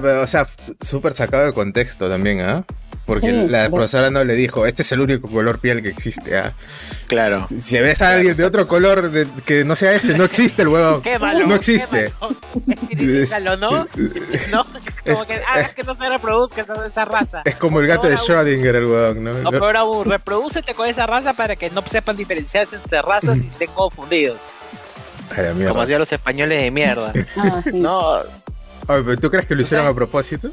pero, o sea, súper sacado de contexto también, ¿ah? Porque la profesora no le dijo, este es el único color piel que existe, ¿ah? Claro. Si, ves a alguien de otro color que no sea este, no existe el huevo. Qué malo. No existe. ¿no? ¿no? Como que hagas que no se reproduzca esa, raza. Es como el gato de Schrödinger, el huevón, ¿no? No, pero aún, reprodúcete con esa raza para que no sepan diferenciarse entre razas y estén confundidos. Como hacían los españoles de mierda. Ah, no. ¿Tú crees que lo hicieron a propósito?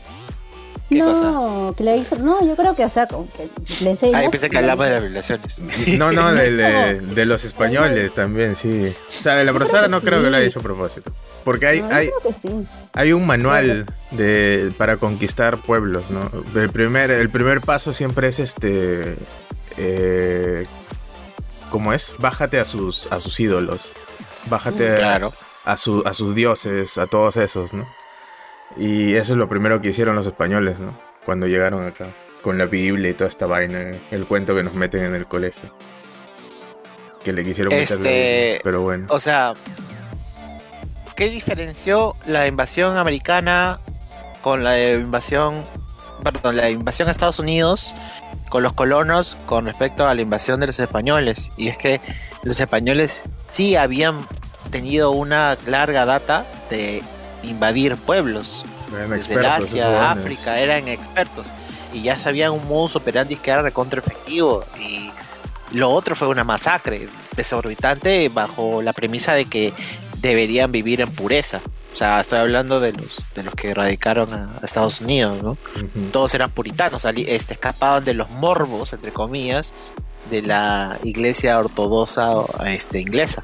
no, que le dijo, no, yo creo que, o sea, que le enseñó. Ah, pensé que hablaba de las violaciones. No, no, de, los españoles también, sí. O sea, de la profesora no creo que lo haya hecho a propósito. Porque hay, hay, hay un manual de, para conquistar pueblos, ¿no? El primer, el primer paso siempre es este. Eh, ¿Cómo es? Bájate a sus, a sus ídolos. Bájate claro. a, su, a sus dioses, a todos esos, ¿no? Y eso es lo primero que hicieron los españoles, ¿no? Cuando llegaron acá, con la Biblia y toda esta vaina, el cuento que nos meten en el colegio. Que le quisieron meter, este, pero bueno. O sea, ¿qué diferenció la invasión americana con la invasión, perdón, la invasión a Estados Unidos con los colonos con respecto a la invasión de los españoles? Y es que los españoles sí habían tenido una larga data de invadir pueblos. Desde el Asia, África, eran expertos. Y ya sabían un modus operandi que era recontra efectivo. Y lo otro fue una masacre desorbitante bajo la premisa de que deberían vivir en pureza. O sea, estoy hablando de los, de los que radicaron a, Estados Unidos, ¿no? Todos eran puritanos, este, escapaban de los morbos, entre comillas, de la iglesia ortodoxa este, inglesa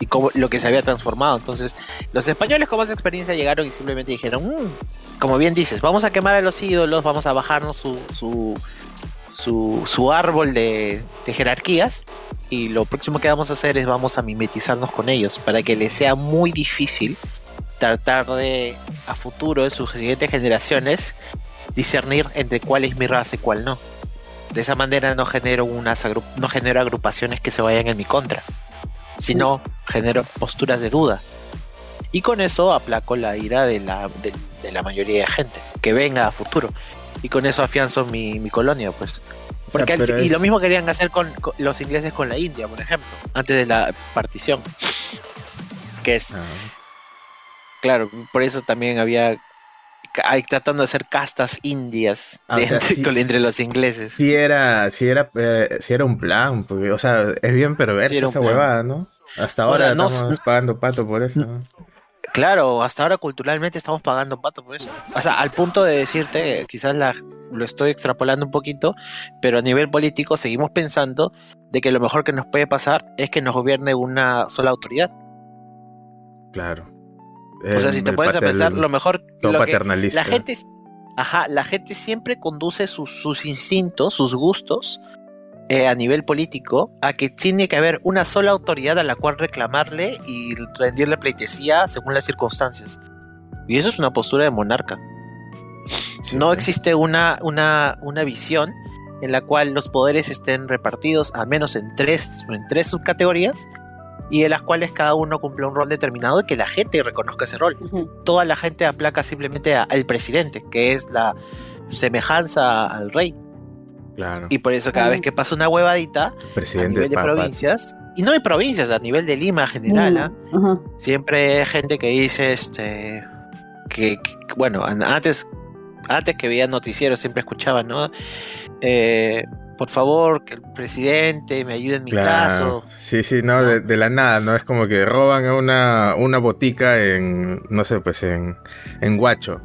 y como lo que se había transformado. Entonces, los españoles con más experiencia llegaron y simplemente dijeron, mm, como bien dices, vamos a quemar a los ídolos, vamos a bajarnos su, su, su, árbol de, jerarquías y lo próximo que vamos a hacer es vamos a mimetizarnos con ellos para que les sea muy difícil tratar de a futuro en sus siguientes generaciones discernir entre cuál es mi raza y cuál no. De esa manera no genero unas no genero agrupaciones que se vayan en mi contra, sino genero posturas de duda. Y con eso aplaco la ira de la, de, la mayoría de gente que venga a futuro. Y con eso afianzo mi, colonia, pues. Porque Y lo mismo querían hacer con, los ingleses con la India, por ejemplo, antes de la partición. Que es. Ah. Claro, por eso también había tratando de hacer castas indias ah, entre los ingleses. Sí era, sí era, eh, era un plan, porque, o sea, es bien perversa esa huevada, ¿no? Hasta ahora estamos pagando pato por eso. Claro, hasta ahora culturalmente estamos pagando pato por eso. O sea, al punto de decirte, quizás la, lo estoy extrapolando un poquito, pero a nivel político seguimos pensando de que lo mejor que nos puede pasar es que nos gobierne una sola autoridad. Claro. O sea, si te puedes pensar, lo mejor. Todo paternalista. la gente. Ajá, la gente siempre conduce sus, instintos, sus gustos, eh, a nivel político, a que tiene que haber una sola autoridad a la cual reclamarle y rendirle pleitesía según las circunstancias. Y eso es una postura de monarca. no existe una, una, una visión en la cual los poderes estén repartidos al menos en tres, en tres subcategorías y en las cuales cada uno cumple un rol determinado y que la gente reconozca ese rol. Toda la gente aplaca simplemente al presidente, que es la semejanza al rey. Claro. Y por eso cada vez que pasa una huevadita presidente a nivel de provincias, y no hay provincias, a nivel de Lima general, ¿ah? siempre hay gente que dice este que, bueno, antes antes que veía noticieros siempre escuchaba, ¿no? Eh, por favor, que el presidente me ayude en mi caso. Sí, sí, no, De, la nada, ¿no? Es como que roban una, una botica en, no sé, pues en, en Guacho.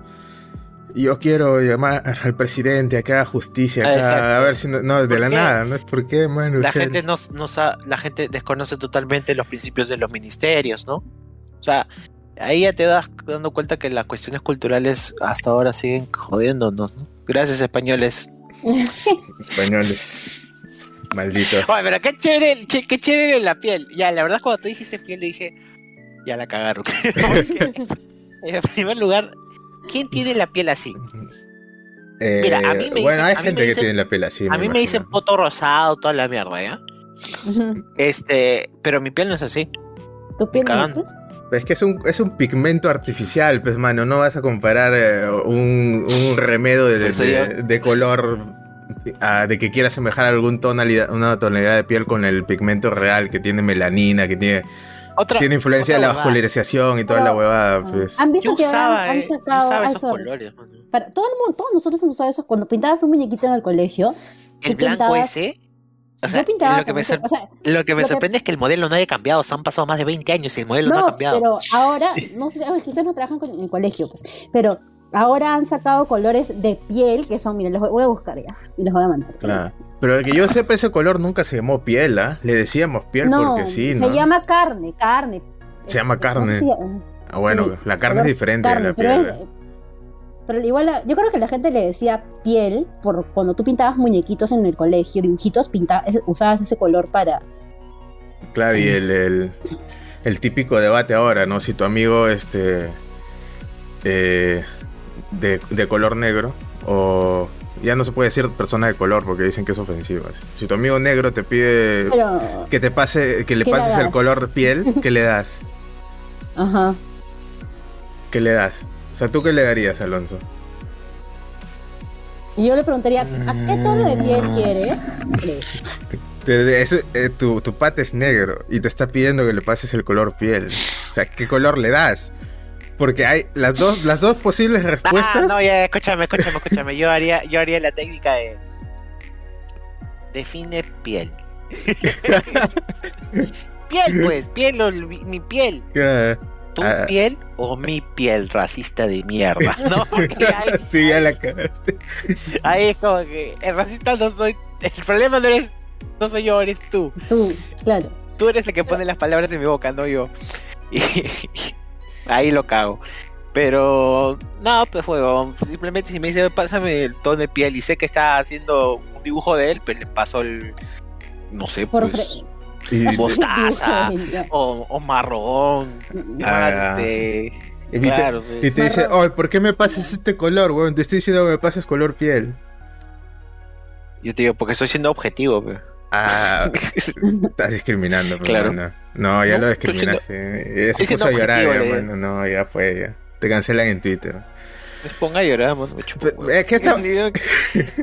Yo quiero llamar al presidente a que haga justicia acá, a ver si no, no de la nada, no es por qué, mano. La gente no, no la gente desconoce totalmente los principios de los ministerios, ¿no? O sea, ahí ya te das dando cuenta que las cuestiones culturales hasta ahora siguen jodiéndonos, ¿no? Gracias españoles Españoles. Malditos. Oye, pero qué chévere, qué chévere la piel. Ya, la verdad, cuando tú dijiste piel, le dije, ya la cagaron. en primer lugar, ¿quién tiene la piel así? Eh, Mira, a mí me bueno, hay gente que tiene la piel así. A mí me dicen poto rosado, toda la mierda, ¿ya? este, pero mi piel no es así. ¿Tu piel no es? Es que es un, es un pigmento artificial, pues, mano. No vas a comparar eh, un, un, remedio de, color de que quiera asemejar algún tonalidad, una tonalidad de piel con el pigmento real que tiene melanina, que tiene tiene influencia de la vascularización y toda la huevada. Pues. ¿Han visto que ahora han sacado esos colores? Para, todo el mundo, todos nosotros hemos usado eso. Cuando pintabas un muñequito en el colegio. El blanco ese. O sea, lo que me, lo que me sorprende es que el modelo no haya cambiado. Se han pasado más de 20 años y el modelo no, ha cambiado. Pero ahora, no sé, quizás no trabajan en el colegio, pues. Pero ahora han sacado colores de piel que son, miren, los voy a buscar ya y los voy a mandar. Claro. Pero el que yo sepa, ese color nunca se llamó piel, ¿ah? Le decíamos piel porque sí, ¿no? Se llama carne, carne. Se llama carne. ah, bueno, la carne es diferente de la piel. Pero, igual, yo creo que la gente le decía piel por cuando tú pintabas muñequitos en el colegio, dibujitos, usabas ese color para. Claro, y el, el, típico debate ahora, ¿no? Si tu amigo este eh, de, de color negro o ya no se puede decir persona de color porque dicen que es ofensivo. Si tu amigo negro te pide que te pase, que le pases el color piel, ¿qué le das? Ajá. ¿Qué le das? O sea, ¿tú qué le darías, Alonso? Y yo le preguntaría, ¿a qué tono de piel quieres? Eh, tu, tu pata es negro y te está pidiendo que le pases el color piel. O sea, ¿qué color le das? Porque hay las dos, las dos posibles respuestas. no, ya, escúchame, escúchame, escúchame. Yo haría, yo haría la técnica de. Define piel. piel, pues, piel o mi piel. ¿Tu ah. piel o mi piel racista de mierda? ¿No? sí, ya la cagaste. Ahí es como que el racista no soy. El problema no eres. No soy yo, eres tú. Tú, claro. Tú eres el que pone las palabras en mi boca, no yo. Y, ahí lo cago. Pero, no, pues juego. Simplemente si me dice, pásame el tono de piel y sé que está haciendo un dibujo de él, pues le paso el. No sé, pues. Mostaza o, marrón. Ah. este. Y, te, y te dice, oh, ¿por qué me pasas este color, weón? Te estoy diciendo que me pases color piel. Yo te digo, porque estoy siendo objetivo, weón. Ah, estás discriminando, pero claro. no. ya lo discriminaste. Eso puso a llorar, bueno, no, ya fue, ya. Te cancelan en Twitter. Les ponga a llorar, Es que esto...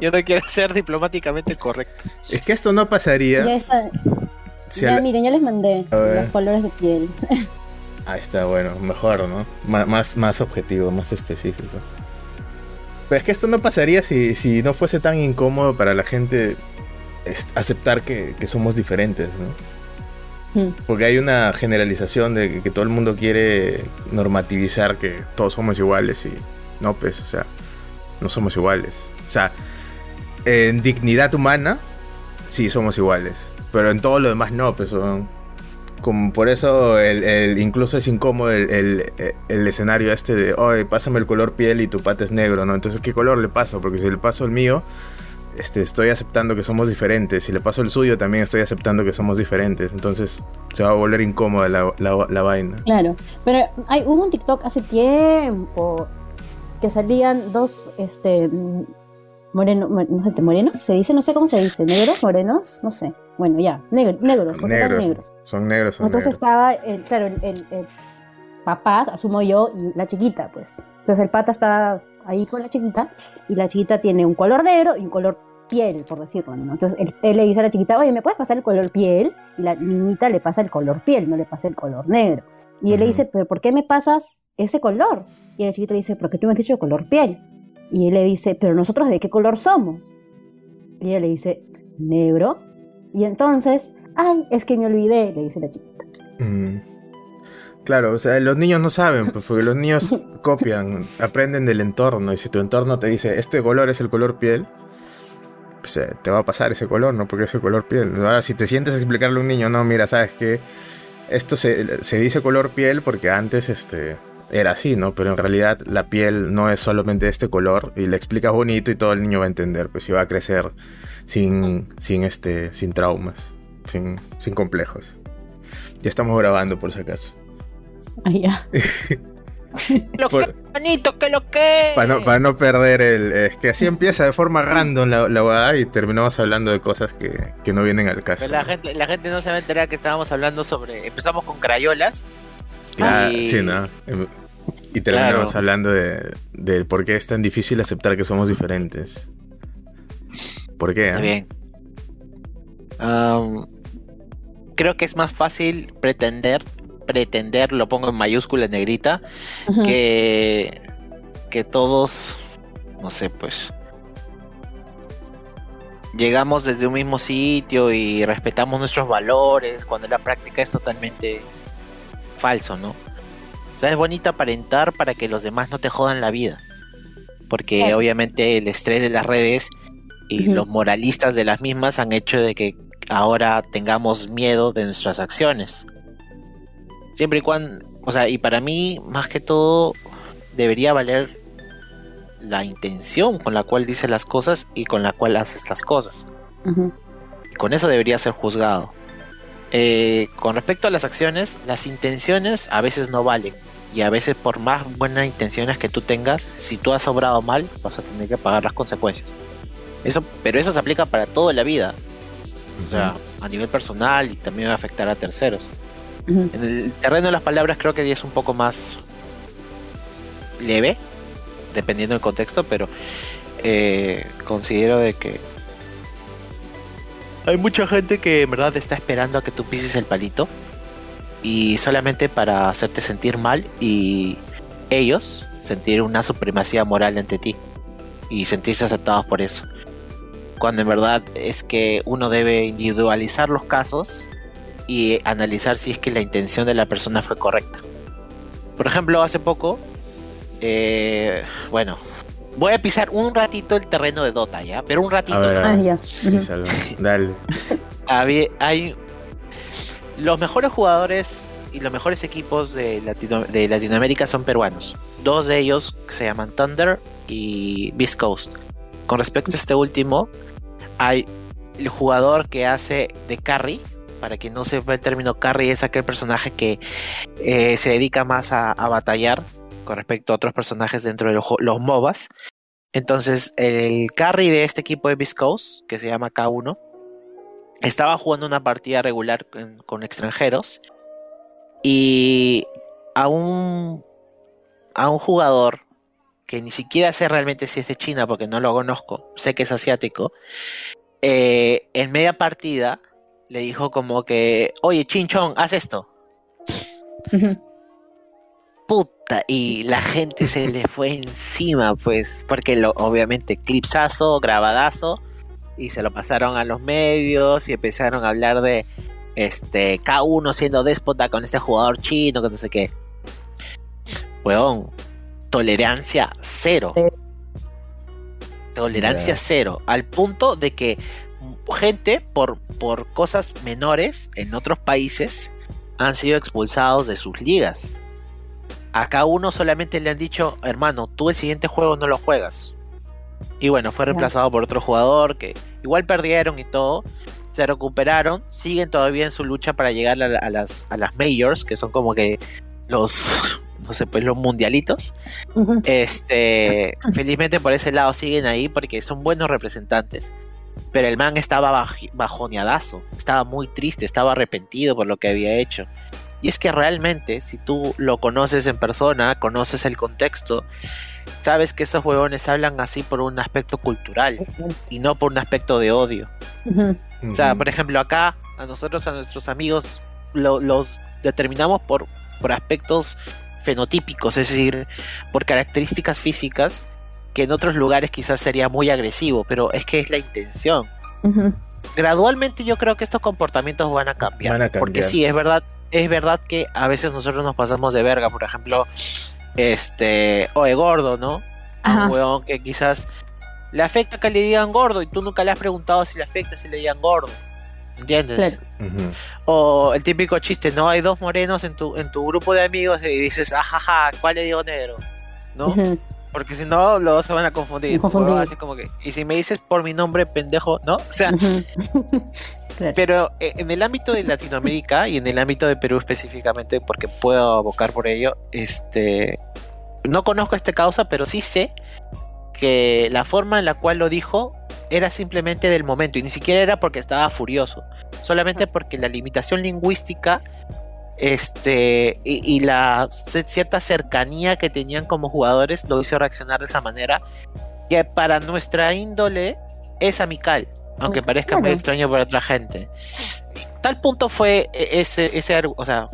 yo, no quiero ser diplomáticamente correcto. Es que esto no pasaría. Ya está. Ya, miren, ya les mandé los colores de piel. Ahí está, bueno, mejor, ¿no? más, más objetivo, más específico. Pero es que esto no pasaría si, si no fuese tan incómodo para la gente aceptar que, somos diferentes, ¿no? Hmm. Porque hay una generalización de que, todo el mundo quiere normativizar que todos somos iguales y no, pues, o sea, no somos iguales. O sea, en dignidad humana, sí somos iguales, pero en todo lo demás no, pues, como por eso el, incluso es incómodo el, escenario este de, oye, pásame el color piel y tu pata es negro, ¿no? Entonces, ¿qué color le paso? Porque si le paso el mío, este, estoy aceptando que somos diferentes. Si le paso el suyo, también estoy aceptando que somos diferentes. Entonces se va a volver incómoda la, la, vaina. Claro, pero hay, hubo un TikTok hace tiempo que salían dos, este, morenos, morenos, se dice, no sé cómo se dice, negros, morenos, no sé. Bueno, ya, negros, negros, negros, negros. Son negros, son Entonces estaba, el, claro, el, el, papá, asumo yo, y la chiquita, pues. Entonces el pata estaba ahí con la chiquita y la chiquita tiene un color negro y un color piel, por decirlo. Entonces él, le dice a la chiquita, oye, ¿me puedes pasar el color piel? Y la niñita le pasa el color piel, no le pasa el color negro. Y él le dice, ¿pero por qué me pasas ese color? Y la chiquita le dice, porque tú me has dicho color piel. Y él le dice, ¿pero nosotros de qué color somos? Y ella le dice, negro. Y entonces, ay, es que me olvidé, le dice la chiquita. Mm. Claro, o sea, los niños no saben, pues, porque los niños copian, aprenden del entorno. Y si tu entorno te dice, este color es el color piel, pues, eh, te va a pasar ese color, ¿no? Porque es el color piel. Ahora, si te sientes a explicarle a un niño, no, mira, sabes que esto se, dice color piel porque antes este, era así, ¿no? Pero en realidad la piel no es solamente este color y le explicas bonito y todo el niño va a entender, pues y va a crecer sin, sin, este, sin traumas, sin, sin complejos. Ya estamos grabando por si acaso. Ah, ya. lo que bonito, que lo que. Para no, perder el. Es que así empieza de forma random la, la y terminamos hablando de cosas que, que no vienen al caso. la gente, la gente no se va a enterar que estábamos hablando sobre. Empezamos con crayolas. Claro, sí, ¿no? Em, y terminamos hablando de, por qué es tan difícil aceptar que somos diferentes. ¿Por qué? Ah? Bien. creo que es más fácil pretender, pretender, lo pongo en mayúscula en negrita, que, que todos, no sé, pues, llegamos desde un mismo sitio y respetamos nuestros valores, cuando la práctica es totalmente falso, ¿no? O sea, es bonito aparentar para que los demás no te jodan la vida. Porque obviamente el estrés de las redes y los moralistas de las mismas han hecho de que ahora tengamos miedo de nuestras acciones. Siempre y cuando, o sea, y para mí, más que todo, debería valer la intención con la cual dices las cosas y con la cual haces las cosas. Y con eso debería ser juzgado. Eh, con respecto a las acciones, las intenciones a veces no valen. Y a veces por más buenas intenciones que tú tengas, si tú has obrado mal, vas a tener que pagar las consecuencias. Eso, pero eso se aplica para toda la vida. O sea, a nivel personal y también va a afectar a terceros. En el terreno de las palabras creo que es un poco más leve, dependiendo del contexto, pero eh, considero de que hay mucha gente que en verdad está esperando a que tú pises el palito y solamente para hacerte sentir mal y ellos sentir una supremacía moral ante ti y sentirse aceptados por eso. Cuando en verdad es que uno debe individualizar los casos y analizar si es que la intención de la persona fue correcta. Por ejemplo, hace poco, eh, bueno, Voy a pisar un ratito el terreno de Dota, ¿ya? Pero un ratito. Ah, ya. Dale. hay los mejores jugadores y los mejores equipos de, de, Latinoamérica son peruanos. Dos de ellos se llaman Thunder y Beast Coast. Con respecto a este último, hay el jugador que hace de carry. Para quien no sepa el término carry, es aquel personaje que eh, se dedica más a, a batallar con respecto a otros personajes dentro de los, MOBAs. Entonces, el carry de este equipo de Viscos, que se llama K1, estaba jugando una partida regular con, extranjeros. Y a un, a un jugador que ni siquiera sé realmente si es de China porque no lo conozco, sé que es asiático, eh, en media partida le dijo como que, oye, Chinchón, haz esto puta, y la gente se le fue encima, pues, porque lo, obviamente clipsazo, grabadazo, y se lo pasaron a los medios y empezaron a hablar de este K1 siendo déspota con este jugador chino, que no sé qué. Weón, tolerancia cero. Tolerancia cero. Al punto de que gente por, por cosas menores en otros países han sido expulsados de sus ligas. Acá uno solamente le han dicho, hermano, tú el siguiente juego no lo juegas. Y bueno, fue reemplazado por otro jugador que igual perdieron y todo. Se recuperaron, siguen todavía en su lucha para llegar a, las, a las majors, que son como que los, no sé, pues los mundialitos. Este, felizmente por ese lado siguen ahí porque son buenos representantes. Pero el man estaba bajoneadazo, estaba muy triste, estaba arrepentido por lo que había hecho. Y es que realmente, si tú lo conoces en persona, conoces el contexto, sabes que esos huevones hablan así por un aspecto cultural y no por un aspecto de odio. O sea, por ejemplo, acá a nosotros, a nuestros amigos, los determinamos por, por aspectos fenotípicos, es decir, por características físicas que en otros lugares quizás sería muy agresivo, pero es que es la intención. Gradualmente yo creo que estos comportamientos van a cambiar, van a cambiar. porque sí, es verdad, es verdad que a veces nosotros nos pasamos de verga, por ejemplo, este, oye, gordo, ¿no? Un weón que quizás le afecta que le digan gordo y tú nunca le has preguntado si le afecta si le digan gordo. ¿Entiendes? O el típico chiste, ¿no? Hay dos morenos en tu, en tu grupo de amigos y dices, ajaja, ¿cuál le digo negro? ¿No? Porque si no, los se van a confundir. Así como que, y si me dices por mi nombre, pendejo, ¿no? O sea, pero eh, en el ámbito de Latinoamérica y en el ámbito de Perú específicamente, porque puedo abocar por ello, este, no conozco esta causa, pero sí sé que la forma en la cual lo dijo era simplemente del momento y ni siquiera era porque estaba furioso, solamente porque la limitación lingüística este y, la cierta cercanía que tenían como jugadores lo hizo reaccionar de esa manera que para nuestra índole es amical aunque parezca muy extraño para otra gente. Tal punto fue e, ese ese o sea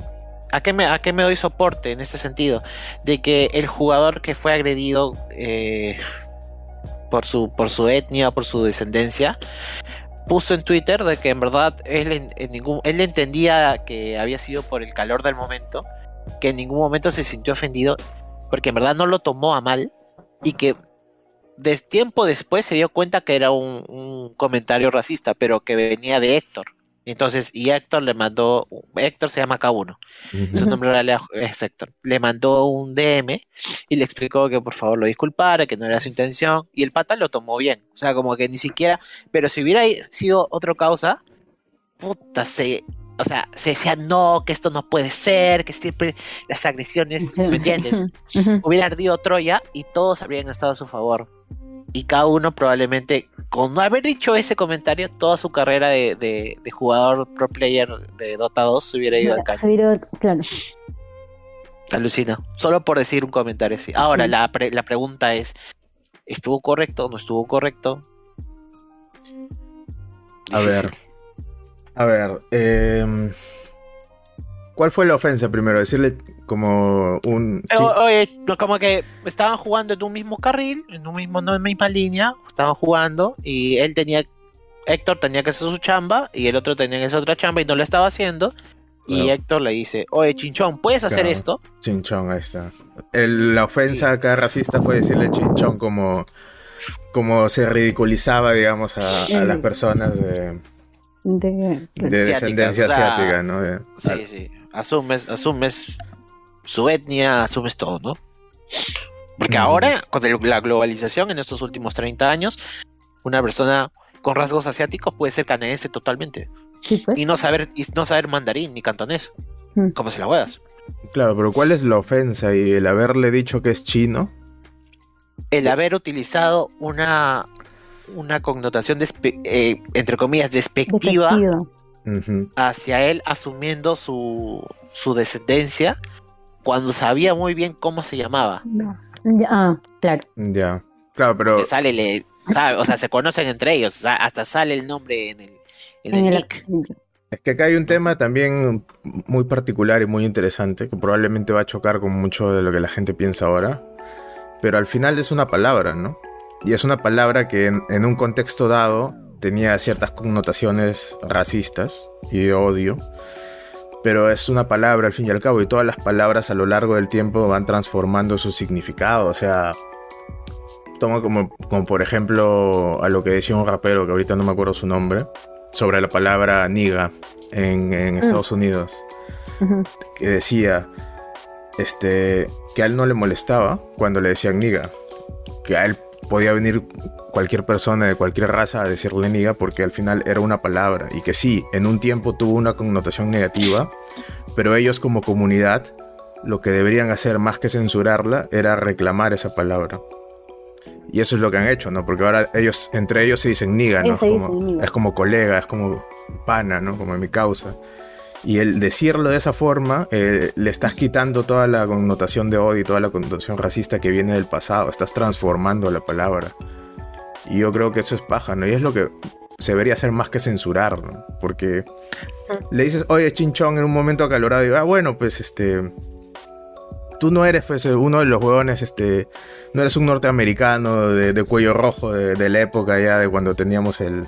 ¿A qué, me, ¿A qué me doy soporte en ese sentido? De que el jugador que fue agredido eh, por, su, por su etnia, por su descendencia, puso en Twitter de que en verdad él, en, ningún, él entendía que había sido por el calor del momento, que en ningún momento se sintió ofendido, porque en verdad no lo tomó a mal y que de tiempo después se dio cuenta que era un, un comentario racista, pero que venía de Héctor. Entonces, y Héctor le mandó, Héctor se llama K1, su nombre real es Héctor, le mandó un DM y le explicó que por favor lo disculpara, que no era su intención, y el pata lo tomó bien, o sea, como que ni siquiera, pero si hubiera sido otra causa, puta, se, o sea, se decía no, que esto no puede ser, que siempre las agresiones, ¿me entiendes? Hubiera ardido Troya y todos habrían estado a su favor y cada uno probablemente, con no haber dicho ese comentario, toda su carrera de, jugador pro player de Dota 2 se hubiera ido al caño. claro. Alucina. Solo por decir un comentario así. Ahora, la, la pregunta es: ¿estuvo correcto o no estuvo correcto? A ver. A ver. Eh, ¿Cuál fue la ofensa primero? Decirle como un. Eh, oye, como que estaban jugando en un mismo carril, en un mismo, no en misma línea, estaban jugando y él tenía. Héctor tenía que hacer su chamba y el otro tenía que hacer otra chamba y no lo estaba haciendo. Y Héctor le dice, oye, Chinchón, ¿puedes hacer esto? Chinchón, ahí está. la ofensa acá racista fue decirle Chinchón como, como se ridiculizaba, digamos, a, las personas de, de, descendencia asiática, ¿no? sí, sí asumes, asumes su etnia, asumes todo, ¿no? Porque ahora, con la globalización en estos últimos 30 años, una persona con rasgos asiáticos puede ser canadiense totalmente. Pues. Y no saber, y no saber mandarín ni cantonés. Como se la huevas. Claro, pero ¿cuál es la ofensa? ¿Y el haberle dicho que es chino? El haber utilizado una, una connotación, eh, entre comillas, despectiva hacia él asumiendo su, su descendencia cuando sabía muy bien cómo se llamaba. Ah, claro. Ya. Claro, pero. sale, le, o sea, se conocen entre ellos, hasta sale el nombre en el, en el nick. Es que acá hay un tema también muy particular y muy interesante que probablemente va a chocar con mucho de lo que la gente piensa ahora. Pero al final es una palabra, ¿no? Y es una palabra que en un contexto dado tenía ciertas connotaciones racistas y de odio, pero es una palabra al fin y al cabo y todas las palabras a lo largo del tiempo van transformando su significado, o sea, toma como, como por ejemplo a lo que decía un rapero, que ahorita no me acuerdo su nombre, sobre la palabra niga en, en Estados mm. Unidos, que decía este, que a él no le molestaba cuando le decían niga, que a él podía venir cualquier persona de cualquier raza a decirle niga porque al final era una palabra y que sí, en un tiempo tuvo una connotación negativa, pero ellos como comunidad lo que deberían hacer más que censurarla era reclamar esa palabra. Y eso es lo que han hecho, ¿no? Porque ahora ellos, entre ellos se dicen niga, ¿no? Es como, es como colega, es como pana, ¿no? Como en mi causa. Y el decirlo de esa forma, eh, le estás quitando toda la connotación de odio y toda la connotación racista que viene del pasado. Estás transformando la palabra. Y yo creo que eso es paja, ¿no? Y es lo que se debería hacer más que censurar, ¿no? Porque le dices, oye, chinchón, en un momento acalorado, y ah, bueno, pues este. Tú no eres pues, uno de los huevones, este. No eres un norteamericano de, cuello rojo de, de la época ya de cuando teníamos el,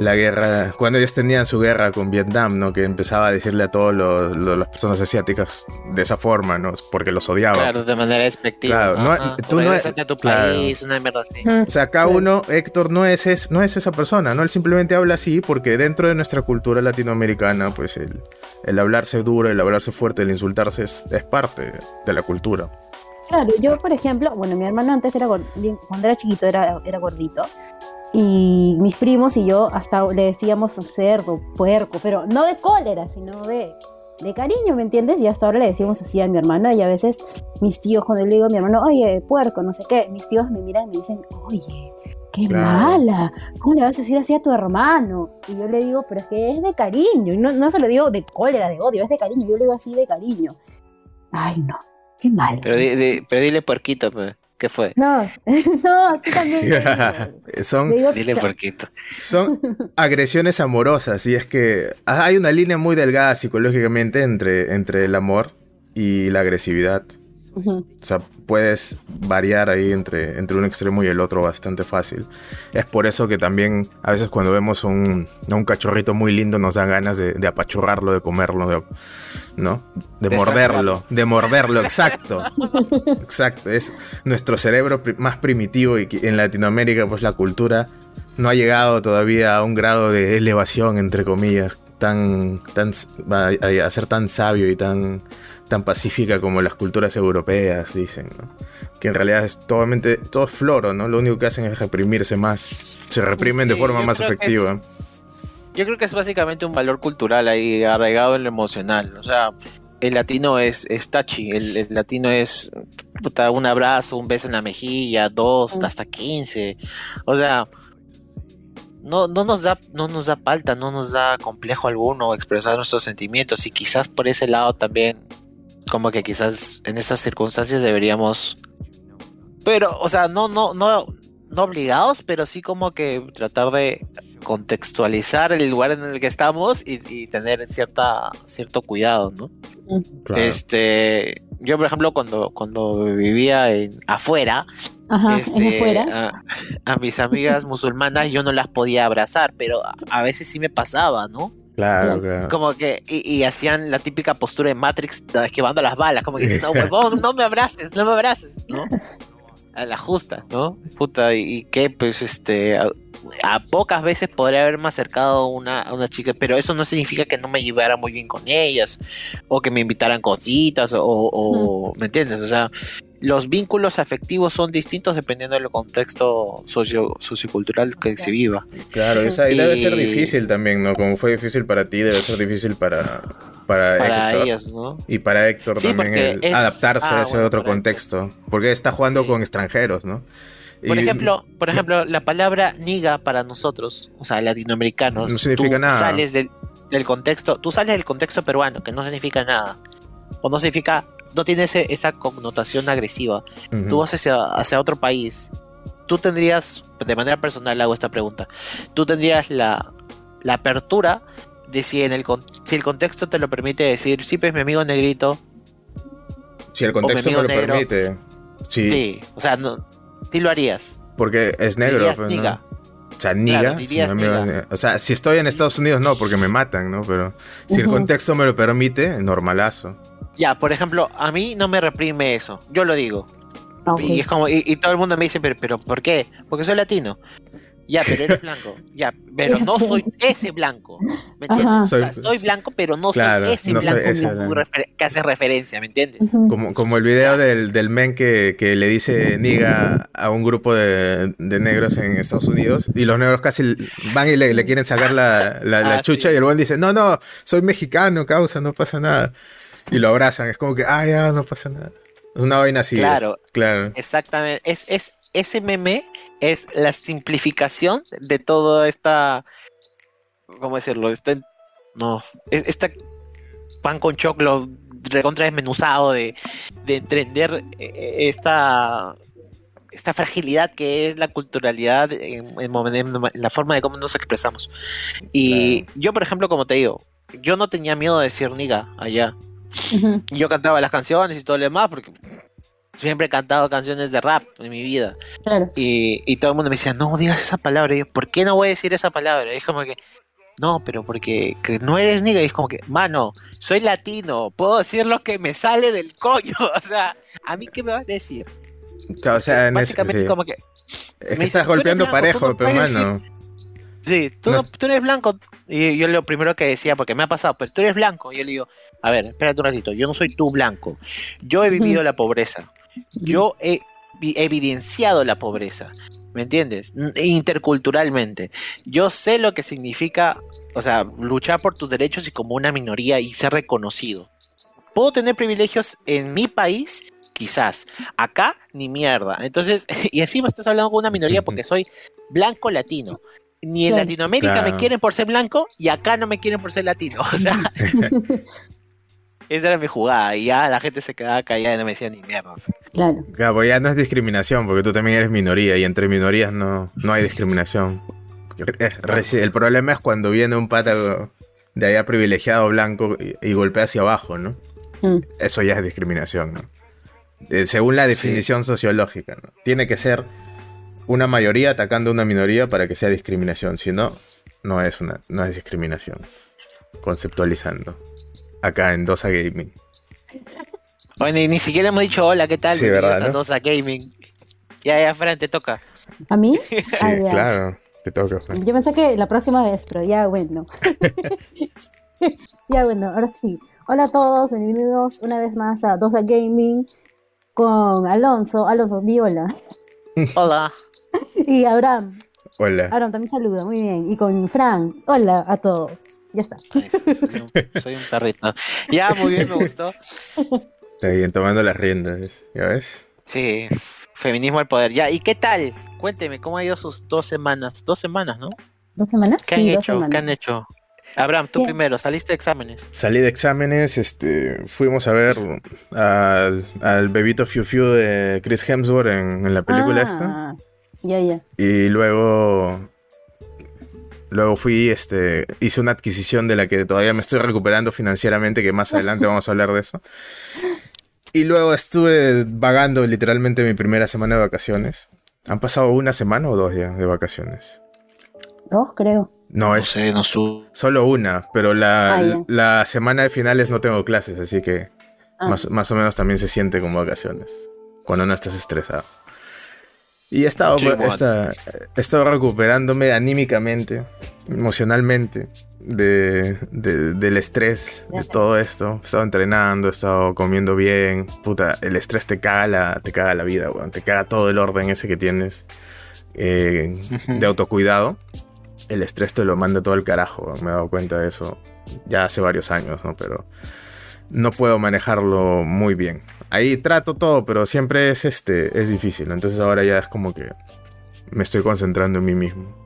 la guerra, cuando ellos tenían su guerra con Vietnam, ¿no? Que empezaba a decirle a todas las personas asiáticas de esa forma, ¿no? Porque los odiaba. Claro, de manera despectiva. Claro, no, tú no a tu país, una mierda así. O sea, cada uno, Héctor, no es, no es esa persona, ¿no? Él simplemente habla así porque dentro de nuestra cultura latinoamericana, pues el, el hablarse duro, el hablarse fuerte, el insultarse es, es parte de la cultura. Claro, yo por ejemplo, bueno, mi hermano antes era cuando era chiquito era, era gordito y mis primos y yo hasta le decíamos cerdo, puerco, pero no de cólera, sino de, de cariño, ¿me entiendes? Y hasta ahora le decimos así a mi hermano y a veces mis tíos cuando le digo a mi hermano, oye, puerco, no sé qué, mis tíos me miran y me dicen, oye, qué mala, ¿cómo le vas a decir así a tu hermano? Y yo le digo, pero es que es de cariño, y no, no se lo digo de cólera, de odio, es de cariño, yo le digo así de cariño. Ay, no, qué mal. Pero, dile puerquito, pues. ¿Qué fue? No, no, así también. son, dile. Son agresiones amorosas y es que hay una línea muy delgada psicológicamente entre, entre el amor y la agresividad. O sea, puedes variar ahí entre, entre un extremo y el otro bastante fácil. Es por eso que también a veces cuando vemos un, un cachorrito muy lindo nos dan ganas de, de apachurrarlo, de comerlo, de, ¿no? De, morderlo, de morderlo, exacto. exacto, es nuestro cerebro más primitivo y en Latinoamérica pues la cultura no ha llegado todavía a un grado de elevación, entre comillas, tan, tan a ser tan sabio y tan tan pacífica como las culturas europeas, dicen, Que en realidad es totalmente, todo es floro, ¿no? Lo único que hacen es reprimirse más. Se reprimen de forma más efectiva. yo creo que es básicamente un valor cultural ahí arraigado en lo emocional. O sea, el latino es, es touchy, el, latino es un abrazo, un beso en la mejilla, dos, mm. hasta quince. O sea, no, no, nos da, no nos da falta, no nos da complejo alguno expresar nuestros sentimientos. Y quizás por ese lado también como que quizás en esas circunstancias deberíamos pero o sea no no no no obligados pero sí como que tratar de contextualizar el lugar en el que estamos y, tener cierta cierto cuidado no este yo por ejemplo cuando cuando vivía en afuera este, A, mis amigas musulmanas yo no las podía abrazar pero a veces sí me pasaba no Claro, claro. Como que, y, hacían la típica postura de Matrix esquivando las balas, como que diciendo, huevón, no me abraces, no me abraces, ¿no? A la justa, ¿no? Puta, y, que, pues, este, a, pocas veces podría haberme acercado una, a una chica, pero eso no significa que no me llevara muy bien con ellas, o que me invitaran cositas, o, o ¿me entiendes? O sea, los vínculos afectivos son distintos dependiendo del contexto socio, sociocultural que se viva. Claro, eso ahí debe ser difícil también, ¿no? Como fue difícil para ti, debe ser difícil para, para, ellos, ¿no? Y para Héctor también adaptarse a ah, ese otro contexto. Porque está jugando con extranjeros, ¿no? Por ejemplo, por ejemplo, la palabra niga para nosotros, o sea, latinoamericanos, no significa nada. sales del, del contexto, tú sales del contexto peruano, que no significa nada. O no significa no tiene esa connotación agresiva. Tú vas hacia, otro país, tú tendrías, de manera personal hago esta pregunta, tú tendrías la, apertura de si, en el, si el contexto te lo permite decir, sí, pues mi amigo negrito. Si el contexto me lo permite. Sí. o sea, no, sí lo harías. Porque es negro. Pues, o sea, niga, O sea, si estoy en Estados Unidos, no, porque me matan, ¿no? Pero si el contexto me lo permite, normalazo. Ya, por ejemplo, a mí no me reprime eso. Yo lo digo. Y es como, y, todo el mundo me dice, pero, pero ¿por qué? Porque soy latino. Ya, pero eres blanco. Ya, pero no soy ese blanco. ¿Me entiendes? Soy, o sea, soy blanco, pero no soy ese blanco que, hace referencia, ¿me entiendes? como, como el video del, del men que, que, le dice niga a un grupo de, de, negros en Estados Unidos y los negros casi van y le, le quieren sacar la, la, ah, chucha y el buen dice, no, no, soy mexicano, causa, no pasa nada y lo abrazan. Es como que, ah, ya, no pasa nada. Es una vaina así. Claro, claro. Exactamente. Es, es, ese meme es la simplificación de toda esta. ¿Cómo decirlo? Este, no. Este pan con choclo recontra desmenuzado de, de entender eh, esta esta fragilidad que es la culturalidad en, la forma de cómo nos expresamos. Y yo, por ejemplo, como te digo, yo no tenía miedo de decir niga allá. Yo cantaba las canciones y todo lo demás porque siempre he cantado canciones de rap en mi vida. Y, todo el mundo me decía, no digas esa palabra. Y yo, ¿por qué no voy a decir esa palabra? Y es como que, no, pero porque no eres niga. Y es como que, mano, soy latino, puedo decir lo que me sale del coño. O sea, ¿a mí qué me van a decir? o sea, Básicamente, como que. Es que estás golpeando parejo, pero mano. Sí, tú, tú, eres blanco. Y yo lo primero que decía, porque me ha pasado, pero tú eres blanco. Y yo le digo, a ver, espérate un ratito, yo no soy tú blanco. Yo he vivido la pobreza. Yo he evidenciado la pobreza. ¿Me entiendes? Interculturalmente. Yo sé lo que significa, o sea, luchar por tus derechos y como una minoría y ser reconocido. Puedo tener privilegios en mi país quizás. Acá, ni mierda. Entonces, y encima estás hablando con una minoría porque soy blanco latino. Ni en Latinoamérica me quieren por ser blanco y acá no me quieren por ser latino. O sea, esa era mi jugada. Y ya la gente se quedaba callada y no me decía ni mierda. Claro. Claro, pues ya no es discriminación, porque tú también eres minoría y entre minorías no, no hay discriminación. El problema es cuando viene un pata de allá privilegiado blanco y, golpea hacia abajo, ¿no? Mm. Eso ya es discriminación, ¿no? Eh, según la definición sociológica, ¿no? Tiene que ser una mayoría atacando a una minoría para que sea discriminación. Si no, no es, una, no es discriminación. Conceptualizando. Acá en Dosa Gaming. Bueno, y ni siquiera hemos dicho hola, ¿qué tal? Sí, ¿verdad, a Dosa Gaming. Ya, ya, Fran, te toca. ¿A mí? Sí, claro. Te toca, Yo pensé que la próxima vez, pero ya bueno. ya bueno, ahora sí. Hola a todos, bienvenidos una vez más a Dosa Gaming con Alonso. Alonso, di hola. Hola. y Abraham. Hola. Abraham también saluda, muy bien. Y con Frank. Hola a todos. Ya está. soy, un, perrito. Ya, muy bien, me gustó. Está bien, tomando las riendas, ¿ya ves? Sí, feminismo al poder. Ya, ¿y qué tal? Cuénteme, ¿cómo ha ido sus dos semanas? Dos semanas, ¿no? ¿Dos semanas? ¿Qué han hecho? ¿Qué han hecho? Abraham, tú primero, saliste de exámenes. Salí de exámenes, este, fuimos a ver al, al bebito Fiu Fiu de Chris Hemsworth en, la película esta. Ya, ya. Y luego, luego fui, este, hice una adquisición de la que todavía me estoy recuperando financieramente, que más adelante vamos a hablar de eso. Y luego estuve vagando literalmente mi primera semana de vacaciones. ¿Han pasado una semana o dos ya de vacaciones? Dos, creo. No, es solo una, pero la, ah, la, semana de finales no tengo clases, así que ah. más, o menos también se siente como vacaciones, cuando no estás estresado. Y he estado, he estado recuperándome anímicamente, emocionalmente, de, del estrés, de todo esto. He estado entrenando, he estado comiendo bien. Puta, el estrés te caga la, te caga la vida, weón. Te caga todo el orden ese que tienes eh, de autocuidado. El estrés te lo manda todo el carajo. Me he dado cuenta de eso ya hace varios años, ¿no? Pero no puedo manejarlo muy bien. Ahí trato todo, pero siempre es este, es difícil. Entonces ahora ya es como que me estoy concentrando en mí mismo.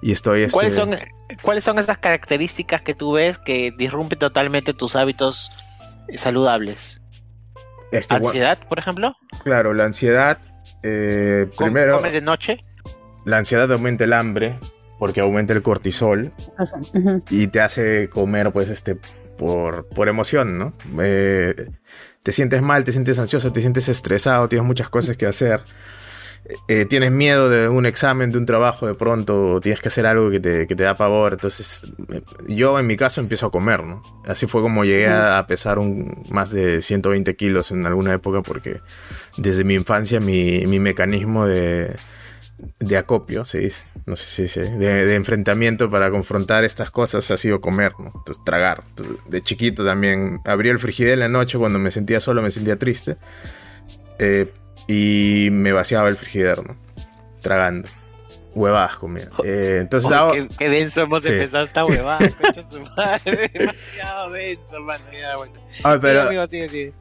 Y estoy este... ¿Cuáles son cuáles son esas características que tú ves que disrumpen totalmente tus hábitos saludables? ¿Ansiedad, por ejemplo? Claro, la ansiedad. Eh, primero. ¿Comes de noche? La ansiedad aumenta el hambre porque aumenta el cortisol y te hace comer, pues, este, por, por emoción, ¿no? Eh, te sientes mal, te sientes ansioso, te sientes estresado, tienes muchas cosas que hacer. Eh, tienes miedo de un examen, de un trabajo de pronto, tienes que hacer algo que te, que te da pavor. Entonces, yo en mi caso empiezo a comer, ¿no? Así fue como llegué a, pesar un, más de 120 kilos en alguna época, porque desde mi infancia mi, mi mecanismo de, de acopio, se dice, no sé si de, enfrentamiento para confrontar estas cosas ha sido comer, ¿no? Entonces, tragar. de chiquito también abría el frigidero la noche cuando me sentía solo, me sentía triste. Eh, y me vaciaba el frigidero, ¿no? Tragando. Huevadas comía. Eh, entonces qué, qué, denso hemos empezado esta huevada, su madre. Demasiado denso, hermano. Ya, bueno. Ah, pero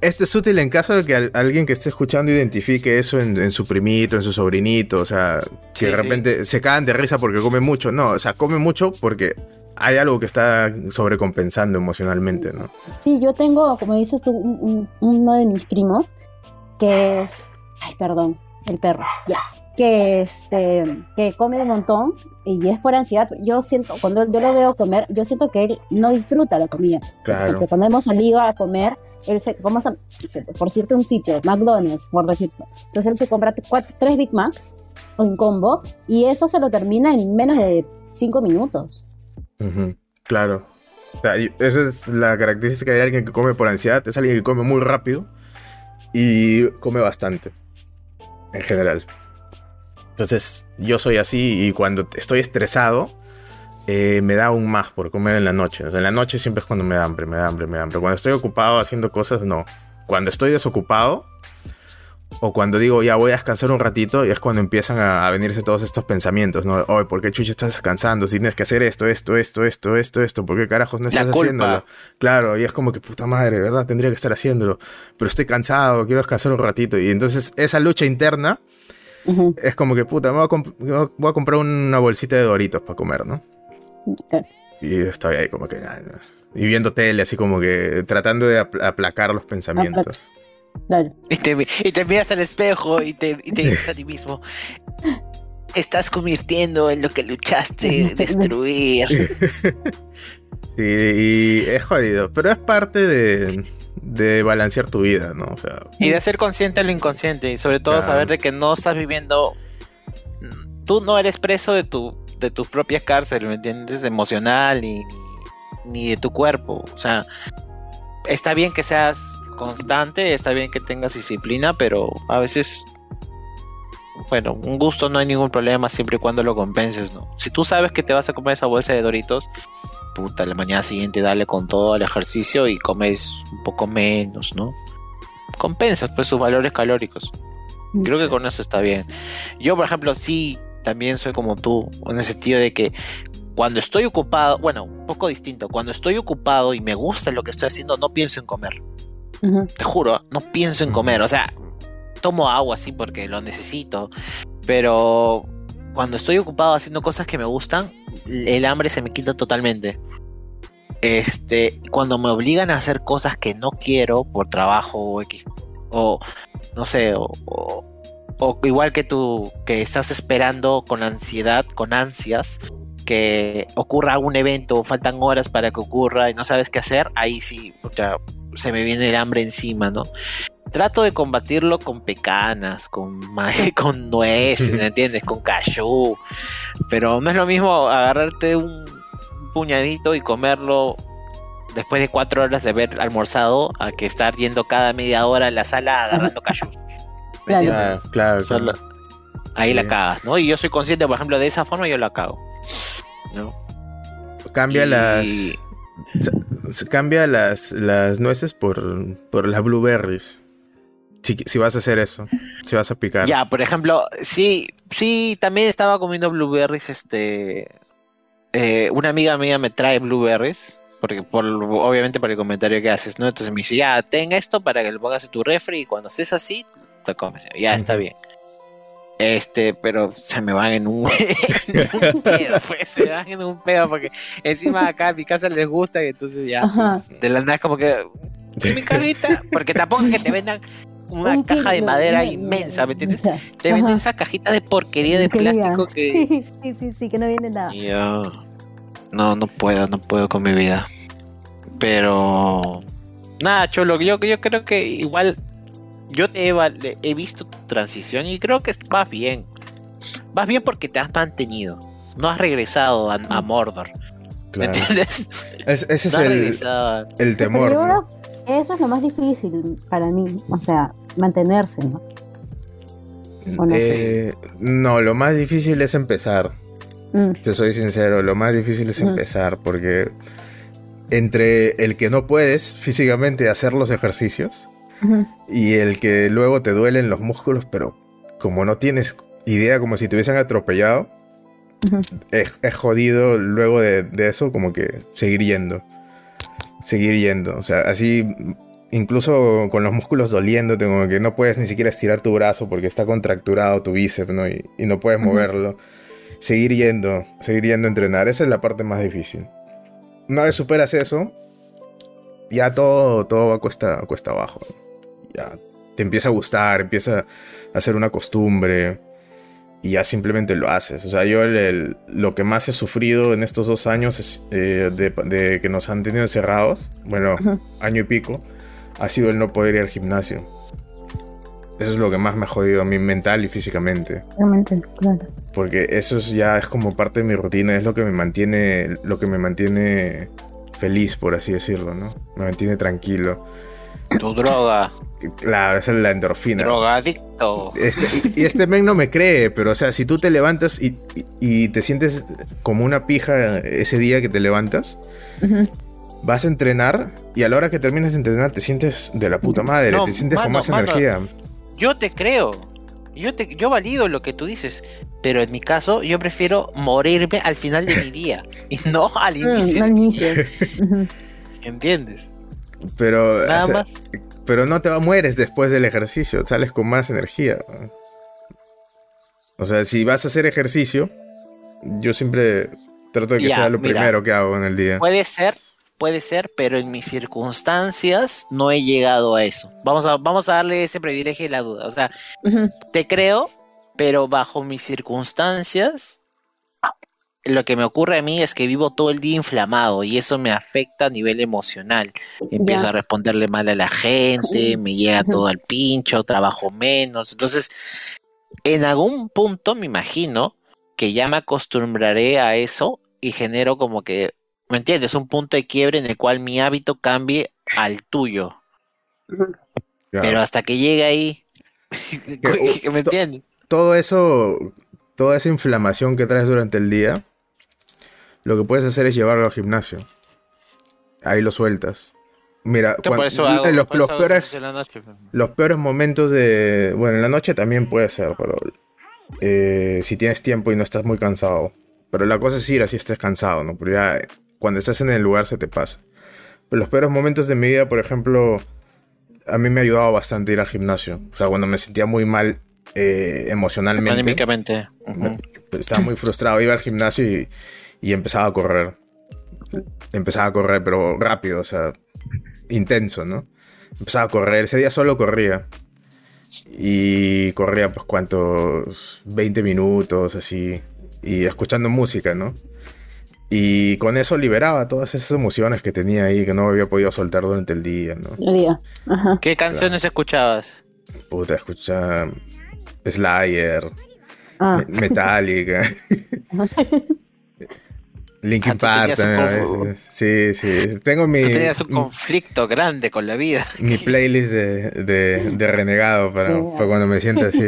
esto es útil en caso de que alguien que esté escuchando identifique eso en, su primito, en su sobrinito. O sea, que de repente se cagan de risa porque come mucho. No, o sea, come mucho porque hay algo que está sobrecompensando emocionalmente, ¿no? Sí, yo tengo, como dices tú, uno de mis primos que es ay, perdón, el perro, ya, que, este, que come un montón y es por ansiedad. Yo siento, cuando yo lo veo comer, yo siento que él no disfruta la comida. Claro. Porque cuando hemos salido a comer, él se, vamos a, por cierto, un sitio, McDonald's, por decirlo. Entonces él se compra tres Big Macs, un combo, y eso se lo termina en menos de cinco minutos. Claro. O sea, esa es la característica de alguien que come por ansiedad, es alguien que come muy rápido y come bastante en general. Entonces, yo soy así y cuando estoy estresado, eh, me da aún más por comer en la noche. en la noche siempre es cuando me da hambre, me da hambre, me da hambre. Cuando estoy ocupado haciendo cosas, no. Cuando estoy desocupado, o cuando digo ya voy a descansar un ratito, y es cuando empiezan a, venirse todos estos pensamientos, ¿no? Oye, ¿por qué chucha estás descansando? Si tienes que hacer esto, esto, esto, esto, esto, esto, ¿por qué carajos no estás haciéndolo? Claro, y es como que puta madre, ¿verdad? Tendría que estar haciéndolo, pero estoy cansado, quiero descansar un ratito. Y entonces esa lucha interna es como que puta, me voy a, comprar una bolsita de doritos para comer, ¿no? Y estoy ahí como que... Y viendo tele, así como que tratando de aplacar los pensamientos. Y, te, miras al espejo y te, dices a ti mismo, estás convirtiendo en lo que luchaste destruir. Sí, y es jodido, pero es parte de, balancear tu vida, ¿no? O sea, y de ser consciente de lo inconsciente y sobre todo saber de que no estás viviendo, tú no eres preso de tu, de tu propia cárcel, ¿me entiendes? Emocional ni, ni de tu cuerpo, o sea, está bien que seas constante, está bien que tengas disciplina, pero a veces, bueno, un gusto no hay ningún problema siempre y cuando lo compenses, ¿no? Si tú sabes que te vas a comer esa bolsa de doritos, puta, la mañana siguiente dale con todo el ejercicio y comes un poco menos, ¿no? Compensas pues sus valores calóricos. Creo que con eso está bien. Yo, por ejemplo, sí, también soy como tú, en el sentido de que cuando estoy ocupado, bueno, un poco distinto, cuando estoy ocupado y me gusta lo que estoy haciendo, no pienso en comer. Te juro, no pienso en comer. O sea, tomo agua así porque lo necesito. Pero cuando estoy ocupado haciendo cosas que me gustan, el hambre se me quita totalmente. Este, cuando me obligan a hacer cosas que no quiero por trabajo o X, o no sé, o, igual que tú, que estás esperando con ansiedad, con ansias, que ocurra algún evento, faltan horas para que ocurra y no sabes qué hacer, ahí sí, o sea, se me viene el hambre encima, ¿no? Trato de combatirlo con pecanas, con, con nueces, ¿entiendes? Con cashew. Pero no es lo mismo agarrarte un puñadito y comerlo después de cuatro horas de haber almorzado a que estar yendo cada media hora a la sala agarrando cashew. claro, claro, Ahí la cagas, ¿no? Y yo soy consciente, por ejemplo, de esa forma yo la cago. ¿no? Cambia las se, cambia las, las nueces por, por las blueberries. Si, vas a hacer eso, si vas a picar. Ya, por ejemplo, sí, sí, también estaba comiendo blueberries, este... Eh, una amiga mía me trae blueberries, porque por, obviamente por el comentario que haces, ¿no? Entonces me dice, ya, ten esto para que lo pongas en tu refri y cuando estés así, te comes. Ya, está bien. Este, pero se me van en un, pedo, pues, se van en un pedo, porque encima acá a mi casa les gusta y entonces ya, pues, de la nada es como que, mi cajita, porque tampoco es que te vendan una caja de madera inmensa, ¿me entiendes? Te venden esa cajita de porquería de plástico que... Sí, sí, sí, que no viene nada. Yo, no, no puedo, no puedo con mi vida. Pero... Nada, Cholo, yo, yo creo que igual yo te he, visto tu transición y creo que vas bien. Vas bien porque te has mantenido. No has regresado a, Mordor. ¿Me entiendes? ese es el, temor. Eso es lo más difícil para mí. O sea, mantenerse, ¿no? no, eh, no, lo más difícil es empezar. Mm. Te soy sincero, lo más difícil es empezar porque entre el que no puedes físicamente hacer los ejercicios y el que luego te duelen los músculos, pero como no tienes idea, como si te hubiesen atropellado, es, jodido luego de, eso como que seguir yendo. Seguir yendo. O sea, así incluso con los músculos doliendo, como que no puedes ni siquiera estirar tu brazo porque está contracturado tu bíceps, ¿no? Y, no puedes moverlo. Seguir yendo, seguir yendo a entrenar, esa es la parte más difícil. Una vez superas eso, ya todo, todo va cuesta, cuesta abajo ya te empieza a gustar, empieza a ser una costumbre y ya simplemente lo haces. O sea, yo lo que más he sufrido en estos dos años es, eh, de, que nos han tenido encerrados, bueno, año y pico, ha sido el no poder ir al gimnasio. Eso es lo que más me ha jodido a mí mental y físicamente. claro. Porque eso ya es como parte de mi rutina, es lo que me mantiene, lo que me mantiene feliz, por así decirlo, ¿no? Me mantiene tranquilo. Tu droga. Claro, esa es la endorfina. Drogadicto. Este, y este men no me cree, pero o sea, si tú te levantas y, te sientes como una pija ese día que te levantas, vas a entrenar y a la hora que terminas de entrenar te sientes de la puta madre, te sientes con más energía. yo te creo. Yo, te, yo valido lo que tú dices, pero en mi caso yo prefiero morirme al final de mi día y no al inicio. al inicio. ¿Entiendes? Pero, Nada o sea, más. pero no te mueres después del ejercicio, sales con más energía. O sea, si vas a hacer ejercicio, yo siempre trato de que Ya, sea lo mira. primero que hago en el día. Puede ser, puede ser, pero en mis circunstancias no he llegado a eso. Vamos a, vamos a darle ese privilegio y la duda. O sea, te creo, pero bajo mis circunstancias, lo que me ocurre a mí es que vivo todo el día inflamado y eso me afecta a nivel emocional. Empiezo Ya. a responderle mal a la gente, me llega todo al pincho, trabajo menos. Entonces, en algún punto me imagino que ya me acostumbraré a eso y genero como que, ¿me entiendes? Un punto de quiebre en el cual mi hábito cambie al tuyo. Pero hasta que llegue ahí, ¿me entiendes? todo eso, toda esa inflamación que traes durante el día, lo que puedes hacer es llevarlo al gimnasio. Ahí lo sueltas. Mira, Yo por cuan- eso hago, los, peores, pues. los peores momentos de... Bueno, en la noche también puede ser, pero... eh, si tienes tiempo y no estás muy cansado. Pero la cosa es ir así estés cansado, ¿no? Pero ya eh, cuando estás en el lugar se te pasa. Pero los peores momentos de mi vida, por ejemplo, a mí me ha ayudado bastante ir al gimnasio. O sea, cuando me sentía muy mal eh, emocionalmente. Anímicamente. Ujú. Estaba muy frustrado, iba al gimnasio y, y empezaba a correr. Empezaba a correr, pero rápido, o sea, intenso, ¿no? Empezaba a correr, ese día solo corría. Y corría, pues, cuántos, 20 minutos, así, y escuchando música, ¿no? Y con eso liberaba todas esas emociones que tenía ahí, que no había podido soltar durante el día, ¿no? El día. Ajá. ¿Qué canciones escuchabas? Puta, escucha Slayer, Ah. Me- Metallica. Linkin Ah, Park también. Sí, sí. Tengo mi, Tú tenías un mi- conflicto grande con la vida. mi playlist de, de- de renegado para, para cuando me siento así.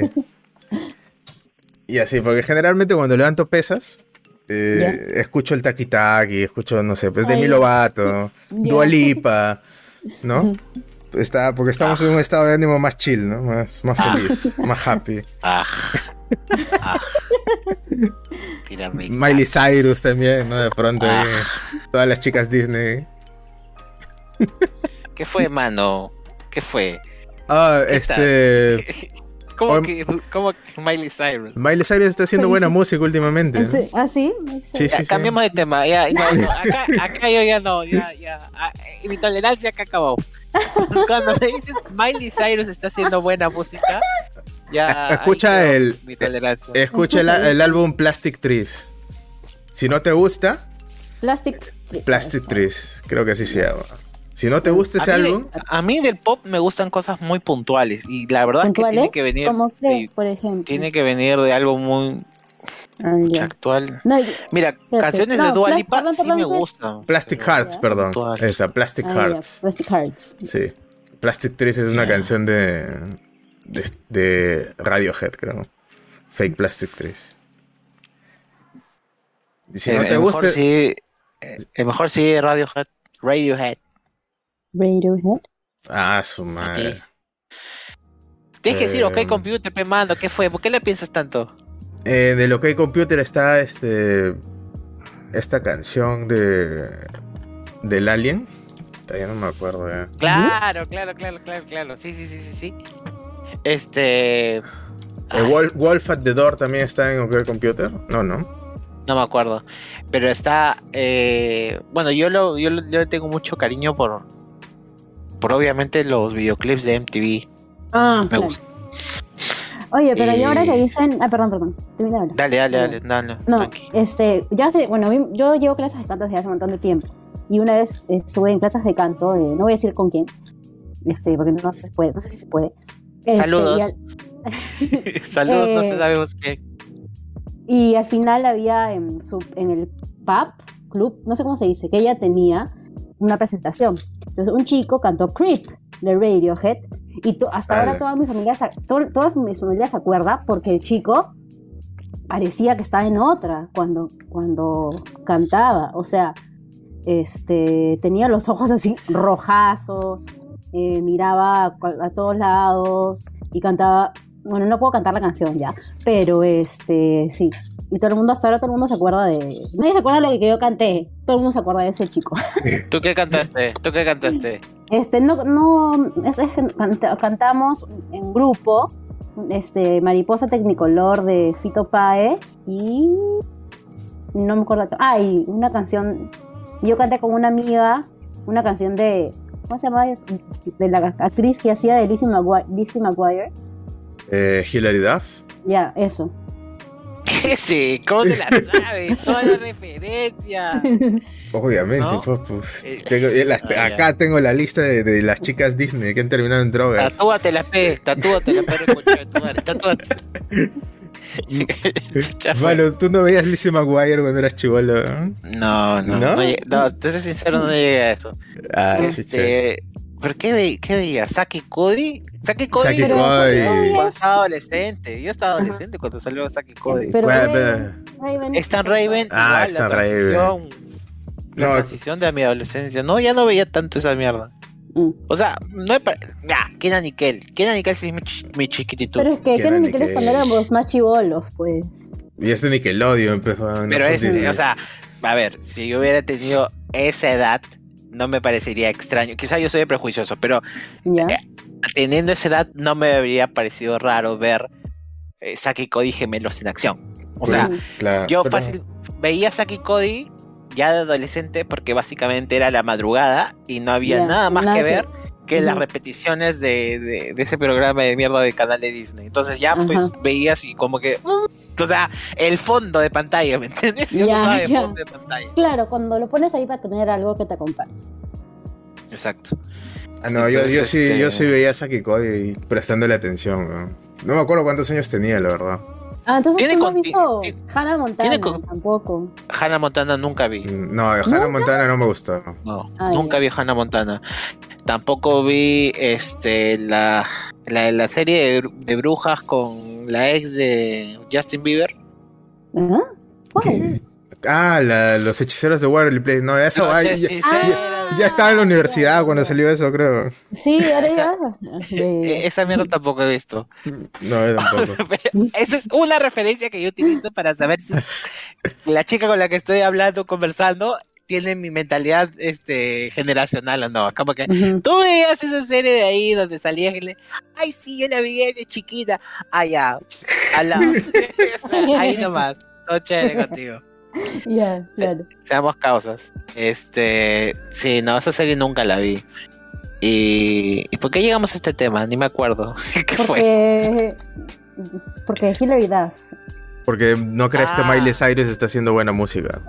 Y así, porque generalmente cuando levanto pesas, eh, escucho el Taki Taki, escucho, no sé, pues Demi Ay. Lovato, Ya. Dua Lipa, ¿no? Está, porque estamos en un estado de ánimo más chill, ¿no? Más, más Ah. feliz, más happy. Ah. Miley Cyrus también, ¿no? De pronto, Ah. todas las chicas Disney. ¿Qué fue, mano? ¿Qué fue? Ah, ¿Qué este. ¿Cómo Hoy- que, ¿Cómo que Miley Cyrus? Miley Cyrus está haciendo buena sí. música últimamente. ¿no? Sí, ¿Ah, sí? Sí, sí, sí. cambiemos de tema. Ya, no, acá, acá yo ya no. Ya, ya. Ah, eh, mi tolerancia acá acabó. Cuando me dices Miley Cyrus está haciendo buena música, ya. Escucha quedó el- Mi tolerancia. Escucha el, el álbum Plastic Trees. Si no te gusta, Plastic. Plastic Trees. Creo que así se llama. Si no te gusta ese a, mí de- álbum, a mí del pop me gustan cosas muy puntuales y la verdad es que tiene que venir, ¿Cómo que, sí, por ejemplo? tiene que venir de algo muy Ah, actual. No, Mira, canciones de Dua Lipa perdón, sí perdón, me gustan. Plastic. Hearts, perdón. Esa, Plastic ah, Hearts. Plastic Hearts. Sí. Plastic Trees es una canción de, de, de Radiohead, creo. Fake Plastic Trees. Si Eh, no te el gusta, mejor sí, eh, el mejor sí Radiohead. Radiohead. Radiohead. Ah, su madre. Tienes que decir, ok, Eh, computer, pe mando, ¿qué fue? ¿Por qué le piensas tanto? Eh, de lo que hay computer está este esta canción de del Alien. Ya no me acuerdo ya. Claro, claro, claro, claro, claro. Sí, sí, sí, sí, sí. Este. Eh, Wolf, Wolf at the Door también está en OK Computer. No, no. no me acuerdo. Pero está. eh, bueno, yo lo, yo, lo- yo le tengo mucho cariño por. Por obviamente los videoclips de MTV. Ah, Me claro. gusta. Oye, pero Y- y ahora que dicen. Ah, perdón, perdón. Termina. Dale, dale, dale, dale. No, tranqui. este, ya hace, bueno, yo llevo clases de canto desde hace un montón de tiempo. Y una vez estuve en clases de canto, eh, no voy a decir con quién, este, porque no se puede, no sé si se puede. Este, Saludos. Al, Saludos, no eh, sé, sabemos qué. y al final había en, su, en el pub, club, no sé cómo se dice, que ella tenía una presentación. Entonces un chico cantó Creep de Radiohead y hasta ahora toda mi familia, se- to- toda mi familia se acuerda porque el chico parecía que estaba en otra cuando, cuando cantaba. O sea, este, tenía los ojos así rojazos, eh, miraba a, a todos lados, y cantaba, bueno, no puedo cantar la canción ya, pero este, sí. Y todo el mundo, hasta ahora todo el mundo se acuerda de... Nadie se acuerda de lo que yo canté, todo el mundo se acuerda de ese chico. ¿Tú qué cantaste? ¿Tú qué cantaste? Este, no, no, es, es, cantamos en grupo, este, Mariposa Tecnicolor de Fito Páez y no me acuerdo. Ah, y una canción, yo canté con una amiga, una canción de, ¿cómo se llama? De la actriz que hacía de Lizzie McGuire. Eh, Hilary Duff. Ya, eso. ¿Qué sé? ¿Cómo te la sabes? Toda la referencia. Obviamente, pues, pues eh, eh, ah, acá tengo la lista de, las chicas Disney que han terminado en drogas. Tatúate la P, tatúate la P, tatúate. Bueno, ¿tú no veías Lizzie McGuire cuando eras chivolo? No, no, no, no, te soy sincero, no llegué a eso. Ah, este, ¿Pero qué, ve, qué veía? ¿Saki Cody? Saki Cody. Saki Cody. Cuando estaba adolescente. Yo estaba adolescente cuando salió Saki Cody. Pero Raven, Raven. Stan Raven. Ah, Stan Raven. La no. transición de mi adolescencia. No, ya no veía tanto esa mierda. Mm. O sea, no es para. Ya, Kenan Nickel. Kenan Nickel sí es mi, ch mi chiquitito. Pero es que Kenan Nickel es cuando éramos más chivolos, pues. Y este Nickelodeon empezó. Pero ese, o sea, a ver, si yo hubiera tenido esa edad, no me parecería extraño. Quizá yo soy prejuicioso, pero eh, teniendo esa edad no me habría parecido raro ver eh, Saki Cody gemelos en acción. O sea, yo fácil veía Saki Cody ya de adolescente porque básicamente era la madrugada y no había nada más que ver que las repeticiones de, ese programa de mierda del canal de Disney. Entonces ya pues veías y como que... Mm, o sea, el fondo de pantalla, ¿me entiendes? Yo no sabía el fondo de pantalla. Claro, cuando lo pones ahí para tener algo que te acompañe. Exacto. Ah, no, yo, yo, sí, yo sí este veía a Saki Cody prestándole atención. ¿no? no me acuerdo cuántos años tenía, la verdad. Ah, entonces ¿Tiene tú no visto Hannah Montana tampoco. Hannah Montana nunca vi. No, Hannah Montana no me gustó. No, nunca vi Hannah Montana. Tampoco vi este la, la, serie de, brujas con la ex de Justin Bieber. ¿Ah? ¿Cuál? Ah, los hechiceros de Waverly Place. No, eso va. Ya, ya, estaba en la universidad cuando salió eso, creo. Sí, ahora ya. E, esa mierda tampoco he visto. No, yo tampoco. Esa es una referencia que yo utilizo para saber si la chica con la que estoy hablando, conversando, tiene mi mentalidad este generacional o no. Como que tú veías esa serie de ahí donde salía y le, ay sí, yo la vi de chiquita. Ah, ya. ahí nomás. Todo chévere contigo. Ya, claro. Seamos causas. Este, sí, no, esa serie nunca la vi. ¿Y, ¿y por qué llegamos a este tema? Ni me acuerdo. ¿Qué porque, fue? Porque Hilary Duff. Porque no crees que ah. Miley Cyrus está haciendo buena música.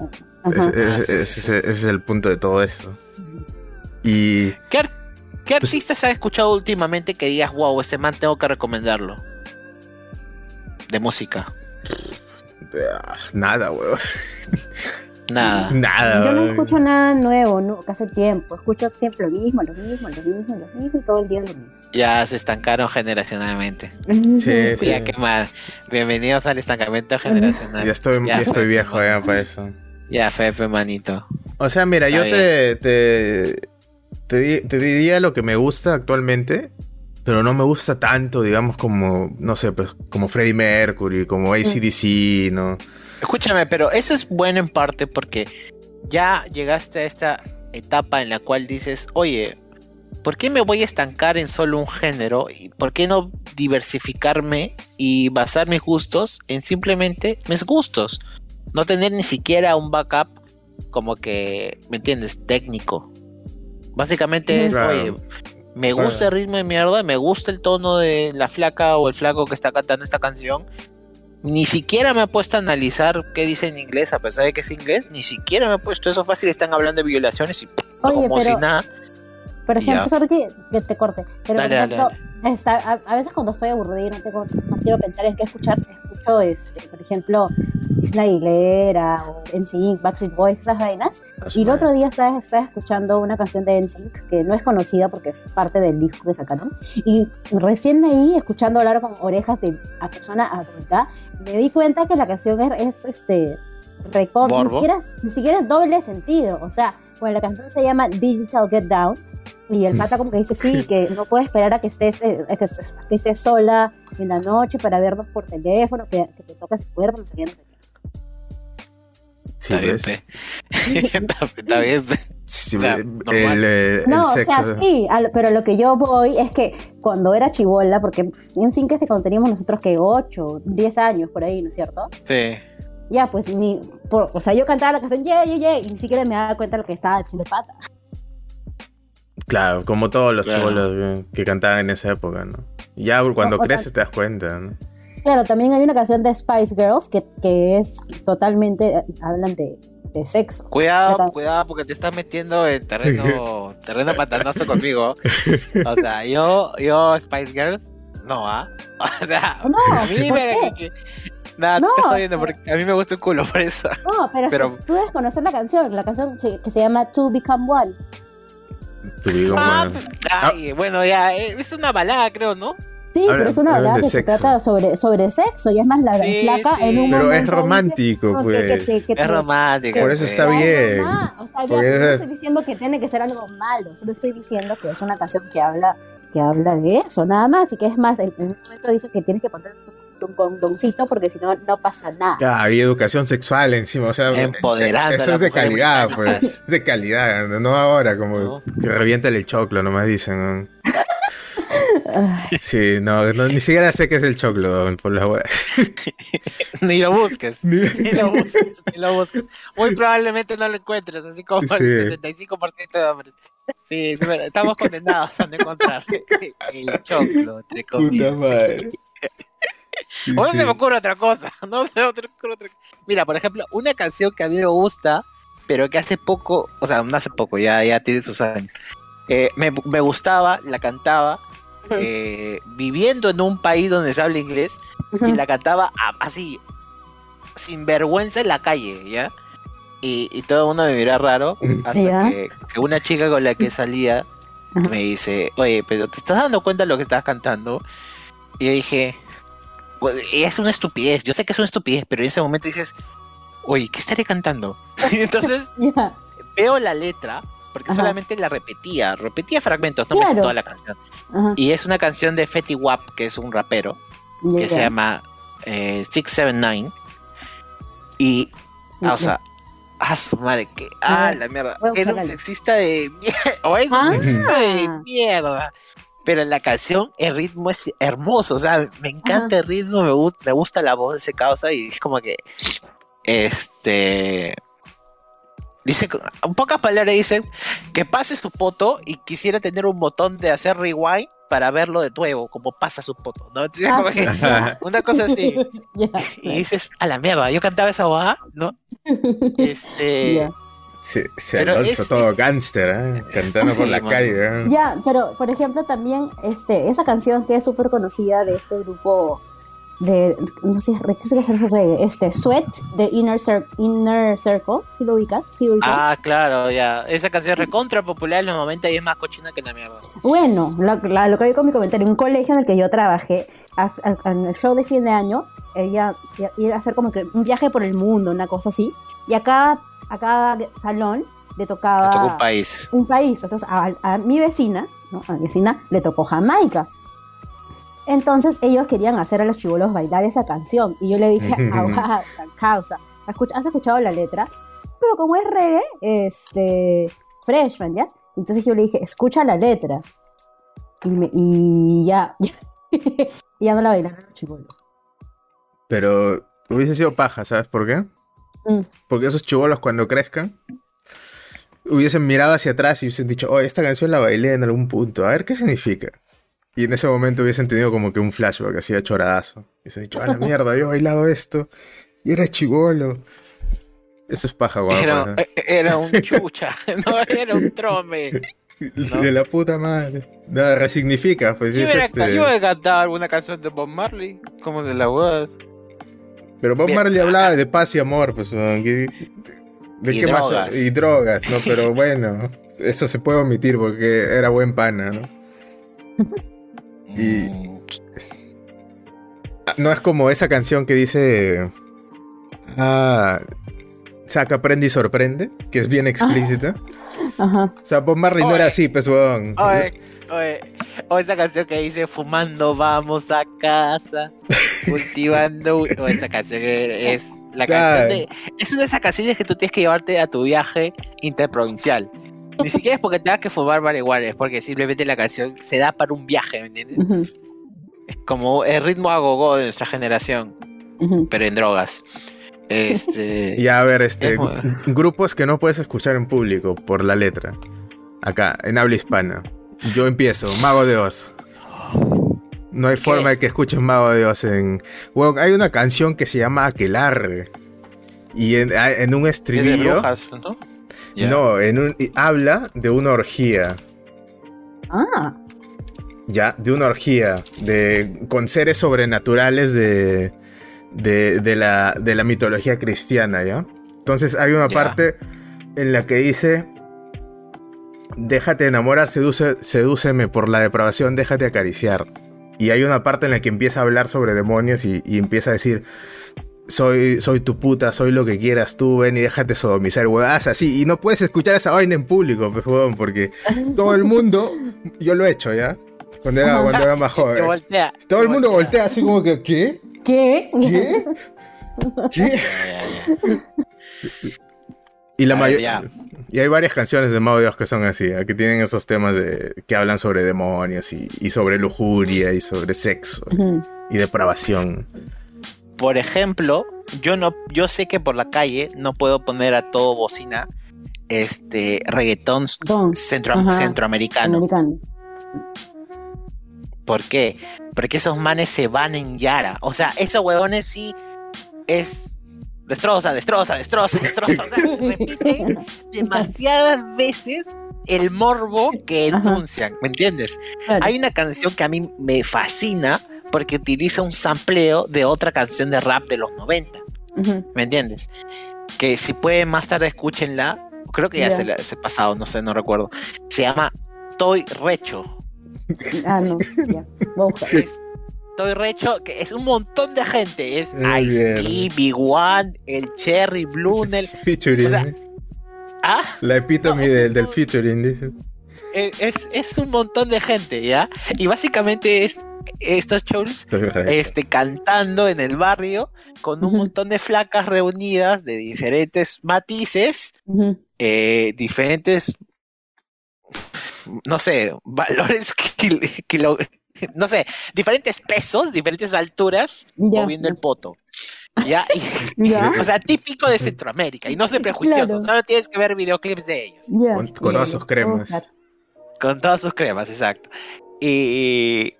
ese es el punto de todo esto. Y. ¿Qué, qué pues artistas has escuchado últimamente que digas, wow, este man tengo que recomendarlo? De música. Ah, nada, weón. Nada. Nada. Yo no escucho nada nuevo, no, hace tiempo. Escucho siempre lo mismo, lo mismo, lo mismo, lo mismo y todo el día lo mismo. Ya se estancaron generacionalmente. Sí, sí. Ya, qué mal. Bienvenidos al estancamiento generacional. Ya estoy, ya, estoy viejo ya para eso. Ya, Fepe, manito. O sea, mira, yo te, te, te, te diría lo que me gusta actualmente pero no me gusta tanto, digamos, como, no sé, pues, como Freddie Mercury, como ACDC, ¿no? Escúchame, pero eso es bueno en parte porque ya llegaste a esta etapa en la cual dices, oye, ¿por qué me voy a estancar en solo un género? ¿Y ¿Por qué no diversificarme y basar mis gustos en simplemente mis gustos? No tener ni siquiera un backup como que, ¿me entiendes? Técnico. Básicamente es, oye, me gusta el ritmo de mierda, me gusta el tono de la flaca o el flaco que está cantando esta canción. Ni siquiera me he puesto a analizar qué dice en inglés, a pesar de que es inglés. Ni siquiera me he puesto eso fácil. Están hablando de violaciones y como si nada. Por ejemplo, sorry que, te corte. Pero por ejemplo, a, veces cuando estoy aburrida y no, tengo, no quiero pensar en qué escuchar, escucho, este, por ejemplo, Isla Aguilera o NSYNC, Backstreet Boys, esas vainas. y el otro día estaba, estaba escuchando una canción de NSYNC que no es conocida porque es parte del disco que sacaron. Y recién ahí, escuchando hablar con orejas de a persona adulta, me di cuenta que la canción es, este, ni siquiera, ni siquiera es doble sentido. O sea, Bueno, la canción se llama Digital Get Down. Y el pata como que dice, sí, que no puede esperar a que estés, eh, que, estés, sola en la noche para vernos por teléfono, que, te toques el cuerpo, no sé qué, no sé qué. Sí, está, bien, está, bien, Sí, el, no, o sea, sí, pero lo que yo voy es que cuando era chivola, porque en Cinque que cuando teníamos nosotros que 8, 10 años por ahí, ¿no es cierto? Sí. Ya, pues ni, o sea, yo cantaba la canción, yeah, yeah, yeah, y ni siquiera me daba cuenta de lo que estaba de pata. Claro, como todos los chivolos que, cantaban en esa época, ¿no? Ya cuando creces te das cuenta, ¿no? Claro, también hay una canción de Spice Girls que, que es totalmente, eh, hablan de, de sexo. Cuidado, cuidado, porque te estás metiendo en terreno, terreno pantanoso conmigo. O sea, yo, yo, Spice Girls, no, ¿ah? O sea, no, a mí me. Nada, no, te estás jodiendo porque a mí me gusta el culo por eso. No, pero, tú debes conocer la canción, la canción que se llama To Become One. To Become ah, One. Pues, ay, bueno, ya, eh, es una balada, creo, ¿no? Sí, pero es una verdad que se trata sobre, sobre sexo y es más la sí, placa en un Pero es romántico, pues. es romántico. por eso está bien. o sea, yo no estoy diciendo que tiene que ser algo malo, solo estoy diciendo que es una canción que habla que habla de eso, nada más, y que es más, en, un momento dice que tienes que poner un condoncito porque si no, no pasa nada. Ah, y educación sexual encima, o sea, Empoderando eso es de calidad, pues, es de calidad, no ahora, como que revienta el choclo, nomás dicen. Sí, no, ni siquiera sé qué es el choclo por la web. ni lo busques. Ni... lo busques, ni lo busques. Muy probablemente no lo encuentres, así como el 75% de hombres. Sí, estamos condenados a no encontrar el choclo, entre comillas. Puta madre. O no se me ocurre otra cosa. No se me ocurre otra Mira, por ejemplo, una canción que a mí me gusta, pero que hace poco, o sea, no hace poco, ya, ya tiene sus años. Eh, me, me, gustaba, la cantaba, eh, viviendo en un país donde se habla inglés y la cantaba así, sin vergüenza en la calle, ¿ya? Y, todo el mundo me mira raro hasta que, una chica con la que salía me dice, oye, pero ¿te estás dando cuenta de lo que estás cantando? Y yo dije, es una estupidez, yo sé que es una estupidez, pero en ese momento dices, oye, ¿qué estaré cantando? y entonces veo la letra porque solamente la repetía, repetía fragmentos, no me sé toda la canción. Y es una canción de Fetty Wap, que es un rapero, que se llama eh, 679. Y, ah, o sea, a su madre, que, ah, la mierda, era un sexista de mierda, o es un ah. sexista de mierda. Pero la canción, el ritmo es hermoso, o sea, me encanta el ritmo, me, me gusta la voz de ese causa y es como que, este, Dice, en pocas palabras dice que pase su foto y quisiera tener un botón de hacer rewind para verlo de nuevo, como pasa su foto, ¿no? Ah, una cosa así. y dices, a la mierda, yo cantaba esa boda, ¿no? Este... Se, se todo gangster, ¿eh? cantando por la calle. ¿eh? Ya, pero por ejemplo también este, esa canción que es súper conocida de este grupo de, no sé, ¿qué es reggae? Este, Sweat, de Inner, Inner Circle, si lo ubicas, Ah, claro, ya. Esa canción es recontra popular en los 90 y es más cochina que la mierda. Bueno, lo que vi con mi comentario, en un colegio en el que yo trabajé, en el show de fin de año, ella iba a hacer como que un viaje por el mundo, una cosa así, y a cada, a cada salón le tocaba... un país. Un país, entonces a, a mi vecina, ¿no? A mi vecina le tocó Jamaica. Entonces ellos querían hacer a los chivolos bailar esa canción. Y yo le dije, ah, causa, ¿has escuchado la letra? Pero como es reggae, este, freshman, ¿ya? Entonces yo le dije, escucha la letra. Y, ya, ya no la bailaron los chivolos. Pero hubiese sido paja, ¿sabes por qué? Mm. Porque esos chivolos cuando crezcan hubiesen mirado hacia atrás y hubiesen dicho, oh, esta canción la bailé en algún punto, a ver qué significa. Y en ese momento hubiesen tenido como que un flashback así de choradazo. Y hubiesen dicho, a la mierda, yo he bailado esto. Y era chivolo. Eso es paja, guapo. Era, e, era, un chucha, no era un trome. De la puta madre. No, resignifica, pues yo, es este... yo he cantado alguna canción de Bob Marley, como de la voz. Pero Bob Marley hablaba de paz y amor, pues. ¿De, qué más? Y drogas, ¿no? Pero bueno, eso se puede omitir porque era buen pana, ¿no? Y. No es como esa canción que dice. Ah. saca, prende y sorprende, que es bien explícita. Ajá. O sea, Bob Marley no era así, pues, weón. O esa canción que dice fumando vamos a casa, cultivando. o esa canción que es la canción de. Es una de esas canciones que tú tienes que llevarte a tu viaje interprovincial. Ni siquiera es porque tengas que fumar marihuana, es porque simplemente la canción se da para un viaje, ¿me entiendes? Es como el ritmo agogó de nuestra generación, pero en drogas. Este... Y a ver, este, grupos que no puedes escuchar en público por la letra. Acá, en habla hispana. Yo empiezo, Mago de Oz. No hay forma de que escuches Mago de Oz en. Bueno, hay una canción que se llama Aquelarre. Y en, un estribillo. ¿no? No, en un, habla de una orgía. Ah. Ya, de una orgía. De, con seres sobrenaturales de, de, la, de la mitología cristiana, ¿ya? Entonces hay una parte en la que dice, déjate enamorar, seduce, sedúceme por la depravación, déjate acariciar. Y hay una parte en la que empieza a hablar sobre demonios y, empieza a decir, soy, soy tu puta, soy lo que quieras tú, ven y déjate sodomizar, huevas así. Y no puedes escuchar esa vaina en público, pues, porque todo el mundo, yo lo he hecho, ¿ya? Cuando era, cuando era más joven. todo el mundo voltea así como que, ¿qué? ¿Qué? ¿Qué? ¿Qué? y la mayoría. Y hay varias canciones de Mago Dios que son así, ¿eh? que tienen esos temas de que hablan sobre demonios y, sobre lujuria y sobre sexo y depravación. Por ejemplo, yo no, yo sé que por la calle no puedo poner a todo bocina este reggaetón centroamericano. ¿Por qué? Porque esos manes se van en Yara. O sea, esos huevones sí es destroza, destroza, destroza, destroza. O sea, repiten demasiadas veces el morbo que enuncian, ¿me entiendes? Hay una canción que a mí me fascina porque utiliza un sampleo de otra canción de rap de los 90, ¿me entiendes? Que si pueden más tarde escúchenla, creo que ya se, se pasado, no sé, no recuerdo. Se llama Toy Recho. Ah, no, ya. Estoy recho, que es un montón de gente. Es Ice-T, Big One, el Cherry, Blunel. Featuring. O sea, ¿ah? La epítome del, del featuring, dice. Es, es, un montón de gente, ¿ya? Y básicamente es estos shows este, cantando en el barrio con un montón de flacas reunidas de diferentes matices, eh, diferentes no sé, valores que, no sé, diferentes pesos, diferentes alturas, moviendo el poto. ¿Ya? O sea, típico de Centroamérica. Y no sé prejuicioso, solo tienes que ver videoclips de ellos. Con, todas sus cremas. Con todas sus cremas, exacto. Y,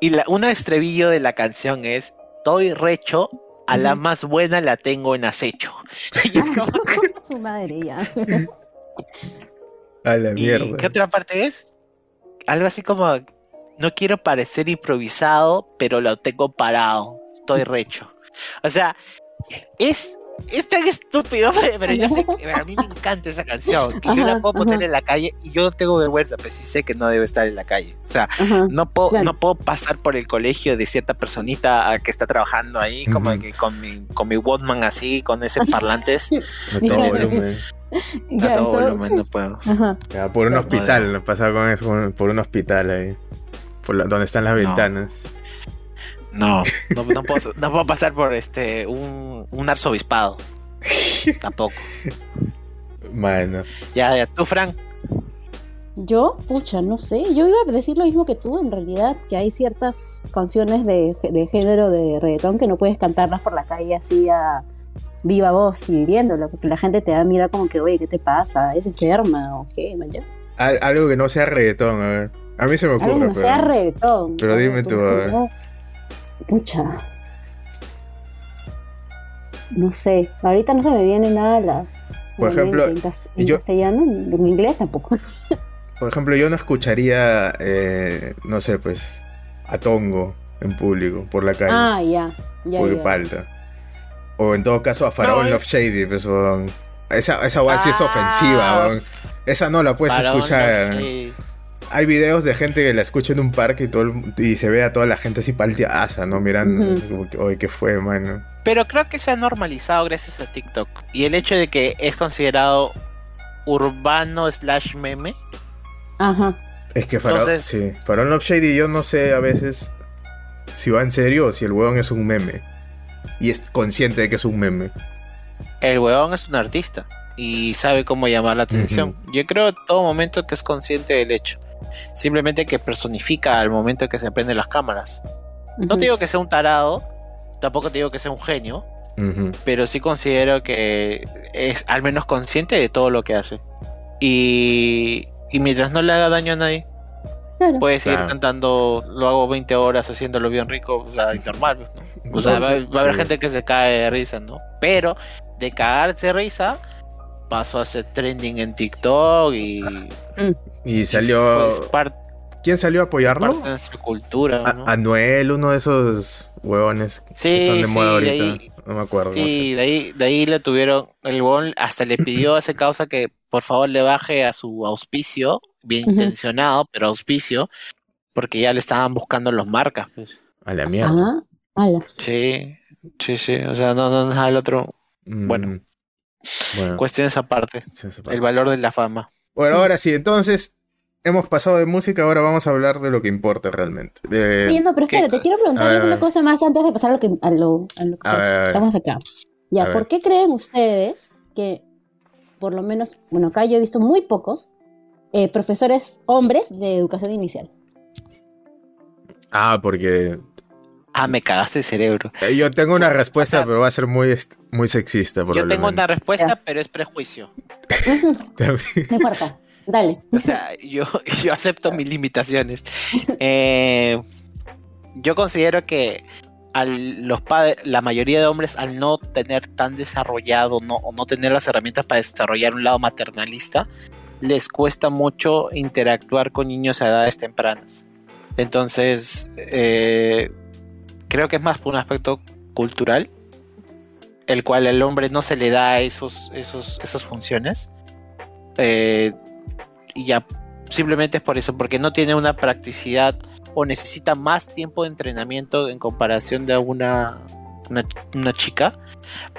y la, un estribillo de la canción es: Estoy recho, a la más buena la tengo en acecho. Su madre ya. A la mierda. ¿Qué otra parte es? Algo así como, no quiero parecer improvisado, pero lo tengo parado. Estoy recho. O sea, es es tan estúpido, pero yo sé que a mí me encanta esa canción. Y yo la puedo poner en la calle y yo no tengo vergüenza, pero sí sé que no debe estar en la calle. O sea, no puedo, no puedo pasar por el colegio de cierta personita que está trabajando ahí, como que con mi, con mi Walkman así, con ese parlantes. A todo volumen. A todo volumen no puedo. por un hospital, no pasaba con eso, por un hospital ahí. Por donde están las ventanas. No, no, puedo, pasar por este un, un arzobispado. Tampoco. Bueno. Ya, ya, tú, Frank. Yo, pucha, no sé. Yo iba a decir lo mismo que tú, en realidad, que hay ciertas canciones de, género de reggaetón que no puedes cantarlas por la calle así a viva voz y viviéndolo, porque la gente te da mira como que, oye, ¿qué te pasa? ¿Es enferma o qué? algo que no sea reggaetón, a ver. A mí se me ocurre. No sea reggaetón. Pero dime tú, a ver. Pucha. No sé, ahorita no se me viene nada la. Por ejemplo, en, castellano, en inglés tampoco. Por ejemplo, yo no escucharía, eh, no sé, pues, a Tongo en público, por la calle. Ah, ya. ya por falta. O en todo caso a Faraón eh. Love Shady, pues, esa, esa sí es ofensiva, ah. esa no la puedes escuchar. Hay videos de gente que la escucha en un parque y, todo y se ve a toda la gente así palteaza, ¿no? Mirando, como que, oye, ¿qué fue, mano? Pero creo que se ha normalizado gracias a TikTok. Y el hecho de que es considerado urbano slash meme. Ajá. Es que Farol, Entonces, sí, Farol Shady yo no sé a veces si va en serio o si el huevón es un meme. Y es consciente de que es un meme. El huevón es un artista y sabe cómo llamar la atención. Yo creo en todo momento que es consciente del hecho. Simplemente que personifica al momento que se prenden las cámaras. No te digo que sea un tarado, tampoco te digo que sea un genio, pero sí considero que es al menos consciente de todo lo que hace. Y, y mientras no le haga daño a nadie, puede seguir cantando, lo hago 20 horas haciéndolo bien rico, o sea, normal. O sea, va, a haber gente que se cae de risa, ¿no? Pero de cagarse de risa, pasó a ser trending en TikTok y. Y salió. ¿Quién salió a apoyarlo? Parte de nuestra cultura. ¿no? Anuel, uno de esos huevones que están de moda ahorita. no me acuerdo. Sí, de, ahí, de ahí le tuvieron. El huevón hasta le pidió a ese causa que por favor le baje a su auspicio, bien intencionado, pero auspicio, porque ya le estaban buscando los marcas. Pues. A la mierda. Ah, sí, sí, sí. O sea, no, no, no, el otro. Mm. Bueno. Bueno, Cuestiones aparte. El valor de la fama. Bueno, ahora sí, entonces hemos pasado de música, ahora vamos a hablar de lo que importa realmente. De... no, pero te quiero preguntarles una cosa más antes de pasar a lo que, a lo, que estamos acá. Ya, ¿por qué creen ustedes que, por lo menos, bueno, acá yo he visto muy pocos eh, profesores hombres de educación inicial? Ah, porque Ah, me cagaste el cerebro. Eh, yo tengo una respuesta, pero va a ser muy, muy sexista. Yo tengo una respuesta, pero es prejuicio. no importa, dale. O sea, yo, yo acepto mis limitaciones. Eh, yo considero que los padres, la mayoría de hombres, al no tener tan desarrollado no, o no tener las herramientas para desarrollar un lado maternalista, les cuesta mucho interactuar con niños a edades tempranas. Entonces, eh, creo que es más por un aspecto cultural, el cual al hombre no se le da esos, esos, esas funciones. Eh, y ya simplemente es por eso, porque no tiene una practicidad o necesita más tiempo de entrenamiento en comparación de una, una, chica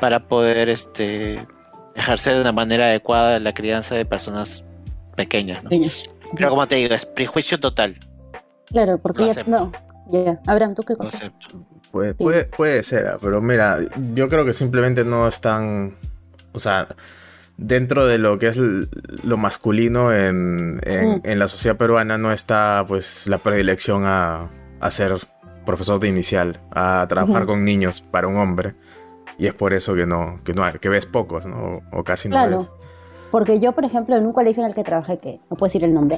para poder este, ejercer de una manera adecuada la crianza de personas pequeñas. Pero como te digo, es prejuicio total. Claro, porque no, ya, Abraham, ¿tú qué cosa? Puede, puede, puede ser, ah, pero mira, yo creo que simplemente no están. O sea, dentro de lo que es lo masculino en, mm. en, la sociedad peruana no está pues la predilección a, a ser profesor de inicial, a trabajar con niños para un hombre. Y es por eso que no, que no que ves pocos, ¿no? O, casi no claro. ves. Porque yo, por ejemplo, en un colegio en el que trabajé, que no puedo decir el nombre,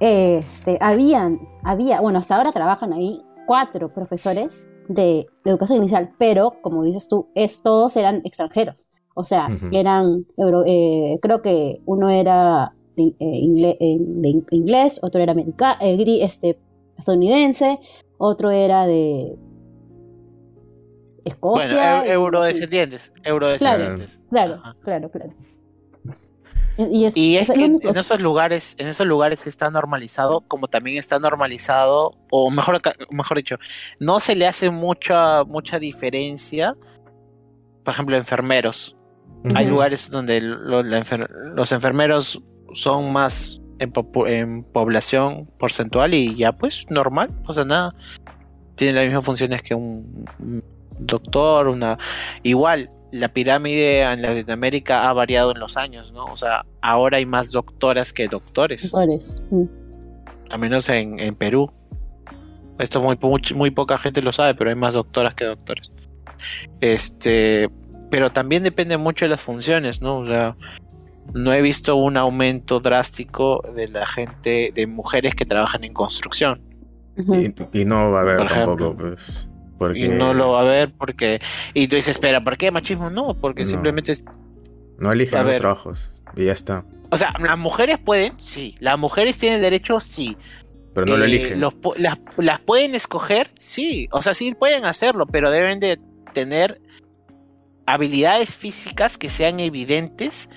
este, habían, había, bueno, hasta ahora trabajan ahí cuatro profesores de, educación inicial, pero como dices tú, es, todos eran extranjeros. O sea, eran, eh, creo que uno era de, eh, inglés, otro era eh, este, estadounidense, otro era de Escocia. Bueno, eurodescendientes, eurodescendientes. Claro, claro, claro, y, es, que en esos lugares, en esos lugares está normalizado, como también está normalizado, o mejor, mejor dicho, no se le hace mucha, mucha diferencia, por ejemplo, enfermeros. Hay lugares donde los enfermeros son más en, en, población porcentual y ya pues normal, o sea, nada. Tienen las mismas funciones que un doctor, una... Igual, la pirámide en Latinoamérica ha variado en los años, ¿no? O sea, ahora hay más doctoras que doctores. Doctores. Mm. Al menos en, Perú. Esto muy, muy, poca gente lo sabe, pero hay más doctoras que doctores. Este, pero también depende mucho de las funciones, ¿no? O sea, no he visto un aumento drástico de la gente, de mujeres que trabajan en construcción. y, no va a haber tampoco, pues. Y no lo va a ver porque... Y tú dices, espera, ¿por qué machismo? No, porque simplemente es... No eligen los trabajos y ya está. O sea, las mujeres pueden, sí. Las mujeres tienen derecho, sí. Pero no lo eh, eligen. las, pueden escoger, sí. O sea, sí pueden hacerlo, pero deben de tener habilidades físicas que sean evidentes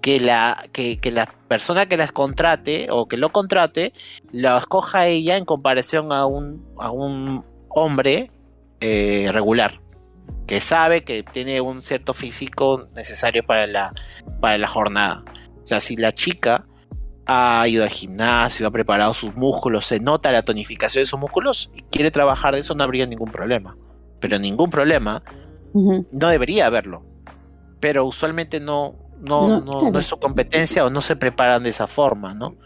que la, que, la persona que las contrate o que lo contrate la escoja ella en comparación a un, a un hombre eh, regular que sabe que tiene un cierto físico necesario para la, para la jornada. O sea, si la chica ha ido al gimnasio, ha preparado sus músculos, se nota la tonificación de sus músculos y quiere trabajar de eso, no habría ningún problema. Pero ningún problema, no debería haberlo. Pero usualmente no, no, no, es su competencia o no se preparan de esa forma, ¿no?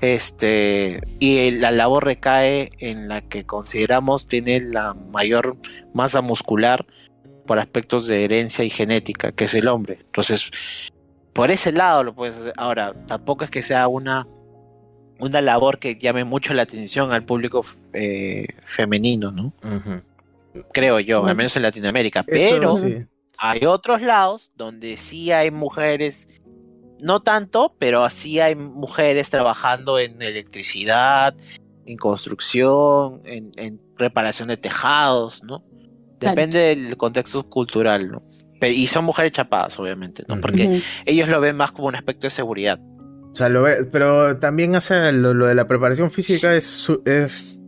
Este, y la labor recae en la que consideramos tiene la mayor masa muscular por aspectos de herencia y genética, que es el hombre. Entonces, por ese lado lo puedes hacer. Ahora, tampoco es que sea una, una labor que llame mucho la atención al público eh, femenino, ¿no? Creo yo, al menos en Latinoamérica. Pero hay otros lados donde sí hay mujeres, no tanto, pero sí hay mujeres trabajando en electricidad, en construcción, en, en reparación de tejados, ¿no? Depende del contexto cultural, ¿no? Y son mujeres chapadas, obviamente, ¿no? Porque ellos lo ven más como un aspecto de seguridad. O sea, lo ve, pero también hace lo, de la preparación física es, es,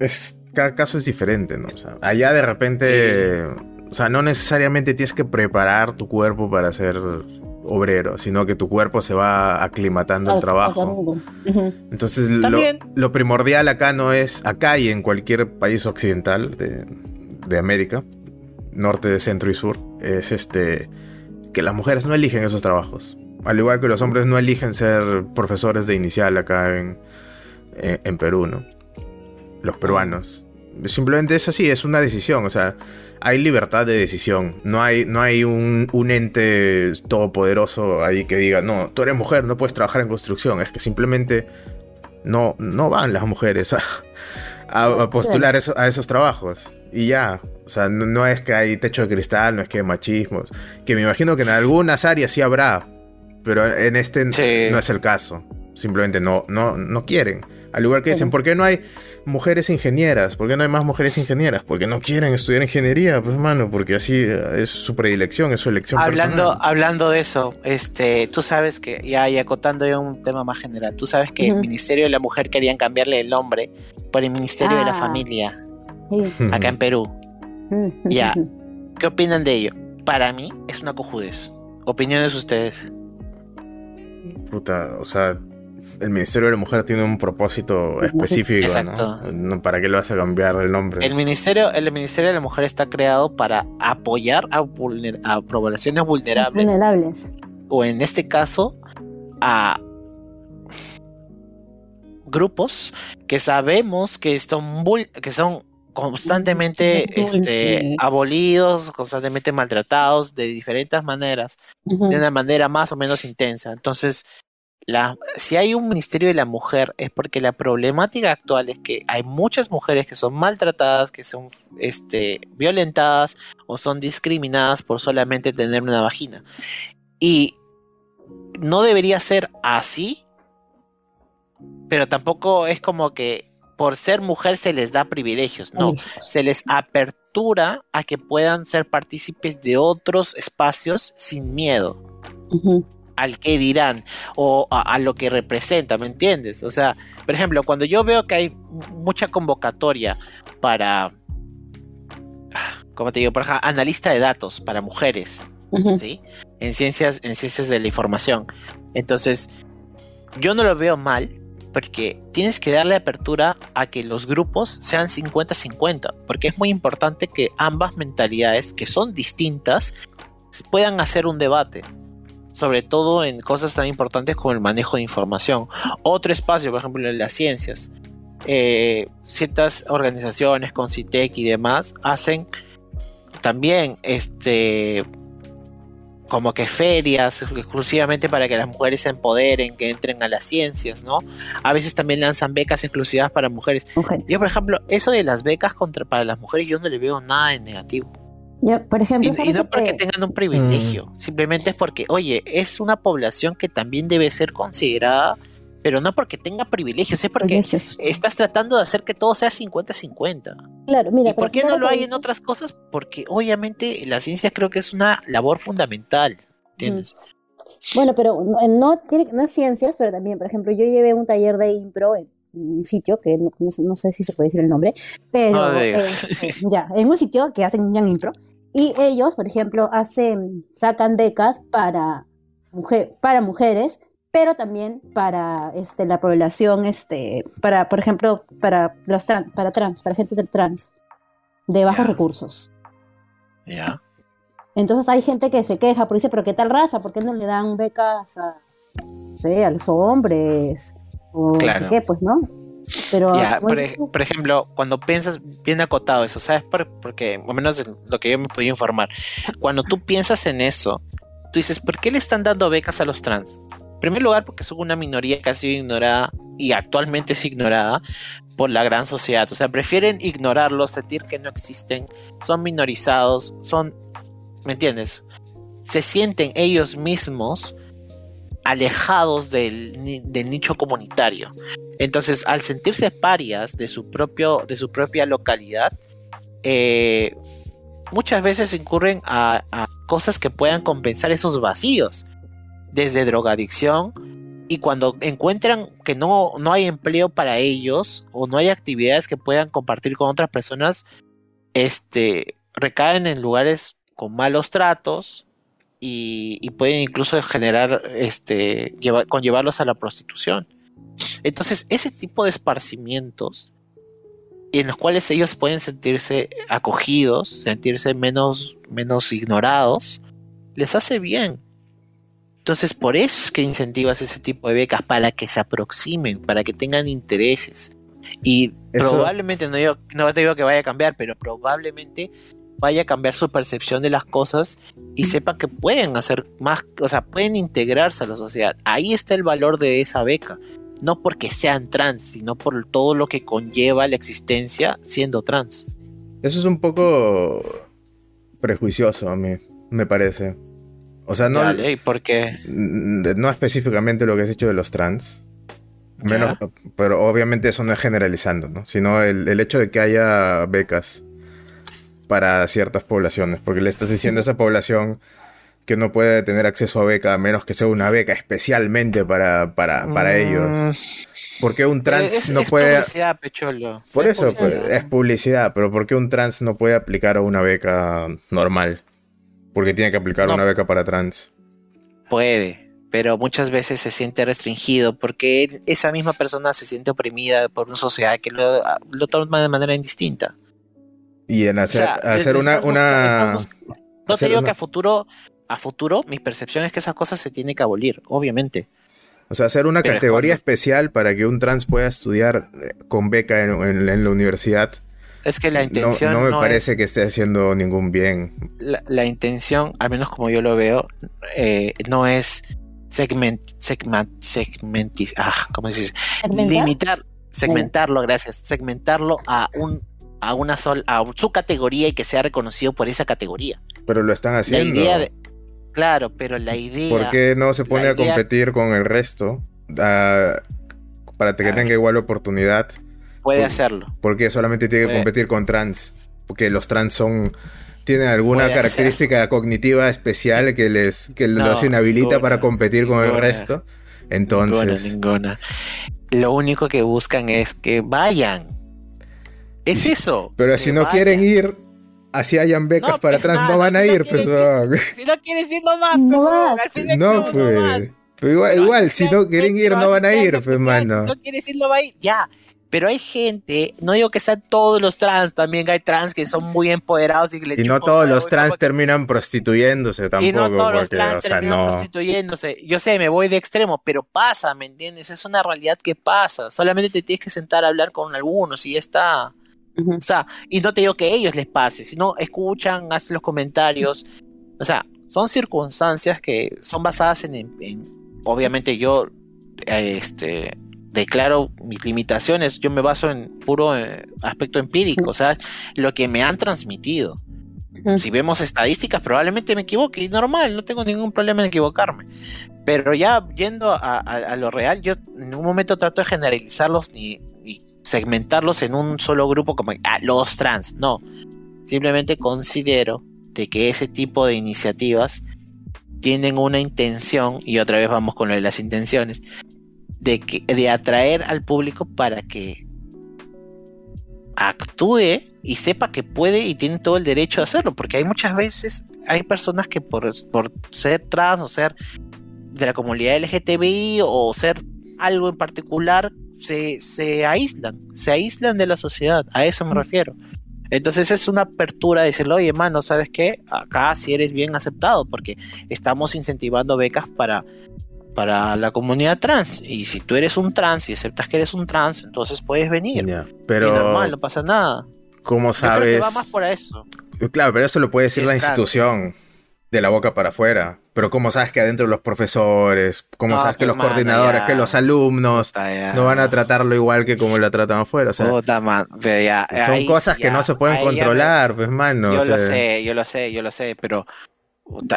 es, cada caso es diferente, ¿no? O sea, allá de repente, o sea, no necesariamente tienes que preparar tu cuerpo para ser obrero, sino que tu cuerpo se va aclimatando al trabajo. Entonces, lo, lo, primordial acá no es, acá y en cualquier país occidental de, de América, norte, de centro y sur, es este que las mujeres no eligen esos trabajos. Al igual que los hombres no eligen ser profesores de inicial acá en, en, Perú, ¿no? Los peruanos. Simplemente es así, es una decisión. O sea, hay libertad de decisión. No hay, no hay un, un, ente todopoderoso ahí que diga, no, tú eres mujer, no puedes trabajar en construcción. Es que simplemente no, no van las mujeres a, a, postular a esos trabajos. Y ya, o sea, no, es que hay techo de cristal, no es que hay machismo. Que me imagino que en algunas áreas sí habrá, pero en este no es el caso. Simplemente no, no, no quieren. Al igual que dicen, ¿por qué no hay mujeres ingenieras? ¿Por qué no hay más mujeres ingenieras? Porque no quieren estudiar ingeniería, pues mano, porque así es su predilección, es su elección hablando, personal. Hablando de eso, este, tú sabes que, ya y acotando ya un tema más general, tú sabes que el Ministerio de la Mujer querían cambiarle el nombre por el Ministerio de la ah. Familia, acá en Perú. ya, ¿qué opinan de ello? Para mí es una cojudez. ¿Opiniones ustedes? Puta, o sea, el Ministerio de la Mujer tiene un propósito específico, ¿no? ¿Para qué le vas a cambiar el nombre? El Ministerio, el Ministerio de la Mujer está creado para apoyar a, poblaciones vulnerables. Vulnerables. O en este caso, a grupos que sabemos que son, que son constantemente este, abolidos, constantemente maltratados de diferentes maneras, de una manera más o menos intensa. Entonces, si hay un Ministerio de la Mujer es porque la problemática actual es que hay muchas mujeres que son maltratadas, que son este, violentadas o son discriminadas por solamente tener una vagina. Y no debería ser así, pero tampoco es como que por ser mujer se les da privilegios, no, se les apertura a que puedan ser partícipes de otros espacios sin miedo al que dirán o a, lo que representa, ¿me entiendes? O sea, por ejemplo, cuando yo veo que hay mucha convocatoria para, ¿cómo te digo? Por ejemplo, analista de datos para mujeres, ¿sí? En ciencias, en ciencias de la información. Entonces, yo no lo veo mal porque tienes que darle apertura a que los grupos sean 50-50, porque es muy importante que ambas mentalidades, que son distintas, puedan hacer un debate sobre todo en cosas tan importantes como el manejo de información. Otro espacio, por ejemplo, en las ciencias. Eh, ciertas organizaciones con CITEC y demás hacen también este como que ferias exclusivamente para que las mujeres se empoderen, que entren a las ciencias, ¿no? A veces también lanzan becas exclusivas para mujeres. Yo, por ejemplo, eso de las becas contra, para las mujeres, yo no le veo nada de negativo por ejemplo, y, no porque tengan un privilegio, mm. simplemente es porque, oye, es una población que también debe ser considerada, pero no porque tenga privilegios, es porque estás tratando de hacer que todo sea 50-50. Claro, mira. ¿Y por qué no lo hay en otras cosas? Porque obviamente la ciencia creo que es una labor fundamental, ¿entiendes? Bueno, pero no, tiene, no es ciencias, pero también, por ejemplo, yo llevé un taller de impro en un sitio que no, sé si se puede decir el nombre, pero eh, ya, en un sitio que hacen un impro y ellos, por ejemplo, hacen, sacan becas para, mujer, para mujeres, pero también para este, la población, este, para, por ejemplo, para los trans, para trans, para gente del trans, de bajos recursos. Ya. Entonces hay gente que se queja, pero dice, pero ¿qué tal raza? ¿Por qué no le dan becas a, a los hombres? O no sé qué, pues, ¿no? Pero, por, ejemplo, cuando piensas bien acotado eso, ¿sabes? porque, o menos lo que yo me podía informar, cuando tú piensas en eso, tú dices, ¿por qué le están dando becas a los trans? En primer lugar, porque son una minoría que ha sido ignorada y actualmente es ignorada por la gran sociedad. O sea, prefieren ignorarlos, sentir que no existen, son minorizados, son, ¿me entiendes? Se sienten ellos mismos alejados del, del nicho comunitario. Entonces, al sentirse parias de su, propio, de su propia localidad, eh, muchas veces incurren a, cosas que puedan compensar esos vacíos, desde drogadicción, y cuando encuentran que no, no hay empleo para ellos o no hay actividades que puedan compartir con otras personas, este, recaen en lugares con malos tratos y, pueden incluso generar, este, conllevarlos a la prostitución. Entonces, ese tipo de esparcimientos en los cuales ellos pueden sentirse acogidos, sentirse menos, menos ignorados, les hace bien. Entonces, por eso es que incentivas ese tipo de becas para que se aproximen, para que tengan intereses. Y probablemente, no, no te digo que vaya a cambiar, pero probablemente vaya a cambiar su percepción de las cosas y sepan que pueden hacer más, o sea, pueden integrarse a la sociedad. Ahí está el valor de esa beca no porque sean trans, sino por todo lo que conlleva la existencia siendo trans. Eso es un poco prejuicioso a mí, me parece. O sea, no. por qué? No específicamente lo que has hecho de los trans. Menos, pero obviamente eso no es generalizando, ¿no? Sino el, el, hecho de que haya becas para ciertas poblaciones. Porque le estás diciendo a esa población que no puede tener acceso a beca a menos que sea una beca especialmente para, para, para mm. ellos. Porque un trans no puede. Es publicidad, Pecholo. Por eso, pues, es publicidad, pero ¿por qué un trans no puede aplicar una beca normal? Porque tiene que aplicar una beca para trans. Puede, pero muchas veces se siente restringido porque esa misma persona se siente oprimida por una sociedad que lo, lo toma de manera indistinta. Y en hacer, hacer una. una... no te digo que a futuro a futuro, mi percepción es que esas cosas se tienen que abolir, obviamente. O sea, hacer una categoría especial para que un trans pueda estudiar eh, con beca en, la universidad. Es que la intención. No, me parece que esté haciendo ningún bien. La, intención, al menos como yo lo veo, eh, no es segment, segment, segmentis, ah, ¿cómo se dice? Limitar, segmentarlo, gracias. Segmentarlo a un a una sola, a su categoría y que sea reconocido por esa categoría. Pero lo están haciendo. La idea de, Claro, pero la idea. ¿Por qué no se pone a competir con el resto? para que ah. tenga igual oportunidad. Puede hacerlo. Porque solamente tiene que competir con trans. Porque los trans son. Tienen alguna característica cognitiva especial que les que los inhabilita para competir con el resto. Entonces. Ninguna, Lo único que buscan es que vayan. Es eso. Pero si no quieren ir, así hayan becas para pues trans, no van a ir, pues. Si no quieres ir, no vas, no, no, pues. Pero igual, igual si no quieren ir, no van a ir, pues, mano. Si no quieres ir, no va a ir, ya. Pero hay gente, no digo que sean todos los trans, también hay trans que son muy empoderados y que Y no todos los trans terminan prostituyéndose tampoco. Y no todos los trans terminan prostituyéndose. Yo sé, me voy de extremo, pero pasa, ¿me entiendes? Es una realidad que pasa. Solamente te tienes que sentar a hablar con algunos y ya está. O sea, y no te digo que a ellos les pase, sino escuchan, hacen los comentarios. O sea, son circunstancias que son basadas en, obviamente yo este declaro mis limitaciones, yo me baso en puro eh, aspecto empírico, o sea, lo que me han transmitido. Si vemos estadísticas, probablemente me equivoque, y normal, no tengo ningún problema en equivocarme. Pero ya yendo a, lo real, yo en ningún momento trato de generalizarlos ni, segmentarlos en un solo grupo como ah, los trans. No, simplemente considero de que ese tipo de iniciativas tienen una intención, y otra vez vamos con lo de las intenciones, de, que, de atraer al público para que actúe y sepa que puede y tiene todo el derecho a hacerlo, porque hay muchas veces, hay personas que por, por ser trans o ser de la comunidad LGTBI o ser algo en particular, se, se aíslan, se aíslan de la sociedad, a eso me refiero. Entonces es una apertura de decirle, oye, mano, ¿sabes qué? Acá sí eres bien aceptado porque estamos incentivando becas para, para la comunidad trans. Y si tú eres un trans y aceptas que eres un trans, entonces puedes venir. pero... normal, no pasa nada. ¿Cómo sabes? va más por eso. Claro, pero eso lo puede decir la institución de la boca para afuera. Pero ¿cómo sabes que adentro los profesores, cómo sabes que los coordinadores, que los alumnos no van a tratarlo igual que como lo tratan afuera? O sea, son cosas que no se pueden controlar, pues, mano. Yo lo sé, yo lo sé, yo lo sé, pero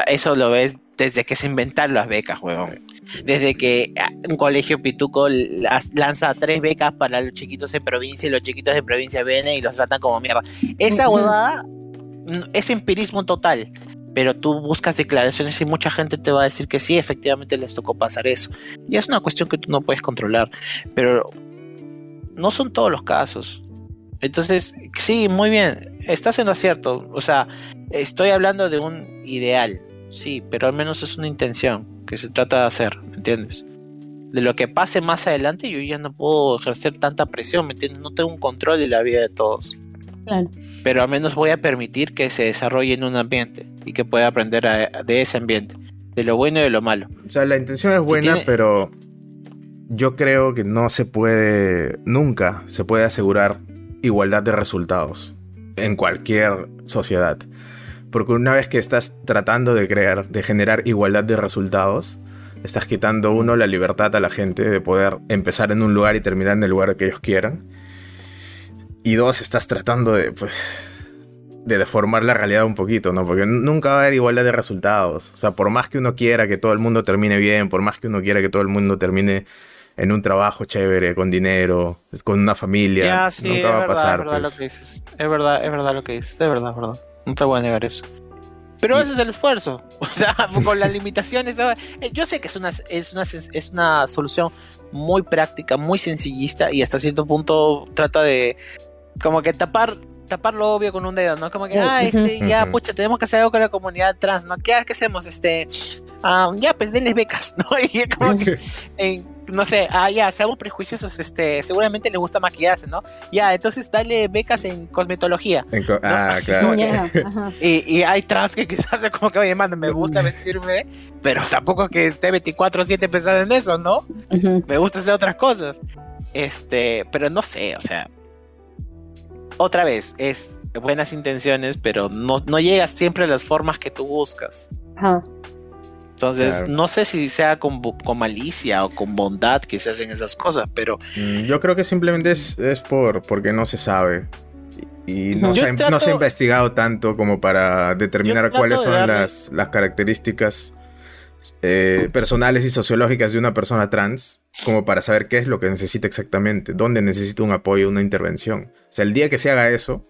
eso lo ves desde que se inventaron las becas, huevón. Desde que ah, un colegio pituco lanza tres becas para los chiquitos de provincia y los chiquitos de provincia vienen y los tratan como mierda. Esa huevada mm, es empirismo total pero tú buscas declaraciones y mucha gente te va a decir que sí, efectivamente les tocó pasar eso. Y es una cuestión que tú no puedes controlar, pero no son todos los casos. Entonces, sí, muy bien, estás en lo cierto. O sea, estoy hablando de un ideal, sí, pero al menos es una intención que se trata de hacer, ¿me entiendes? De lo que pase más adelante, yo ya no puedo ejercer tanta presión, ¿me entiendes? No tengo un control de la vida de todos. Pero al menos voy a permitir que se desarrolle en un ambiente y que pueda aprender de ese ambiente, de lo bueno y de lo malo. O sea, la intención es buena, pero yo creo que no se puede, nunca se puede asegurar igualdad de resultados en cualquier sociedad. Porque una vez que estás tratando de crear, de generar igualdad de resultados, estás quitando uno la libertad a la gente de poder empezar en un lugar y terminar en el lugar que ellos quieran. Y dos, estás tratando de, pues, de deformar la realidad un poquito, ¿no? Porque nunca va a haber igualdad de resultados. O sea, por más que uno quiera que todo el mundo termine bien, por más que uno quiera que todo el mundo termine en un trabajo chévere, con dinero, con una familia, nunca va a pasar. Es verdad, lo pues. que dices. Es verdad, es verdad lo que dices. Es verdad, es verdad. No te voy a negar eso. Pero ese es el esfuerzo. O sea, con las limitaciones. Eh, yo sé que es una, es una, es una solución muy práctica, muy sencillista y hasta cierto punto trata de como que tapar tapar lo obvio con un dedo, ¿no? Como que, ah, este, ya, pucha, tenemos que hacer algo con la comunidad trans, ¿no? ¿Qué, qué hacemos? Este, ah, ya, pues denles becas, ¿no? Y como que, no sé, ah, ya, seamos prejuiciosos, este, seguramente les gusta maquillarse, ¿no? Ya, entonces dale becas en cosmetología. Ah, claro. y, y, hay trans que quizás como que, oye, mano, me gusta vestirme, pero tampoco que esté 24-7 pensando en eso, ¿no? Me gusta hacer otras cosas. Este, pero no sé, o sea, otra vez, es buenas intenciones, pero no, no llegas siempre a las formas que tú buscas. Entonces, no sé si sea con, malicia o con bondad que se hacen esas cosas, pero... Mm, yo creo que simplemente es, por porque no se sabe. Y no, se, no se, ha investigado tanto como para determinar cuáles son las, las características eh, personales y sociológicas de una persona trans como para saber qué es lo que necesita exactamente, dónde necesita un apoyo, una intervención. O sea, el día que se haga eso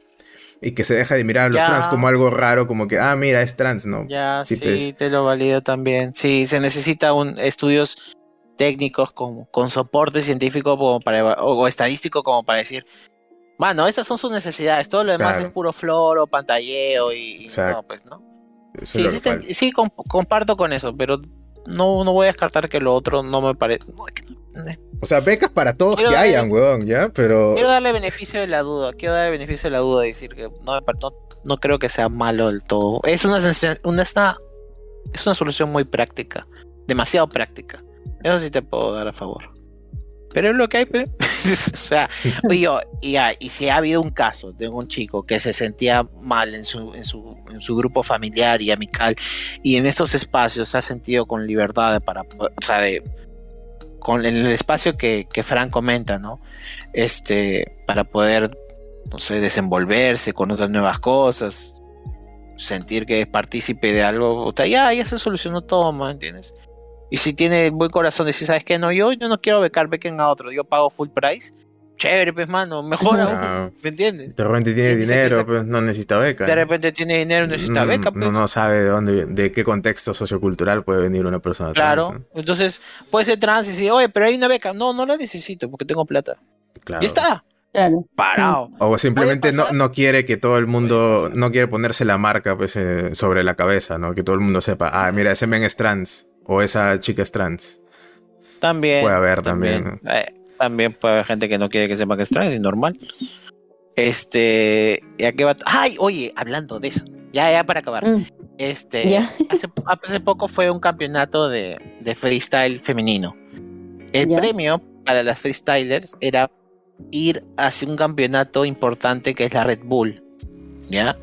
y que se deja de mirar a los trans como algo raro, como que, ah, mira, es trans, ¿no? Ya, sí, pues. te lo valido también. Sí, se necesita un estudios técnicos con, con soporte científico como para, o, estadístico como para decir, bueno, estas son sus necesidades, todo lo demás es puro floro, pantalleo y, no, pues, ¿no? Sí, sí, sí comparto con eso, pero no, no voy a descartar que lo otro no me parece. o sea, becas para todos que hayan, weón, ¿ya? Pero. Quiero darle beneficio de la duda. Quiero darle beneficio de la duda y decir que no, no, creo que sea malo del todo. Es una, una, es una solución muy práctica. Demasiado práctica. Eso sí te puedo dar a favor. Pero es lo que hay, o sea, oye, y, y si ha habido un caso de un chico que se sentía mal en su, en su, en su grupo familiar y amical, y en esos espacios se ha sentido con libertad para, o sea, de, con en el espacio que, que Fran comenta, ¿no? Este, para poder, no sé, desenvolverse con otras nuevas cosas, sentir que es partícipe de algo, o sea, ya, ya se solucionó todo, ¿me entiendes? Y si tiene buen corazón, decir, ¿sabes qué? No, yo, yo no quiero becar, bequen a otro, yo pago full price chévere, pues, mano, mejor aún, ¿me entiendes? De repente tiene dinero, pues no necesita beca. De repente tiene dinero, necesita beca, pues. No, no sabe de dónde, de qué contexto sociocultural puede venir una persona claro. trans. Claro, entonces puede ser trans y decir, oye, pero hay una beca. No, no la necesito porque tengo plata. Claro. Y está. Claro. Parado. O simplemente no, no quiere que todo el mundo, no quiere ponerse la marca pues, eh, sobre la cabeza, ¿no? Que todo el mundo sepa, ah, mira, ese men es trans o esa chica es trans. También. Puede haber también. También, puede haber gente que no quiere que sepa que es trans, es normal. Este, ya que va. Ay, oye, hablando de eso, ya, ya para acabar. Mm. Este, hace, hace, poco fue un campeonato de, de freestyle femenino. El premio para las freestylers era ir hacia un campeonato importante que es la Red Bull. ¿Ya?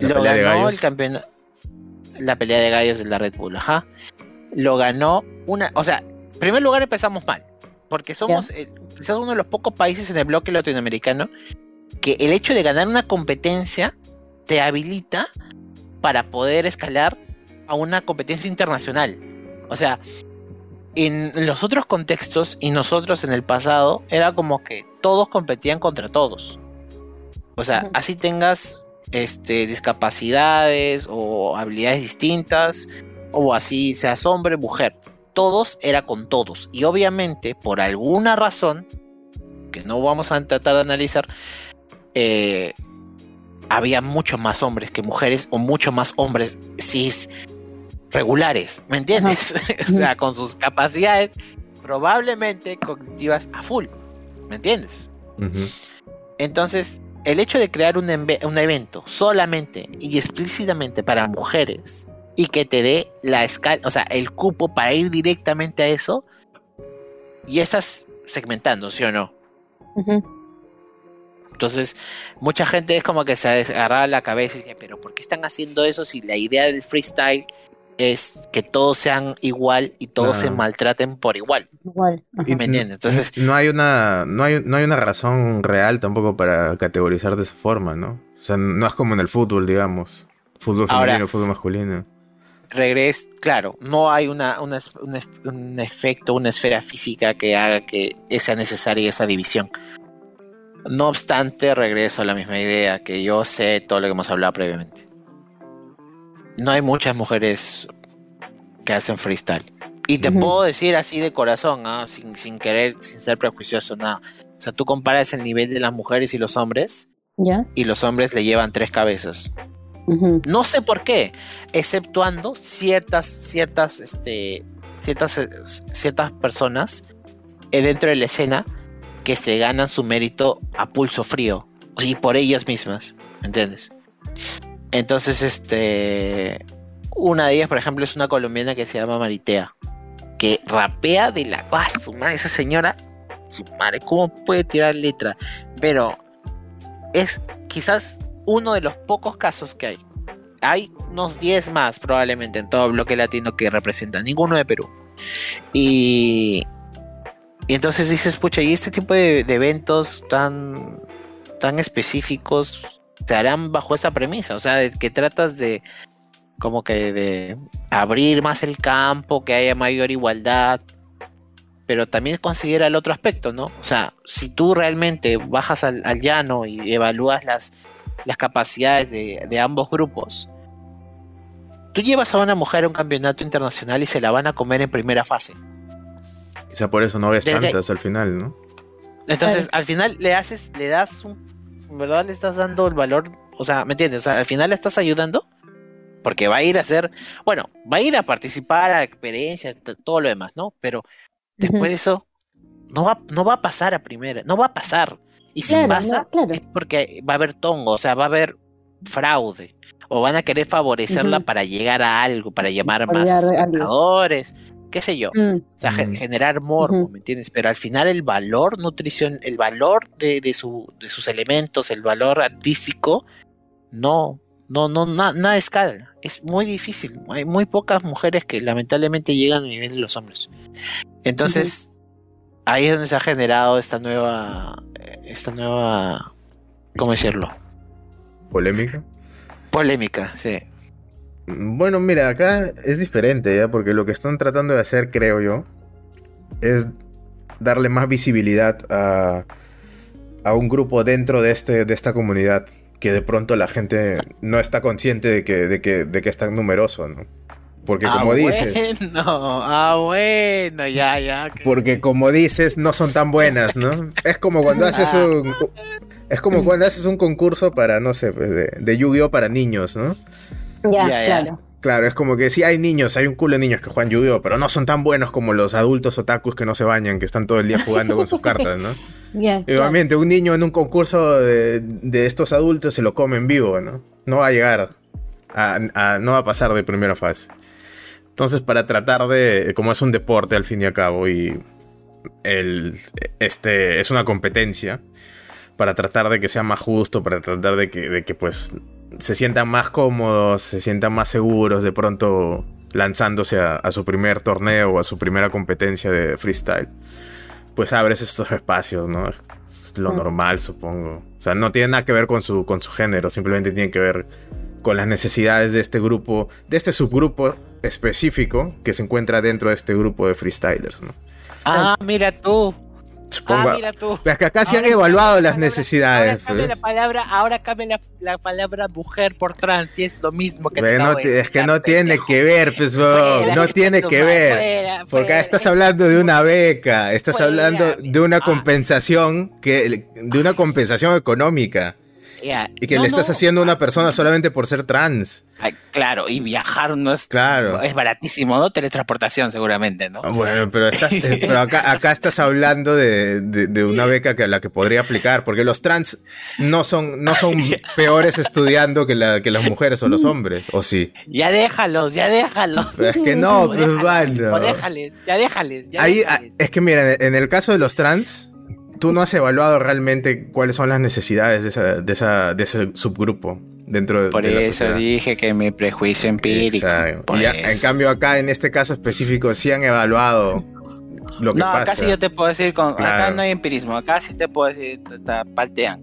Lo ganó el campeonato. La pelea de gallos de la Red Bull, ajá. Lo ganó una. O sea, en primer lugar empezamos mal. Porque somos quizás uno de los pocos países en el bloque latinoamericano que el hecho de ganar una competencia te habilita para poder escalar a una competencia internacional. O sea, en los otros contextos y nosotros en el pasado era como que todos competían contra todos. O sea, así tengas este, discapacidades o habilidades distintas, o así seas hombre, mujer. Todos era con todos. Y obviamente, por alguna razón, que no vamos a tratar de analizar, eh, había mucho más hombres que mujeres, o mucho más hombres cis regulares, ¿me entiendes? o sea, con sus capacidades probablemente cognitivas a full, ¿me entiendes? Entonces, el hecho de crear un, un, evento solamente y explícitamente para mujeres y que te dé la escala, o sea, el cupo para ir directamente a eso, y estás segmentando, ¿sí o no? Entonces, mucha gente es como que se agarraba la cabeza y decía, pero ¿por qué están haciendo eso si la idea del freestyle es que todos sean igual y todos se maltraten por igual. Igual. ¿Me entiendes? Entonces. No hay una. No hay, no hay una razón real tampoco para categorizar de esa forma, ¿no? O sea, no es como en el fútbol, digamos. Fútbol femenino, fútbol masculino. Regres, claro, no hay una, un efecto, una esfera física que haga que sea necesaria esa división. No obstante, regreso a la misma idea, que yo sé todo lo que hemos hablado previamente no hay muchas mujeres que hacen freestyle. Y te puedo decir así de corazón, ¿ah? sin, sin, querer, sin ser prejuicioso, nada. O sea, tú comparas el nivel de las mujeres y los hombres, y los hombres le llevan tres cabezas. No sé por qué, exceptuando ciertas, ciertas, este, ciertas, ciertas personas eh, dentro de la escena que se ganan su mérito a pulso frío y por ellas mismas, ¿entiendes? Entonces, este. Una de ellas, por ejemplo, es una colombiana que se llama Maritea. Que rapea de la. ¡Ah, su madre! Esa señora. Su madre, ¿cómo puede tirar letra? Pero. Es quizás uno de los pocos casos que hay. Hay unos 10 más, probablemente, en todo bloque latino que representan. Ninguno de Perú. Y. Y entonces dices, pucha, y este tipo de, eventos tan. tan específicos se harán bajo esa premisa, o sea, de que tratas de como que de abrir más el campo, que haya mayor igualdad, pero también considera el otro aspecto, ¿no? O sea, si tú realmente bajas al, llano y evalúas las, las capacidades de, de, ambos grupos, tú llevas a una mujer a un campeonato internacional y se la van a comer en primera fase. Quizá por eso no ves tantas al final, ¿no? Entonces, al final le haces, le das un ¿verdad? Le estás dando el valor, o sea, ¿me entiendes? O sea, al final le estás ayudando porque va a ir a hacer, bueno, va a ir a participar a experiencias, todo lo demás, ¿no? Pero después de eso, no va, no va a pasar a primera, no va a pasar. Y si pasa, es porque va a haber tongo, o sea, va a haber fraude. O van a querer favorecerla para llegar a algo, para llamar más espectadores, qué sé yo. Mm. O sea, generar morbo, ¿me entiendes? Pero al final el valor nutrición, el valor de, de, su, de sus elementos, el valor artístico, no, no, no, nada escala. Es muy difícil. Hay muy pocas mujeres que lamentablemente llegan a nivel de los hombres. Entonces, ahí es donde se ha generado esta nueva, esta nueva, ¿cómo decirlo? Polémica. Polémica, sí. Bueno, mira, acá es diferente, ¿ya? Porque lo que están tratando de hacer, creo yo, es darle más visibilidad a, a un grupo dentro de, este, de esta comunidad que de pronto la gente no está consciente de que, de que, de que es tan numeroso, ¿no? Porque como ah, dices. Bueno, ah, bueno, ya, ya. Porque como dices, no son tan buenas, ¿no? Es como cuando haces ah. un. Es como cuando haces un concurso para, no sé, pues, de, de Yu-Gi-Oh! para niños, ¿no? Ya, claro. Claro, es como que sí hay niños, hay un culo de niños que juegan Yu-Gi-Oh! pero no son tan buenos como los adultos otakus que no se bañan, que están todo el día jugando con sus cartas, ¿no? Igualmente, un niño en un concurso de, de, estos adultos se lo come en vivo, ¿no? No va a llegar, a, no va a pasar de primera fase. Entonces, para tratar de, como es un deporte al fin y al cabo y el, este, es una competencia, para tratar de que sea más justo, para tratar de que, de que pues se sientan más cómodos, se sientan más seguros de pronto lanzándose a, su primer torneo o a su primera competencia de freestyle, pues abres estos espacios, ¿no? Es lo mm. normal, supongo. O sea, no tiene nada que ver con su, con su género, simplemente tiene que ver con las necesidades de este grupo, de este subgrupo específico que se encuentra dentro de este grupo de freestylers, ¿no? Ah, mira tú. Supongo. Ah, mira tú. que acá se han evaluado las necesidades. Ahora cambia la palabra, ahora cambia la, palabra mujer por trans y es lo mismo que Es que no tiene que ver, pues, no tiene que ver. porque acá estás hablando de una beca, estás hablando de una compensación que de una compensación económica y que le estás haciendo a una persona solamente por ser trans. claro, y viajar no es, claro. es baratísimo, ¿no? Teletransportación seguramente, ¿no? Bueno, pero, estás, eh, pero acá, acá, estás hablando de, de, una beca que a la que podría aplicar, porque los trans no son, no son peores estudiando que, la, que las mujeres o los hombres, ¿o sí? Ya déjalos, ya déjalos. es que no, pues bueno. déjales, ya déjales. Ya Ahí, ah, es que mira, en el caso de los trans, tú no has evaluado realmente cuáles son las necesidades de, de, ese subgrupo dentro de, Por eso dije que mi prejuicio empírico. en cambio acá en este caso específico sí han evaluado lo que no, pasa. No, acá sí yo te puedo decir, con, acá no hay empirismo, acá sí te puedo decir, te, paltean.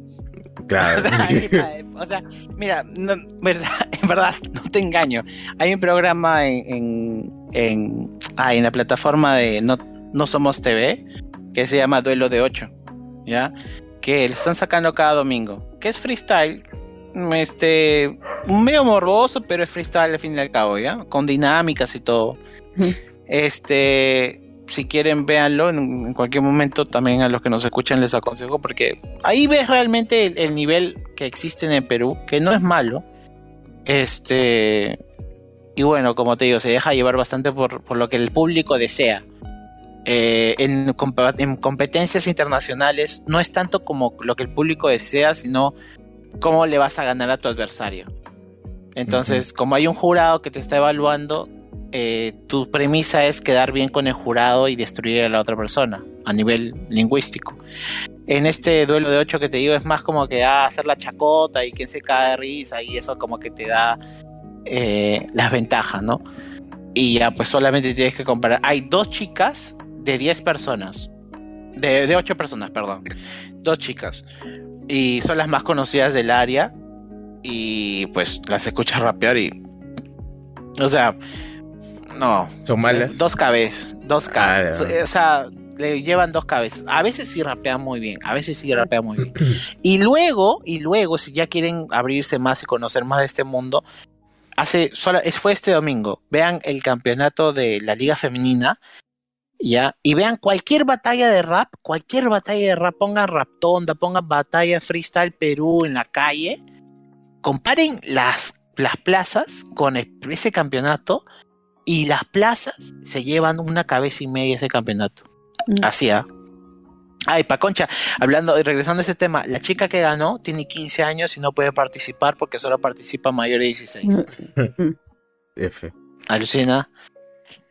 Claro. o, sea, mira, en verdad, no te engaño. Hay un programa en, en, ah, en la plataforma de no, no Somos TV que se llama Duelo de 8. ¿Ya? Que le están sacando cada domingo. Que es freestyle. Este. Medio morboso, pero es freestyle al fin y al cabo, ¿ya? Con dinámicas y todo. este. Si quieren, véanlo en, cualquier momento. También a los que nos escuchan les aconsejo. Porque ahí ves realmente el, nivel que existe en el Perú. Que no es malo. Este. Y bueno, como te digo, se deja llevar bastante por, por lo que el público desea. Eh, en, competencias internacionales no es tanto como lo que el público desea, sino cómo le vas a ganar a tu adversario. Entonces, como hay un jurado que te está evaluando, eh, tu premisa es quedar bien con el jurado y destruir a la otra persona a nivel lingüístico. En este duelo de 8 que te digo es más como que ah, hacer la chacota y quien se cae de risa y eso como que te da eh, las ventajas, ¿no? Y ya pues solamente tienes que comparar. Hay dos chicas de 10 personas. De, de 8 personas, perdón. Dos chicas. Y son las más conocidas del área. Y pues las escuchas rapear y. O sea. No. ¿Son malas? Dos cabezas. Dos cabezas. Ah, o sea, le llevan dos cabezas. A veces sí rapean muy bien. A veces sí rapean muy bien. y luego, y luego, si ya quieren abrirse más y conocer más de este mundo. Hace, solo, fue este domingo. Vean el campeonato de la Liga Femenina ¿ya? Y vean cualquier batalla de rap, cualquier batalla de rap, pongan Raptonda, pongan batalla freestyle Perú en la calle, comparen las, las plazas con ese campeonato y las plazas se llevan una cabeza y media ese campeonato. Mm. Así, ¿ah? Ay, pa' concha, hablando y regresando a ese tema, la chica que ganó tiene 15 años y no puede participar porque solo participa mayor de 16. F. Alucina.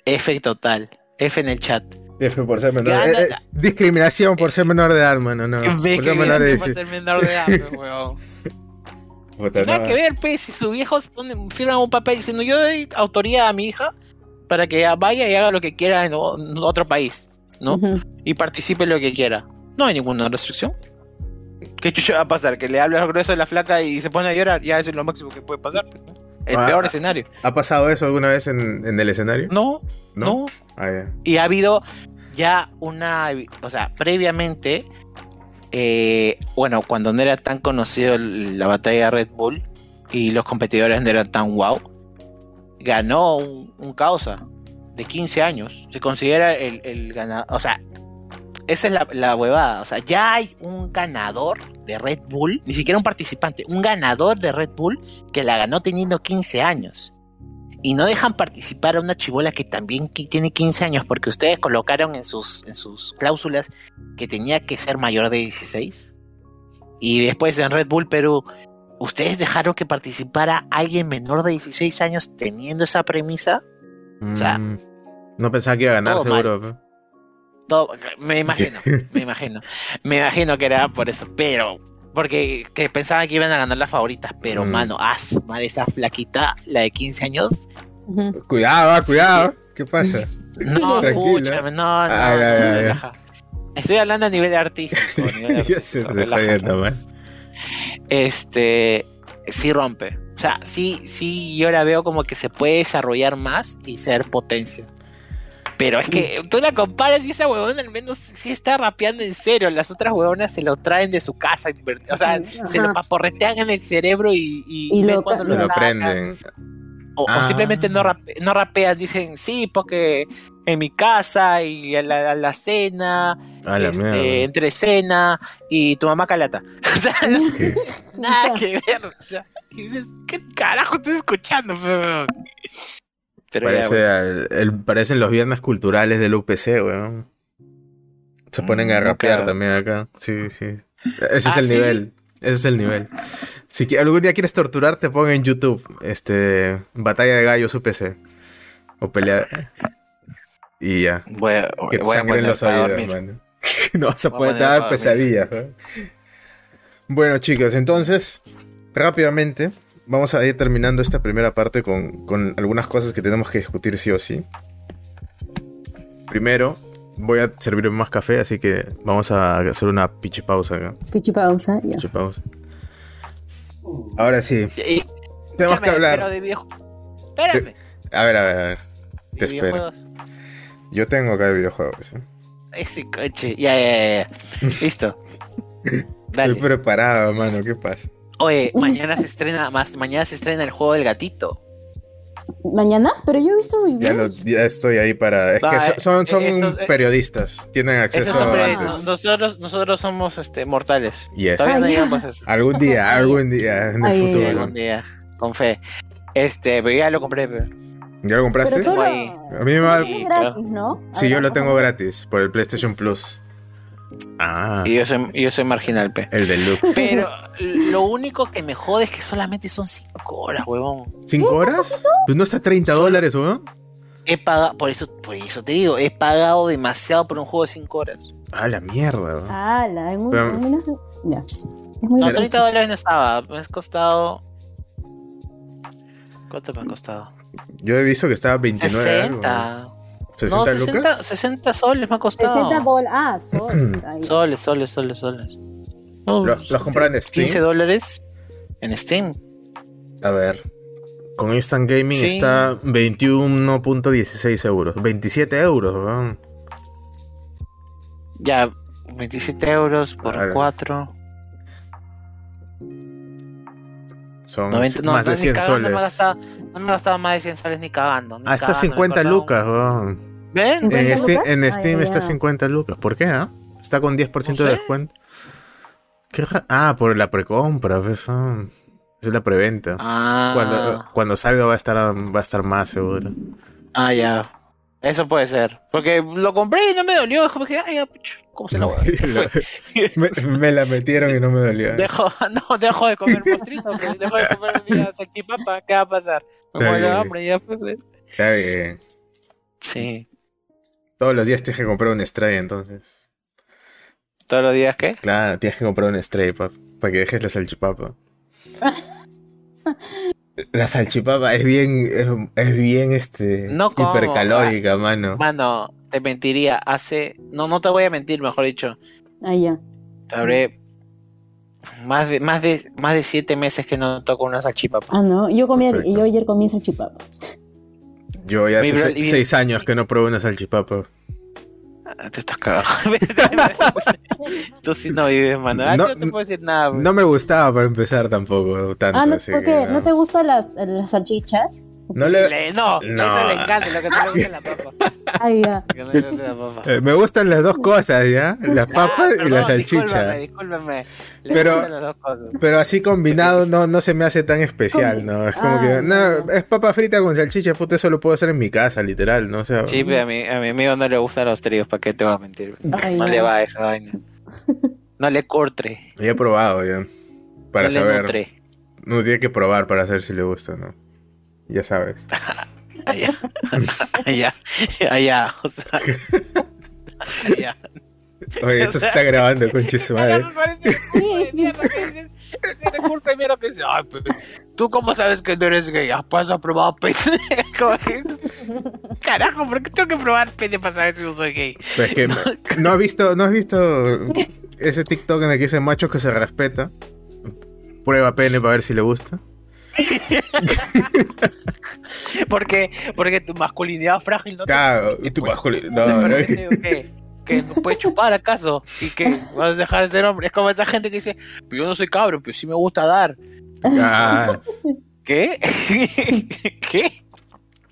F total. F en el chat. F por ser menor de edad. discriminación por ser menor de edad, mano. No. por ser menor de, por ser menor de edad, weón. Nada que ver, pues, si su viejo firma un papel diciendo yo doy autoría a mi hija para que vaya y haga lo que quiera en otro país, ¿no? Y participe en lo que quiera. No hay ninguna restricción. ¿Qué chucho va a pasar? Que le hable al grueso de la flaca y se pone a llorar. Ya eso es lo máximo que puede pasar. Pues, el ah, peor escenario. ¿Ha pasado eso alguna vez en, el escenario? No, no. Ah, y ha habido ya una, o sea, previamente eh, bueno, cuando no era tan conocido la batalla de Red Bull y los competidores no eran tan wow, ganó un, causa de 15 años. Se considera el, ganador. O sea, esa es la, la, huevada. O sea, ya hay un ganador de Red Bull, ni siquiera un participante, un ganador de Red Bull que la ganó teniendo 15 años y no dejan participar a una chivola que también tiene 15 años porque ustedes colocaron en sus, en sus cláusulas que tenía que ser mayor de 16. Y después en Red Bull Perú, ¿ustedes dejaron que participara alguien menor de 16 años teniendo esa premisa? o sea, mm, no pensaba que iba a ganar seguro. Me imagino, me imagino. Me imagino que era por eso, pero porque que pensaban que iban a ganar las favoritas, pero mm. mano, as, mal esa flaquita, la de 15 años. Cuidado, cuidado. ¿Qué pasa? No, escúchame, no, no, Estoy hablando a nivel de artista. Yo sé, Este, sí rompe. O sea, sí, sí, yo la veo como que se puede desarrollar más y ser potencia. Pero es que tú la comparas y esa huevona al menos sí está rapeando en serio. Las otras huevonas se lo traen de su casa. O sea, se lo paporretean en el cerebro y, y, lo, cuando lo, prenden. O, ah. simplemente no, no rapean, dicen sí, porque en mi casa y a la, cena, este, entre cena y tu mamá calata. O sea, nada que ver. O sea, y dices, ¿qué carajo estás escuchando? Parece el, parecen los viernes culturales del UPC, weón. Se ponen a mm, rapear también acá. Sí, sí. Ese es ah, el nivel. Ese es el nivel. Si algún día quieres torturarte, pon en YouTube este Batalla de Gallos UPC. O pelea. Y ya. que te sangren los oídos, no a poder dar pesadillas. Bueno, chicos, entonces, rápidamente, vamos a ir terminando esta primera parte con, algunas cosas que tenemos que discutir sí o sí. Primero, voy a servir más café, así que vamos a hacer una pichi pausa acá. Pichi pausa, ya. pausa. Ahora sí. tenemos que hablar. Espérame. A ver, a ver, a ver. Te espero. Yo tengo acá videojuegos. ¿eh? Ese coche. Ya, ya, ya. Listo. Dale. Estoy preparado, mano. ¿Qué pasa? Oye, mañana se estrena, más, mañana se estrena el juego del gatito. ¿Mañana? Pero yo he visto reviews. Ya, estoy ahí para. Es que son, son, eh, periodistas. Tienen acceso a. Nosotros, nosotros somos este, mortales. Todavía no eso. Algún día, algún día en el futuro. Algún día, con fe. Este, pero ya lo compré. ¿Ya lo compraste? Pero a mí me va. gratis, ¿no? Sí, yo lo tengo gratis por el PlayStation Plus. Ah. Y yo soy, yo soy marginal, P. El deluxe. Pero lo único que me jode es que solamente son 5 horas, huevón. ¿5 horas? Pues no está 30 dólares, huevón. He pagado, por eso, por eso te digo, he pagado demasiado por un juego de 5 horas. Ah, la mierda. Ah, la, es muy, ya. no, 30 dólares no estaba, me ha costado. ¿Cuánto me ha costado? Yo he visto que estaba 29 60. 60 no, 60, 60 soles me ha costado. 60 dólares. Ah, soles. soles, soles, soles, soles. ¿Los compran en Steam? 15 dólares en Steam. A ver. Con Instant Gaming está 21.16 euros. 27 euros, ¿verdad? Ya, 27 euros por 4. Son más de 100 soles. No me, gastaba, más de 100 soles ni cagando. ah, está 50 lucas, weón. ¿Ven? En, Steam, en Steam está 50 lucas. ¿Por qué? Ah? Está con 10% de descuento. ah, por la precompra, pues, ah. Es la preventa. Ah. Cuando, cuando salga va a estar va a estar más seguro. Ah, ya. Eso puede ser. Porque lo compré y no me dolió. Como que, ay, ¿cómo se lo me, me, la metieron y no me dolió. Dejo, no, dejo de comer mostrito. dejo de comer un día papa. ¿Qué va a pasar? Me muero de hambre ya. Pues, Está bien. Sí. Todos los días tienes que comprar un stray, entonces. ¿Todos los días qué? Claro, tienes que comprar un stray para que dejes la salchipapa. La salchipapa es bien, es, bien este no hipercalórica, mano. Mano, te mentiría, hace, no, no te voy a mentir, mejor dicho. Ah, ya. Te habré más de, más de, más de siete meses que no toco una salchipapa. Ah, no, yo comí, yo ayer comí salchipapa. Yo ya hace seis años que no pruebo una salchipapa. Ah, te estás cagando. Tú sí no vives, mano. Ah, No- no, te puedo decir nada. pues. No me gustaba para empezar tampoco tanto. Ah, no. ¿No te gustan la- las salchichas? No le- no, No. eso le encanta, lo que no le gusta es la papa. Ay, ya. Lo que no le gusta es la papa. Eh, me gustan las dos cosas, ¿ya? Las papas Ah, y perdón, la salchicha. Discúlpame. Le Pero- gustan las dos cosas. Pero así combinado no, no se me hace tan especial, ¿no? Es como Ah, que, no, no. es papa frita con salchicha, puta, eso lo puedo hacer en mi casa, literal, ¿no? O sea, Sí, pero a mi, a mi amigo no le gustan los tríos, ¿para qué te voy a mentir? Ay, no no. le va a esa vaina. No le cortre. ya he probado, ya. Para no saber. No tiene que probar para saber si le gusta, ¿no? Ya sabes. Allá. Allá. Allá. O sea. Allá. Oye, esto se está grabando, conche su madre. me parece de mierda que. Ese recurso de mierda que dices, ay, pues, tú cómo sabes que no eres gay, ah, pues has probado pene. Como que dices, carajo, ¿por qué tengo que probar pene para saber si yo soy gay? Pero es que no has visto, no has visto ese TikTok en el que dice macho que se respeta. Prueba pene para ver si le gusta. Porque, porque tu masculinidad frágil no te Claro, tu pues, no te No, permite, ¿qué? que no puedes chupar acaso y que vas a dejar de ser hombre. Es como esa gente que dice, pero yo no soy cabro, pero sí me gusta dar. Ah, ¿Qué? ¿Qué?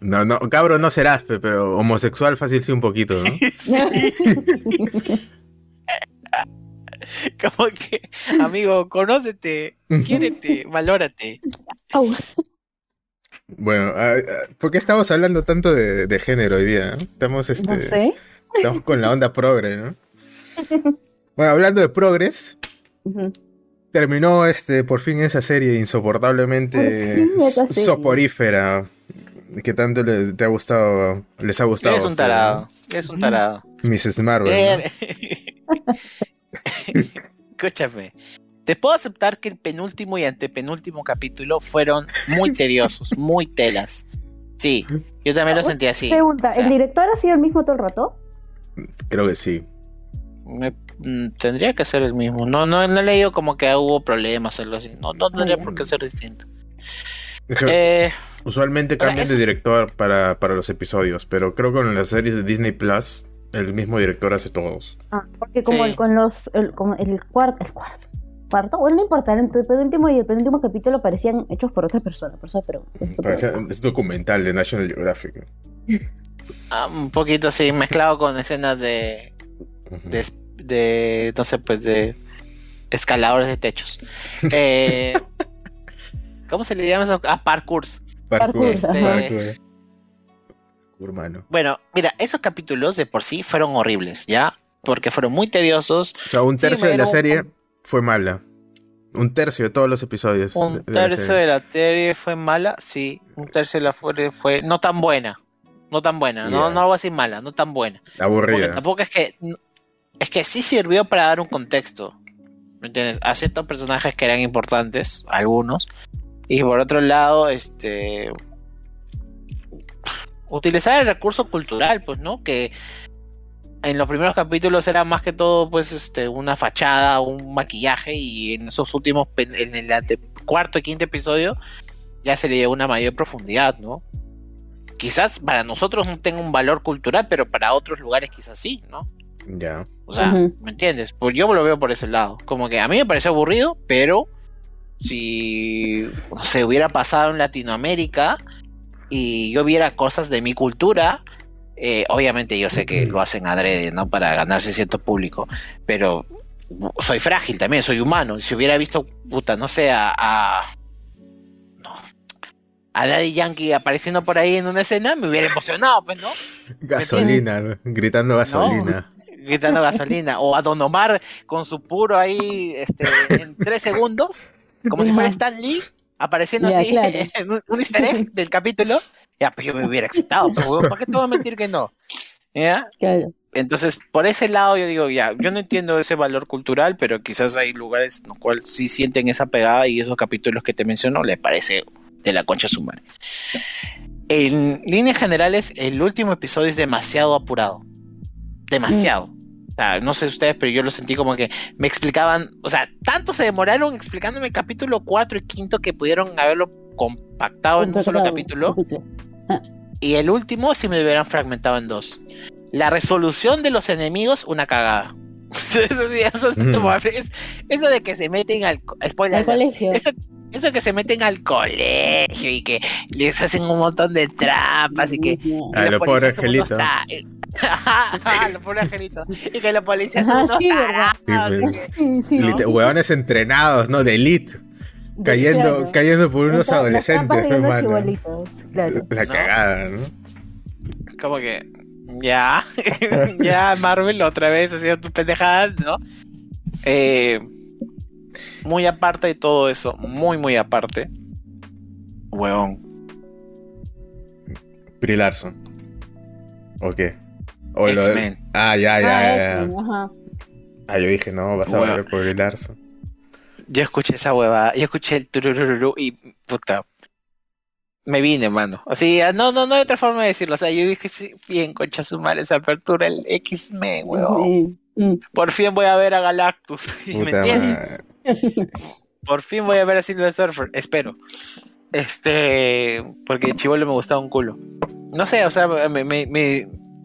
no, no, cabro no serás, pe, pero homosexual fácil sí un poquito, ¿no? Como que, amigo, conócete, quiérete, valórate. Au. Bueno, ah, ah, ¿por qué estamos hablando tanto de, de género hoy día? no? Estamos, este, No sé. estamos con la onda progre, ¿no? Bueno, hablando de progres, terminó este por fin esa serie insoportablemente serie. soporífera que tanto le, te ha gustado, les ha gustado. A un tarado, eres un tarado. Mrs. Marvel. ¿no? Escúchame. Te puedo aceptar que el penúltimo y antepenúltimo capítulo fueron muy tediosos, muy telas. Sí, yo también lo sentí así. Pregunta, O sea, ¿el director ha sido el mismo todo el rato? Creo que sí. me- mm, tendría que ser el mismo. No, no, no he leído como que hubo problemas o algo así. No, no tendría por qué ser distinto. Eh, Usualmente cambian eso de director para, para los episodios, pero creo que con las series de Disney Plus, el mismo director hace todos. Ah, porque como Sí. el, con los, el, como el cuarto, el cuarto, cuarto, bueno, no importa, el penúltimo y el penúltimo capítulo parecían hechos por otra persona, por eso, pero... Es documental de National Geographic. ah, un poquito así, mezclado con escenas de, de, de, no sé, pues de escaladores de techos. Eh, ¿Cómo se le llama eso? Ah, parkours. Parkour, Parkour, parkour. Hermano. Bueno, mira, esos capítulos de por sí fueron horribles, ¿ya? Porque fueron muy tediosos. O sea, un Sí, tercio de la serie fue mala. Un tercio de todos los episodios. Un de- de la tercio de la serie fue mala, sí. Un tercio de la serie fue no tan buena. No tan buena, no, no voy a decir mala, no tan buena. Porque Aburrida. tampoco es que. Es que sí sirvió para dar un contexto. ¿Me entiendes? A ciertos personajes que eran importantes, algunos. Y por otro lado, este. Utilizar el recurso cultural, pues, ¿no? Que en los primeros capítulos era más que todo, pues, este, una fachada, un maquillaje. Y en esos últimos, en el cuarto y quinto episodio, ya se le dio una mayor profundidad, ¿no? Quizás para nosotros no tenga un valor cultural, pero para otros lugares quizás sí, ¿no? Ya. O sea. ¿me entiendes? Pues yo lo veo por ese lado. Como que a mí me pareció aburrido, pero si no sé, hubiera pasado en Latinoamérica y yo viera cosas de mi cultura, eh, obviamente yo sé que lo hacen adrede, ¿no? Para ganarse cierto público, pero soy frágil también, soy humano. Si hubiera visto, puta, no sé, a. a no, a Daddy Yankee apareciendo por ahí en una escena, me hubiera emocionado, pues, ¿no? Gasolina, gritando gasolina. gritando gasolina. O a Don Omar con su puro ahí este, en tres segundos, como si fuera. Stan Lee, apareciendo Ya, así claro. un, un easter egg del capítulo. Ya, pues yo me hubiera excitado, pero weón, ¿para qué te voy a mentir que no? ¿Ya? Claro. Entonces, por ese lado yo digo, ya, yo no entiendo ese valor cultural, pero quizás hay lugares en los cuales sí sienten esa pegada y esos capítulos que te menciono les parece de la concha su madre. En líneas generales, el último episodio es demasiado apurado. Demasiado. Sea, no sé ustedes, pero yo lo sentí como que me explicaban, o sea, tanto se demoraron explicándome capítulo 4 y 5 que pudieron haberlo compactado en un solo capítulo. capítulo. Y el último sí me hubieran fragmentado en dos. La resolución de los enemigos, una cagada. eso sí, eso, mm. eso de que se meten al, al colegio. Eso, eso que se meten al colegio y que les hacen un montón de trampas y que. Ay, los pobres angelitos. los pobres angelitos. Y que la policía son unos sí, pues. sí, sí, Huevones entrenados, ¿no? De elite. Cayendo, cayendo por unos adolescentes, hermano. Claro. La cagada, ¿no? Como que. Ya. ya, Marvel otra vez haciendo tus pendejadas, ¿no? Eh muy aparte de todo eso, muy, muy aparte. Weón. Brie Larson. ¿O qué? X-Men. Ah, ya, ya, ah, Ah, yo dije, no, vas a ver por Brie Larson. Yo escuché esa hueva, yo escuché el turururu y puta. Me vine, mano. Así, ah, no, no, no hay otra forma de decirlo. O sea, yo dije, sí, bien, concha su madre, esa apertura, el X-Men, weón. Por fin voy a ver a Galactus. ¿Me entiendes? Por fin voy a ver a Silver Surfer, espero. Este, porque Chivolo me gustaba un culo. No sé, o sea, me, me,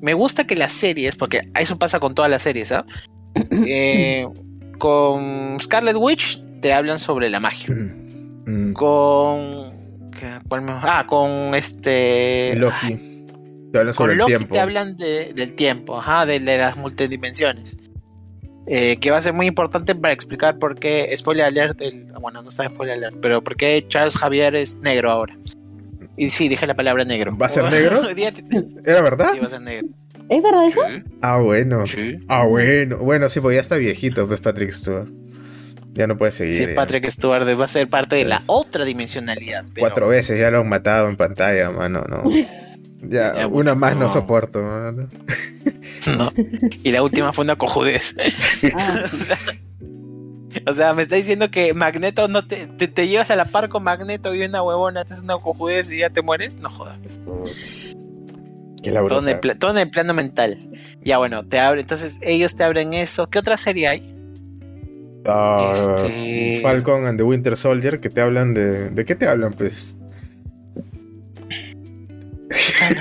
me, gusta que las series, porque eso pasa con todas las series, ¿ah? Eh, con Scarlet Witch te hablan sobre la magia. Mm, mm. Con. Ah, con este. Loki. Te hablan sobre con Loki te hablan del tiempo, ajá, de las multidimensiones. Eh, que va a ser muy importante para explicar por qué, spoiler alert, bueno, no está spoiler alert, pero por qué Charles Javier es negro ahora. Y sí, dije la palabra negro. ¿Va a ser negro? ¿Era verdad? Sí, va a ser negro. ¿Es verdad eso? Ah, bueno. Ah, bueno. Bueno, sí, pues ya está viejito, pues Patrick Stewart. Ya no puede seguir. Sí, Patrick Stewart va a ser parte de la otra dimensionalidad. Cuatro veces ya lo han matado en pantalla, mano, no. Ya, una más no, soporto. No. Y la última fue una cojudez. Ah. o sea, me está diciendo que Magneto no te, te, llevas a la par con Magneto y una huevona, te haces una cojudez y ya te mueres. No jodas. todo, en el todo en el plano mental. Ya bueno, te abre, entonces ellos te abren eso. ¿Qué otra serie hay? Uh, Falcon and the Winter Soldier, que te hablan de. ¿De qué te hablan, pues?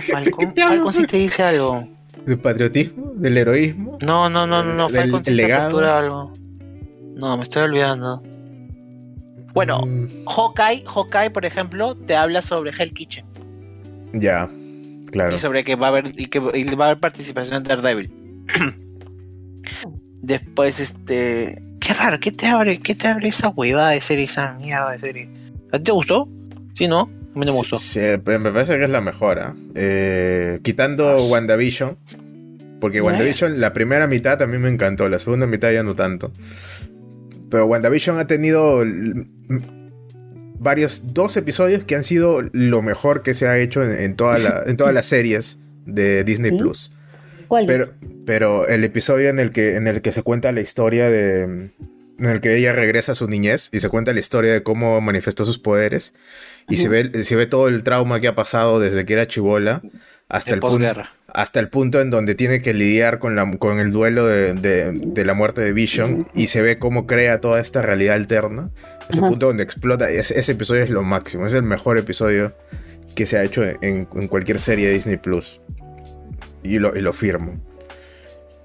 Falcon? Falcon sí te dice algo. ¿Del patriotismo? ¿Del heroísmo? No, no, no, no, no. Falcon sí te algo. No, me estoy olvidando. Bueno, mm. Hawkeye, Hawkeye, por ejemplo, te habla sobre Hell Kitchen. Ya, claro. Y sobre que va a haber, y que va a haber participación en Daredevil. Después, este. Qué raro, ¿qué te abre, qué te abre esa huevada de serie, esa mierda de serie? ¿A ti te gustó? ¿Sí, no? Me gustó. Sí, me parece que es la mejor. Eh, quitando WandaVision. Porque WandaVision, la primera mitad también me encantó. La segunda mitad ya no tanto. Pero WandaVision ha tenido varios, dos episodios que han sido lo mejor que se ha hecho en, todas las series de Disney Plus. ¿Cuál pero, pero el episodio en el que, en el que se cuenta la historia de. En el que ella regresa a su niñez y se cuenta la historia de cómo manifestó sus poderes y se ve, se ve todo el trauma que ha pasado desde que era chivola hasta el, punto, hasta el punto en donde tiene que lidiar con, la, con el duelo de, de, la muerte de Vision y se ve cómo crea toda esta realidad alterna. Ese punto donde explota, ese, ese, episodio es lo máximo, es el mejor episodio que se ha hecho en, en cualquier serie de Disney Plus. Y lo, y lo firmo.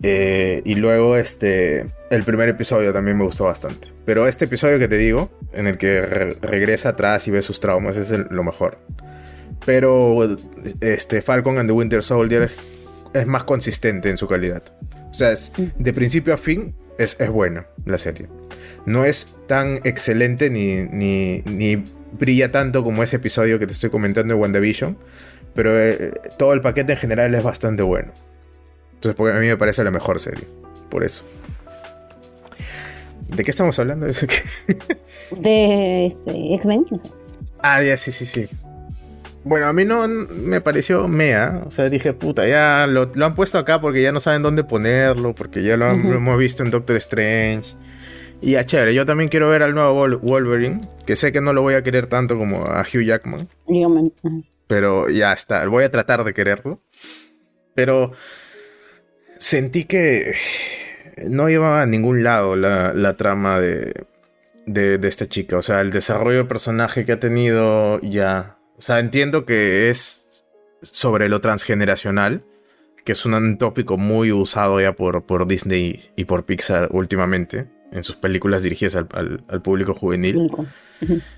Eh, y luego este, el primer episodio también me gustó bastante. Pero este episodio que te digo, en el que regresa atrás y ve sus traumas, es lo mejor. Pero este, Falcon and the Winter Soldier es más consistente en su calidad. O sea, de principio a fin es, es buena la serie. No es tan excelente ni, ni, ni, brilla tanto como ese episodio que te estoy comentando de WandaVision. Pero eh, todo el paquete en general es bastante bueno. Entonces, porque a mí me parece la mejor serie. Por eso. ¿De qué estamos hablando? de este, X-Men, no sé. Ah, ya, sí, sí, sí. Bueno, a mí no me pareció mea. O sea, dije, puta, ya lo, han puesto acá porque ya no saben dónde ponerlo, porque ya lo, hemos visto en Doctor Strange. Y a chévere, yo también quiero ver al nuevo Wolverine, que sé que no lo voy a querer tanto como a Hugh Jackman. Pero ya está, voy a tratar de quererlo. Pero sentí que no iba a ningún lado la, trama de, de, esta chica. O sea, el desarrollo de personaje que ha tenido ya. O sea, entiendo que es sobre lo transgeneracional. que es un tópico muy usado ya por, por Disney y por Pixar últimamente en sus películas dirigidas al, público juvenil.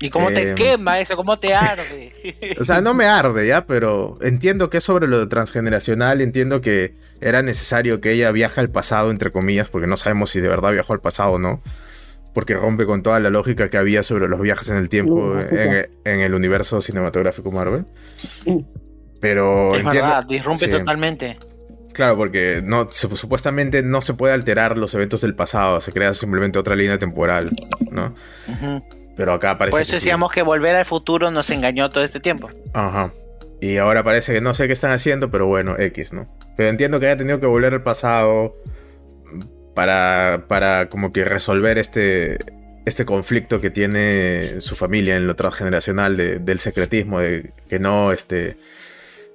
¿Y cómo te eh, quema eso? ¿Cómo te arde? o sea, no me arde ya, pero entiendo que es sobre lo transgeneracional, entiendo que era necesario que ella viaje al pasado, entre comillas, porque no sabemos si de verdad viajó al pasado o no. Porque rompe con toda la lógica que había sobre los viajes en el tiempo en, el universo cinematográfico Marvel. Pero. Es verdad, disrumpe totalmente. Claro, porque no, supuestamente no se puede alterar los eventos del pasado, se crea simplemente otra línea temporal, ¿no? Pero acá parece. Por eso decíamos que volver al futuro nos engañó todo este tiempo. Ajá. Y ahora parece que no sé qué están haciendo, pero bueno, X, ¿no? Pero entiendo que haya tenido que volver al pasado para, para como que resolver este, este conflicto que tiene su familia en lo transgeneracional del secretismo, de que no, este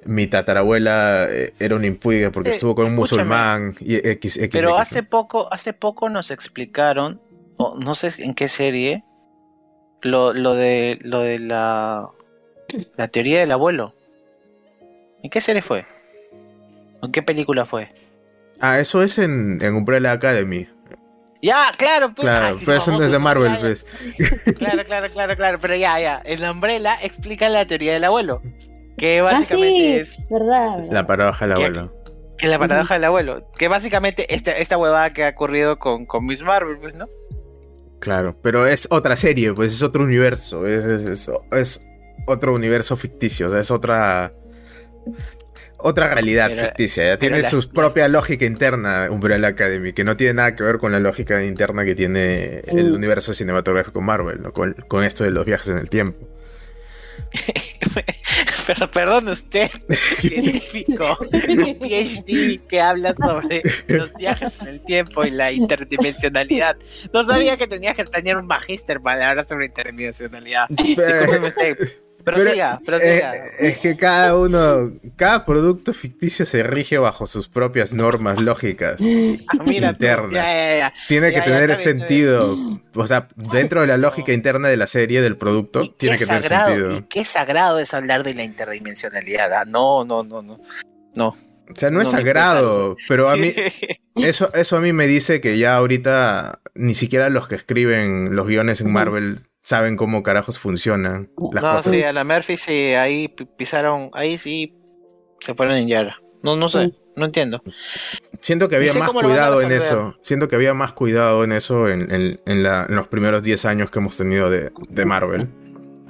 mi tatarabuela eh, era un impuiga porque eh, estuvo con un musulmán y X, Pero hace poco, hace poco nos explicaron, no sé en qué serie, lo, de lo de la la teoría del abuelo. ¿En qué serie fue? ¿En qué película fue? Ah, eso es en, en Umbrella Academy. Ya, claro, pues. Claro, pero eso es de Marvel, pues. Claro, claro, claro, claro. Pero ya, ya. En Umbrella explica la teoría del abuelo. Que ah, básicamente es. Verdad, La paradoja del abuelo. Que, la paradoja del abuelo. Que básicamente esta, esta huevada que ha ocurrido con, con Miss Marvel, pues, ¿no? Claro, pero es otra serie, pues es otro universo. Es, es, otro universo ficticio. O sea, es otra. Otra realidad ficticia. Ya tiene su propia lógica interna, Umbrella Academy, que no tiene nada que ver con la lógica interna que tiene el mm. universo cinematográfico Marvel, ¿no? con, con esto de los viajes en el tiempo. Pero perdón usted, científico, un PhD que habla sobre los viajes en el tiempo y la interdimensionalidad. No sabía que tenía que tener un magíster para hablar sobre interdimensionalidad. Pero, siga, pero eh, es que cada uno, cada producto ficticio se rige bajo sus propias normas lógicas ah, internas. tiene que tener sentido. O sea, dentro de la lógica interna de la serie, del producto, tiene que tener sentido. Y qué sagrado es hablar de la interdimensionalidad. Ah, no, no, no, no. No. O sea, no, es sagrado, pero a mí eso, eso a mí me dice que ya ahorita ni siquiera los que escriben los guiones en Marvel saben cómo carajos funcionan las no, sí, a la Murphy sí, ahí pisaron, ahí sí se fueron en Yara. No, no sé, no entiendo. Siento que había más cuidado en eso. Siento que había más cuidado en eso en, los primeros 10 años que hemos tenido de, Marvel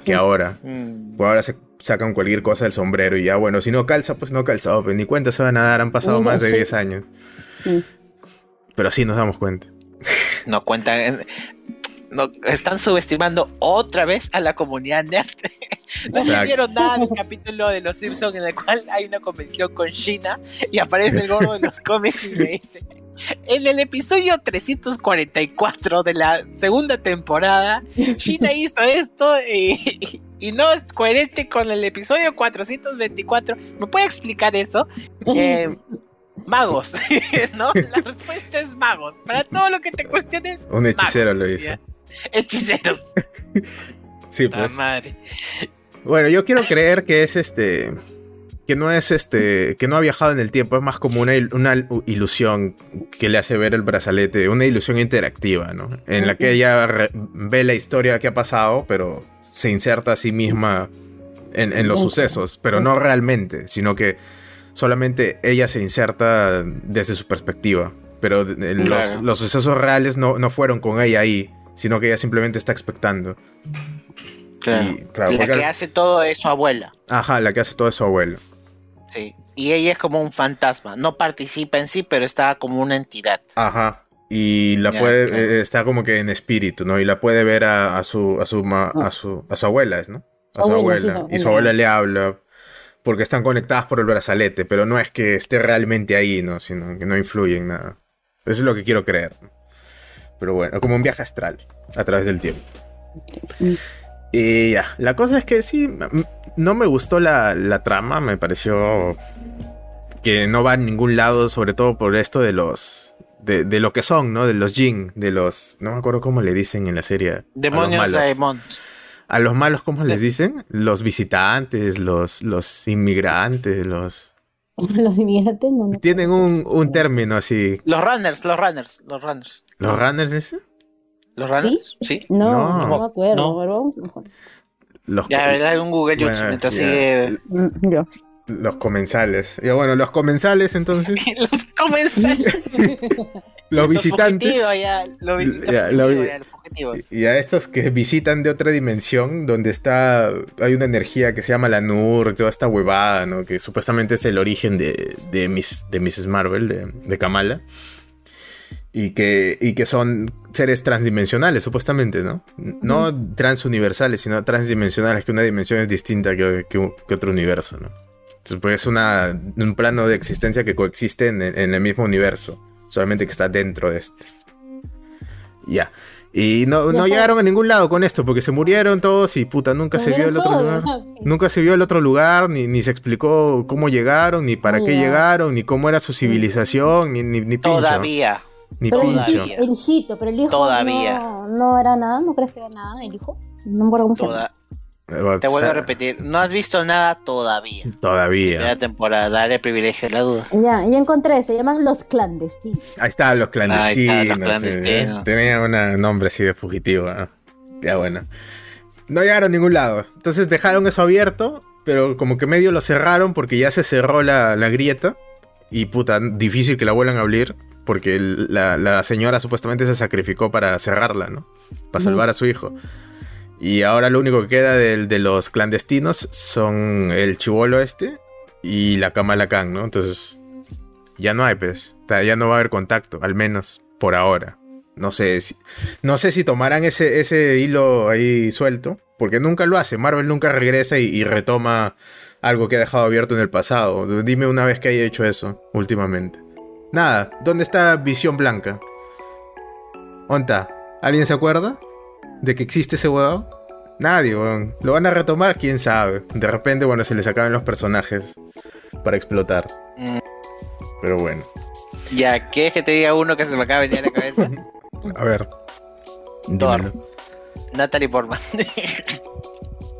que ahora. Mm. Pues ahora se sacan cualquier cosa del sombrero y ya, bueno, si no calza, pues no calza. Pues ni cuenta se van a dar, han pasado más de 10 años. Pero sí nos damos cuenta. No cuentan no, están subestimando otra vez a la comunidad nerd. no se dieron nada del capítulo de Los Simpsons en el cual hay una convención con China y aparece el gordo de los cómics y le dice: En el episodio 344 de la segunda temporada, China hizo esto y, no es coherente con el episodio 424. ¿Me puede explicar eso? Eh, magos, ¿no? La respuesta es magos. Para todo lo que te cuestiones. Un hechicero lo hizo. Hechiceros. sí, pues. madre. Bueno, yo quiero creer que es este. Que no es este. Que no ha viajado en el tiempo. Es más como una, ilusión que le hace ver el brazalete. Una ilusión interactiva, ¿no? En la que ella ve la historia que ha pasado, pero se inserta a sí misma en, los sucesos. Pero no realmente, sino que solamente ella se inserta desde su perspectiva. Pero los, sucesos reales no, no fueron con ella ahí sino que ella simplemente está expectando. Claro. la que hace todo es su abuela. Ajá, la que hace todo es su abuela. Sí. Y ella es como un fantasma. No participa en sí, pero está como una entidad. Ajá. Y la puede, eh, está como que en espíritu, ¿no? Y la puede ver a, su, a su, a su, a su abuela, ¿no? A su abuela. y su abuela le habla porque están conectadas por el brazalete, pero no es que esté realmente ahí, ¿no? Sino que no influye en nada. Eso es lo que quiero creer. Pero bueno, como un viaje astral a través del tiempo. Y ya, la cosa es que sí, no me gustó la, trama, me pareció que no va a ningún lado, sobre todo por esto de los... De, lo que son, ¿no? De los Jin, de los... No me acuerdo cómo le dicen en la serie. Demonios a los malos. A los malos, ¿cómo les dicen? Los visitantes, los, los inmigrantes, los... los inmigrantes no, Tienen un, un, término así. Los runners, los runners, los runners. ¿Los runners ese? ¿Los runners? ¿Sí? No, no, me acuerdo. No. Los ya, hay un Google bueno, mientras sigue. Mm, los comensales. Y bueno, los comensales entonces. los comensales. los visitantes. y a estos que visitan de otra dimensión, donde está. Hay una energía que se llama la Nur, toda esta huevada, ¿no? Que supuestamente es el origen de, de, Miss, de Mrs. Marvel, de, de Kamala. Y que, y que son seres transdimensionales, supuestamente, ¿no? No transuniversales, sino transdimensionales, que una dimensión es distinta que, que otro universo, ¿no? pues es una, un plano de existencia que coexiste en, el mismo universo, solamente que está dentro de este. Ya. Y no, llegaron a ningún lado con esto, porque se murieron todos y puta, nunca se vio el otro lugar. Nunca se vio el otro lugar, ni, ni se explicó cómo llegaron, ni para qué llegaron, ni cómo era su civilización, ni, ni, ni Todavía. Ni pero El, hijito, pero el hijo Todavía. No, era nada, no era nada, el hijo. No me acuerdo cómo se llama. Te vuelvo a repetir, no has visto nada todavía. Todavía. La temporada, dale privilegio a la duda. Ya, ya encontré, se llaman los clandestinos. Ahí están los clandestinos. los Tenía un nombre así de fugitivo. Ya bueno. No llegaron a ningún lado. Entonces dejaron eso abierto, pero como que medio lo cerraron porque ya se cerró la, grieta. Y puta, difícil que la vuelvan a abrir. Porque la, la, señora supuestamente se sacrificó para cerrarla, ¿no? Para salvar a su hijo. Y ahora lo único que queda de, de los clandestinos son el chivolo este y la Kamala Khan, ¿no? Entonces, ya no hay, pues. Ya no va a haber contacto, al menos por ahora. No sé si, no sé si tomarán ese, ese hilo ahí suelto, porque nunca lo hace. Marvel nunca regresa y, retoma algo que ha dejado abierto en el pasado. Dime una vez que haya hecho eso últimamente. Nada, ¿dónde está Visión Blanca? ¿Onta? ¿Alguien se acuerda? de que existe ese huevo? Nadie, weón. ¿Lo van a retomar? ¿Quién sabe? De repente, bueno, se les acaban los personajes para explotar. Mm. Pero bueno. Ya, ¿qué es que te diga uno que se me acaba de venir a la cabeza? a ver. Thor. Natalie Portman.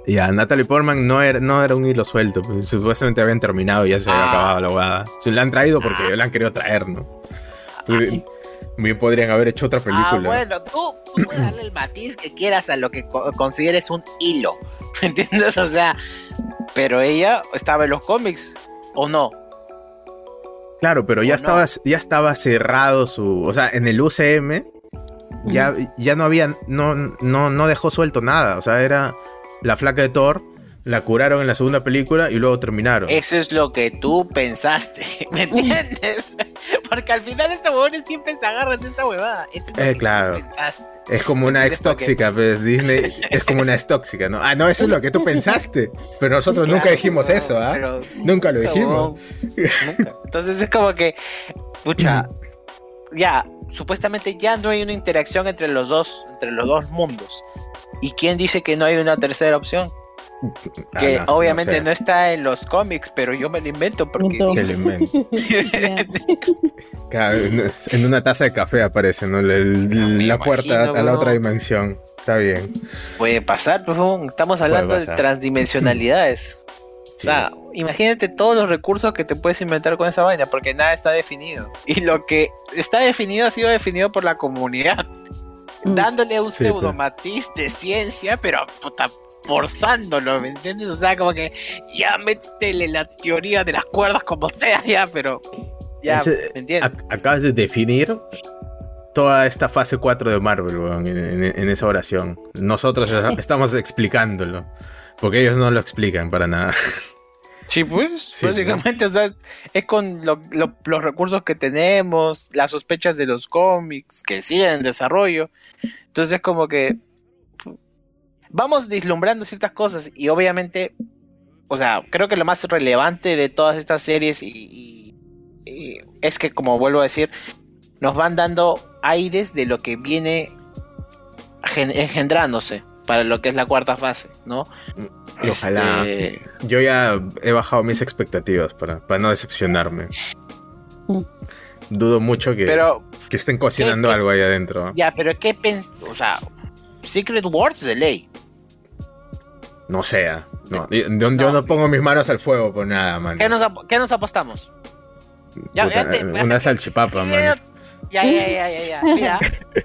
ya, Natalie Portman no era, no era un hilo suelto. Pues, supuestamente habían terminado y ya se había ah. acabado la huevada. Se la han traído porque ah. la han querido traer, ¿no? Bien podrían haber hecho otra película. Ah, bueno, tú, puedes darle el matiz que quieras a lo que consideres un hilo. ¿Me entiendes? O sea, pero ella estaba en los cómics, ¿o no? Claro, pero ya estaba, ya estaba cerrado su. O sea, en el UCM ya, ya no había. No, no, no dejó suelto nada. O sea, era la flaca de Thor la curaron en la segunda película y luego terminaron. Eso es lo que tú pensaste, ¿me entiendes? Porque al final estos huevones siempre se agarran de esa huevada. Eso es eh, claro. Es como una ex tóxica, pues Disney es como una ex tóxica, ¿no? Ah, no, eso es lo que tú pensaste. Pero nosotros nunca dijimos eso, ¿ah? Nunca lo dijimos. Entonces es como que, pucha, ya, supuestamente ya no hay una interacción entre los dos, entre los dos mundos. ¿Y quién dice que no hay una tercera opción? Ah, que obviamente no, está en los cómics, pero yo me lo invento porque... en una taza de café aparece, ¿no? La, puerta a la otra dimensión. Está bien. Puede pasar, pues, estamos hablando de transdimensionalidades. O sea, imagínate todos los recursos que te puedes inventar con esa vaina, porque nada está definido. Y lo que está definido ha sido definido por la comunidad. Dándole un pseudomatiz de ciencia, pero puta, forzándolo, ¿me entiendes? O sea, como que ya métele la teoría de las cuerdas como sea, ya, pero ya, ¿me entiendes? Acabas de definir toda esta fase 4 de Marvel, en, esa oración. Nosotros estamos explicándolo, porque ellos no lo explican para nada. Sí, pues, básicamente, o sea, es con los recursos que tenemos, las sospechas de los cómics que siguen en desarrollo. Entonces es como que vamos deslumbrando ciertas cosas y obviamente, o sea, creo que lo más relevante de todas estas series y, es que, como vuelvo a decir, nos van dando aires de lo que viene engendrándose para lo que es la cuarta fase, ¿no? Ojalá. Este, Yo ya he bajado mis expectativas para, no decepcionarme. Mm. Dudo mucho que, que estén cocinando algo ahí adentro. Ya, pero ¿qué pens... O sea, Secret Wars de ley. No sea. No, yo, no, pongo mis manos al fuego por nada, man. ¿Qué nos, ¿qué nos apostamos? Ya, una salchipapa, man. Ya, ya, ya, ya, ya. Mira,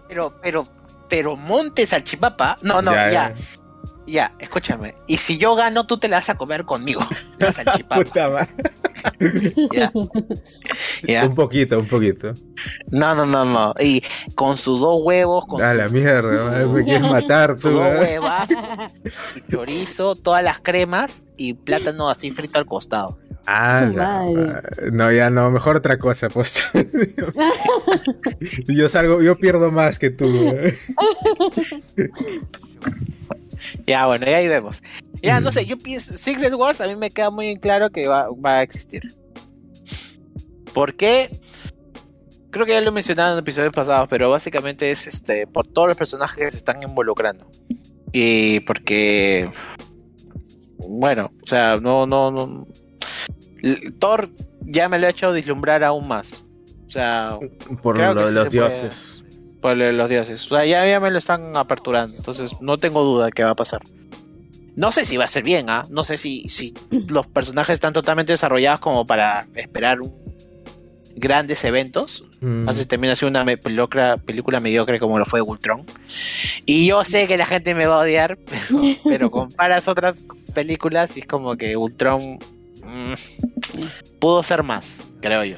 pero, pero, pero monte salchipapa. No, no, ya. ya. escúchame. Y si yo gano, tú te la vas a comer conmigo. La salchipapa. Ya. Un poquito, un poquito. No, no, no, no. Y con sus dos huevos. Con a la mierda, me quieres matar tú. Sus dos huevas, chorizo, todas las cremas y plátano así frito al costado. Ah, no, ya no, mejor otra cosa, pues. yo salgo, yo pierdo más que tú. ya, bueno, ya ahí vemos. Ya, no sé, yo pienso, Secret Wars a mí me queda muy claro que va, a existir. ¿Por qué? Creo que ya lo he mencionado en episodios pasados, pero básicamente es este por todos los personajes que se están involucrando. Y porque bueno, o sea, no, no, no, Thor ya me lo ha hecho vislumbrar aún más. O sea, por lo de los dioses. por lo de los dioses. O sea, ya, me lo están aperturando. Entonces, no tengo duda de qué va a pasar. No sé si va a ser bien, ¿ah? No sé si, si los personajes están totalmente desarrollados como para esperar grandes eventos. Mm. Así termina siendo una película, película mediocre como lo fue Ultron. Y yo sé que la gente me va a odiar, pero, pero comparas otras películas y es como que Ultron pudo ser más, creo yo.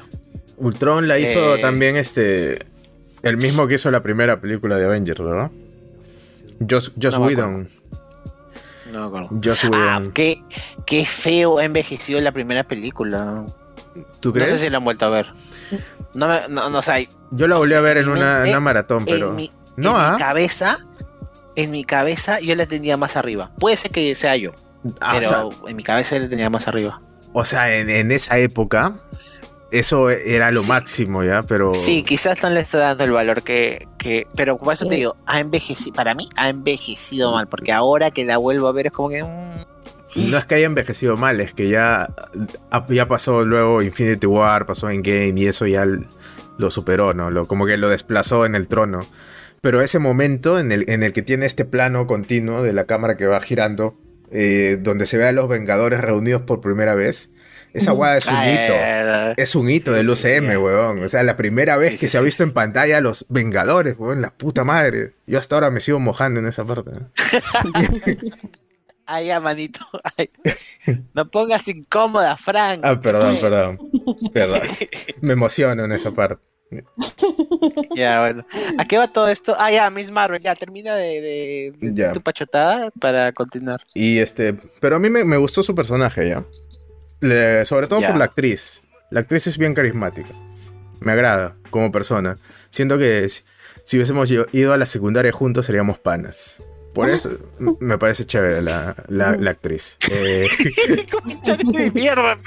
Ultron la hizo eh, también este. El mismo que hizo la primera película de Avengers, ¿verdad? Joss, Whedon. No Joss Whedon. Ah, qué, qué feo envejeció la primera película. ¿Tú crees? No sé si la han vuelto a ver. No, me, no, no sé. Yo la volví a ver en una, maratón, pero. En mi, no, en mi ¿ah? cabeza, en mi cabeza yo la tenía más arriba. Puede ser que sea yo. Ah, pero en mi cabeza la tenía más arriba. O sea, en, esa época, eso era lo máximo, ¿ya? Pero. Sí, quizás no le estoy dando el valor que. pero por eso te digo, ha envejecido. Para mí, ha envejecido mal. Porque ahora que la vuelvo a ver es como que. Mm. No es que haya envejecido mal, es que ya, ya pasó luego Infinity War, pasó en Game y eso ya lo superó, ¿no? Lo, como que lo desplazó en el trono. Pero ese momento en el, en el que tiene este plano continuo de la cámara que va girando eh, donde se ve a los Vengadores reunidos por primera vez. Esa guada es un hito. Es un hito del UCM, weón. O sea, la primera vez que se ha visto en pantalla a los Vengadores, weón, la puta madre. Yo hasta ahora me sigo mojando en esa parte. Ay, manito. No pongas incómoda, Frank. Ah, perdón, perdón. Perdón. Me emociono en esa parte. ya, bueno. ¿A qué va todo esto? Ah, ya, Miss Marvel, ya termina de, tu pachotada para continuar. Y este, pero a mí me, gustó su personaje, ya. sobre todo por la actriz. La actriz es bien carismática. Me agrada como persona. Siento que si hubiésemos ido a la secundaria juntos seríamos panas. Por eso me parece chévere la, la, actriz. Eh... Comentario de mierda.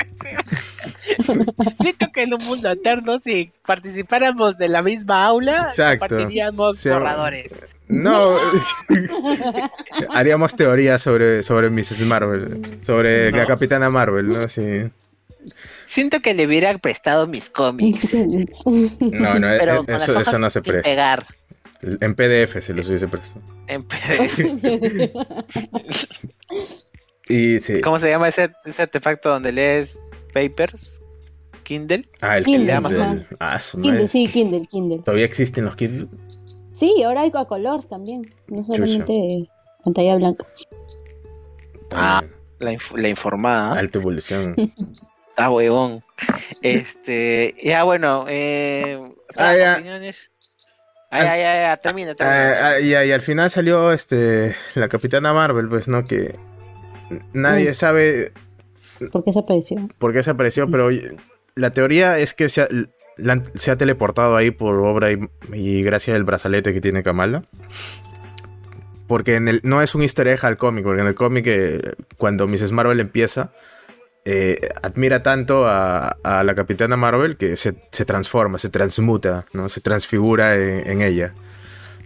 Siento que en un mundo eterno, si participáramos de la misma aula, compartiríamos borradores. No, haríamos teorías sobre, sobre Mrs. Marvel, sobre la Capitana Marvel, ¿no? Sí. Siento que le hubiera prestado mis cómics. No, no, Pero eso, eso no se presta. Pegar. En PDF se los hubiese prestado. En PDF. y sí. ¿Cómo se llama ese, ese artefacto donde lees papers? Kindle. Ah, el Kindle. Amazon. Ah, Kindle, sí, Kindle, Kindle. ¿Todavía existen los Kindle? Sí, ahora hay a color también. No solamente pantalla blanca. Ah, la, la informada. Alta evolución. ah, huevón. Este, ya bueno, eh, ah, ya. opiniones. Ay, ay, ay, termina, termina. Ah, y, al final salió este la Capitana Marvel, pues, ¿no? Que nadie sabe. ¿Por qué se apareció? ¿Por qué se apareció? Pero la teoría es que se ha, teleportado ahí por obra y, gracias al brazalete que tiene Kamala. Porque en el, no es un easter egg al cómic, porque en el cómic, eh, cuando Mrs. Marvel empieza, eh, admira tanto a, la Capitana Marvel que se, transforma, se transmuta, ¿no? Se transfigura en, ella.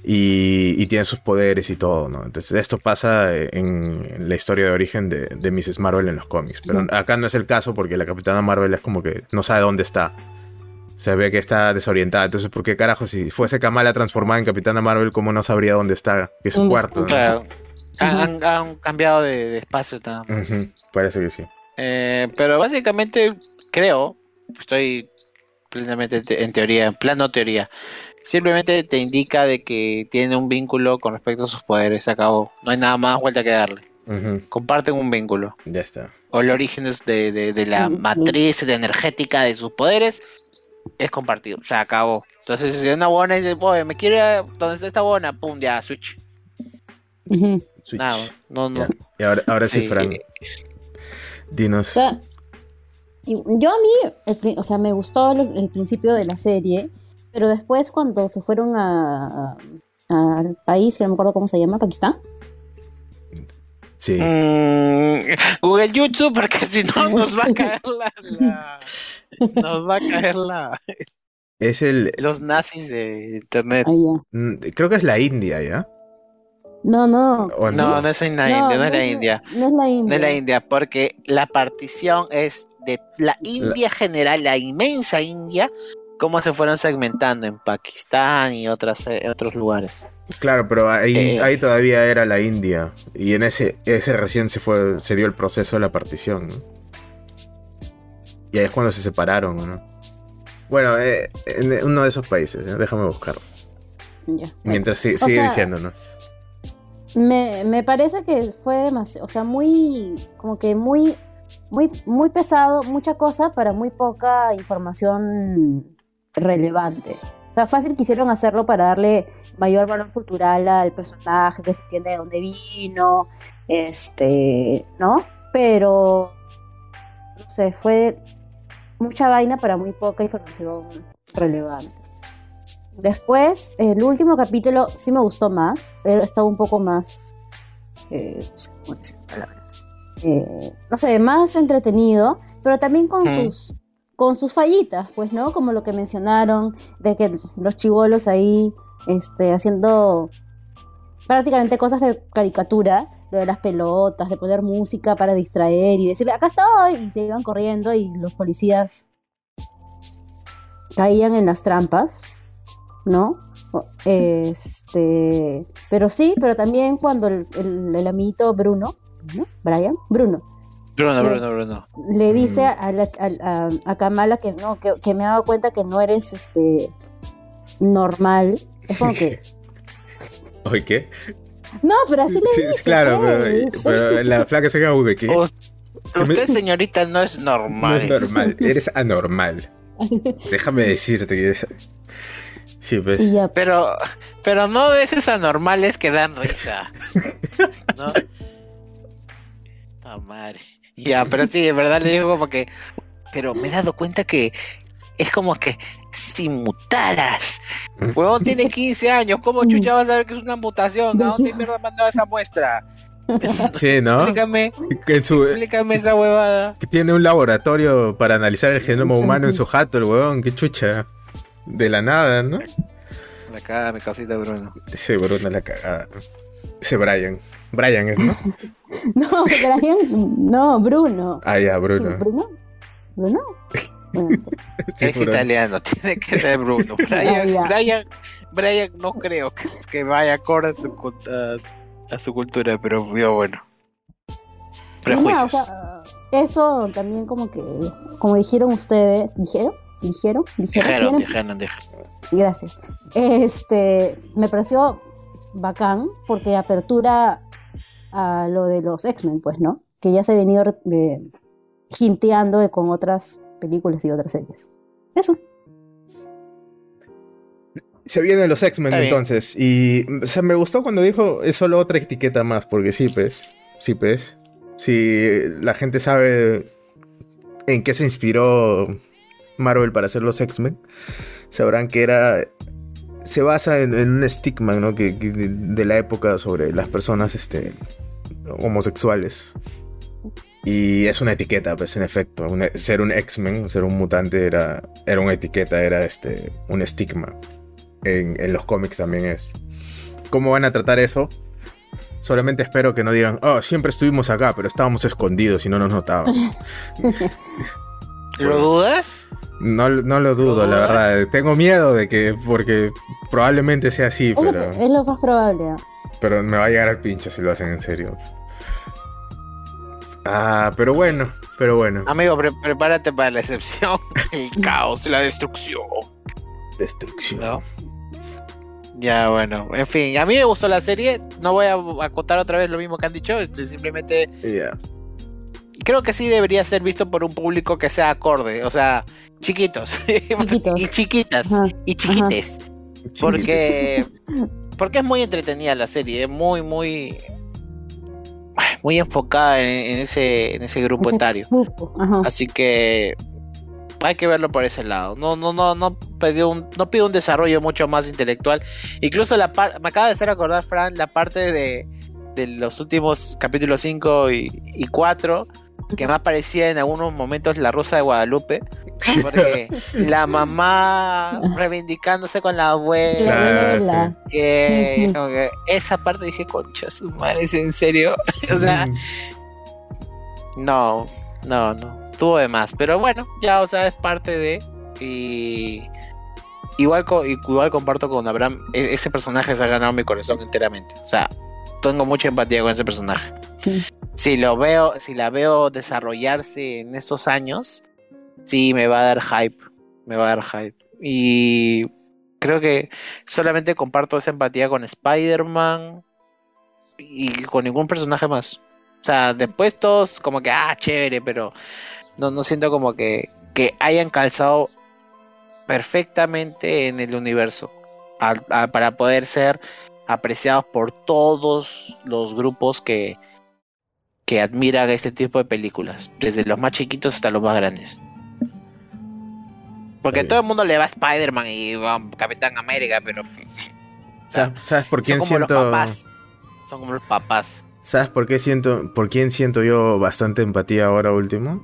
Y, tiene sus poderes y todo, ¿no? Entonces esto pasa en, la historia de origen de, de, Mrs. Marvel en los cómics. Pero acá no es el caso porque la Capitana Marvel es como que no sabe dónde está. Se ve que está desorientada. Entonces, ¿por qué carajo si fuese Kamala transformada en Capitana Marvel, cómo no sabría dónde está? Que es su cuarto. Claro. Han, cambiado de, espacio nada Parece que sí. Eh, pero básicamente creo, estoy plenamente en teoría, en plano teoría, simplemente te indica de que tiene un vínculo con respecto a sus poderes, se acabó. No hay nada más vuelta que darle. Comparten un vínculo. Ya está. O el origen de, de, la matriz energética de sus poderes es compartido, se acabó. Entonces, si una buena dice, me quiere donde está esta buena, pum, ya, switch. no, no. Y ahora, ahora sí, Frank. Dinos. yo a mí, o sea, me gustó el, principio de la serie, pero después cuando se fueron a, al país, que no me acuerdo cómo se llama, Pakistán. Sí. Mm, Google YouTube, porque si no nos va a caer la, nos va a caer la. Es el. Los nazis de internet. Mm, creo que es la India, ¿ya? No, no. No, no es la India, no, es la India. No es la India. No es la India, porque la partición es de la India general, la inmensa India, cómo se fueron segmentando en Pakistán y otras, eh, otros lugares. Claro, pero ahí, eh. ahí todavía era la India. Y en ese, ese recién se fue, se dio el proceso de la partición, Y ahí es cuando se separaron, ¿no? Bueno, eh, en uno de esos países, déjame buscarlo. Mientras sigue diciéndonos. Me, me, parece que fue demasiado, o sea, muy, como que muy, muy, muy pesado, mucha cosa para muy poca información relevante. O sea, fácil quisieron hacerlo para darle mayor valor cultural al personaje, que se entiende de dónde vino, este, ¿no? Pero, no sé, fue mucha vaina para muy poca información relevante. Después, el último capítulo sí me gustó más. Estaba un poco más. Eh, eh, no sé más entretenido, pero también con sus con sus fallitas, pues, ¿no? Como lo que mencionaron, de que los chivolos ahí este, haciendo prácticamente cosas de caricatura, lo de las pelotas, de poner música para distraer y decirle, acá estoy, y se iban corriendo y los policías caían en las trampas. ¿No? Este, pero sí, pero también cuando el, el, amiguito Bruno, ¿no? Brian, Bruno. Bruno, Bruno, Bruno. Le dice a, a, Kamala que no, que, me ha dado cuenta que no eres este normal. Es como que. ¿Oye qué? No, pero así le dice. claro, pues. pero, la flaca se queda que Usted, señorita, no es normal. No es normal, eres anormal. Déjame decirte que Sí, pues. Pero, pero no de esos anormales que dan risa. ¿No? madre. Ya, pero sí, de verdad le digo como que. Pero me he dado cuenta que es como que si mutaras. Huevón tiene 15 años, ¿cómo chucha vas a saber que es una mutación? ¿A dónde mierda mandaba esa muestra? Sí, ¿no? Explícame, explícame esa huevada. Que tiene un laboratorio para analizar el genoma humano en su jato, el huevón, qué chucha. De la nada, ¿no? La cagada, mi causita Bruno. Ese Bruno, la cagada. Ese Brian. Brian es, ¿no? no, Brian, no, Bruno. Ah, ya, Bruno. ¿Bruno? ¿Bruno? es italiano, tiene que ser Bruno. Brian, Brian, Brian no creo que, vaya acorde a su, a, su cultura, pero yo, bueno. Prejuicios. eso también como que, como dijeron ustedes, ¿dijeron? ¿Dijeron? ¿Dijeron? Dijeron, Gracias. Este, me pareció bacán porque apertura a lo de los X-Men, pues, ¿no? Que ya se ha venido eh, jinteando con otras películas y otras series. Eso. Se vienen los X-Men entonces. Y o sea, me gustó cuando dijo es solo otra etiqueta más, porque sí, pues. Sí, pues. Si la gente sabe en qué se inspiró Marvel para hacer los X-Men, sabrán que era. Se basa en, un estigma, ¿no? Que, de, la época sobre las personas este, homosexuales. Y es una etiqueta, pues en efecto. ser un X-Men, ser un mutante era, era una etiqueta, era este, un estigma. En, en los cómics también es. ¿Cómo van a tratar eso? Solamente espero que no digan, oh, siempre estuvimos acá, pero estábamos escondidos y no nos notaban. ¿Lo dudas? No, no lo dudo, la verdad. Tengo miedo de que, porque probablemente sea así, es pero... Lo, es lo más probable. pero me va a llegar al pincho si lo hacen en serio. Ah, pero bueno, pero bueno. Amigo, prepárate para la excepción, el caos, la destrucción. Destrucción. Ya, bueno, en fin, a mí me gustó la serie. No voy a acotar otra vez lo mismo que han dicho. Estoy simplemente. Creo que sí debería ser visto por un público que sea acorde. O sea, chiquitos. y chiquitas. Y chiquites. Porque. Porque es muy entretenida la serie. Es muy, muy muy enfocada en, ese, en ese grupo etario. Así que hay que verlo por ese lado. No, no, no, no pidió un, no pide un desarrollo mucho más intelectual. Incluso la me acaba de hacer acordar, Fran, la parte de, de los últimos capítulos 5 y, y 4 que más parecía en algunos momentos la Rosa de Guadalupe. Porque la mamá reivindicándose con la abuela. que, esa parte dije, concha, su madre, ¿es en serio? o sea, no, no, no. Estuvo de más. Pero bueno, ya, o sea, es parte de. Y. Igual, igual comparto con Abraham, e-, ese personaje se ha ganado mi corazón enteramente. O sea, tengo mucha empatía con ese personaje. Si lo veo, si la veo desarrollarse en estos años, sí me va a dar hype. Me va a dar hype. Y creo que solamente comparto esa empatía con Spider-Man y con ningún personaje más. O sea, después todos como que, ah, chévere, pero no, siento como que, que hayan calzado perfectamente en el universo para poder ser apreciados por todos los grupos que, que admiran este tipo de películas, desde los más chiquitos hasta los más grandes. Porque todo el mundo le va a Spider-Man y a Capitán América, pero. ¿Sabes por quién son como siento... Los papás. Son como los papás. ¿Sabes por qué siento, por quién siento yo bastante empatía ahora último?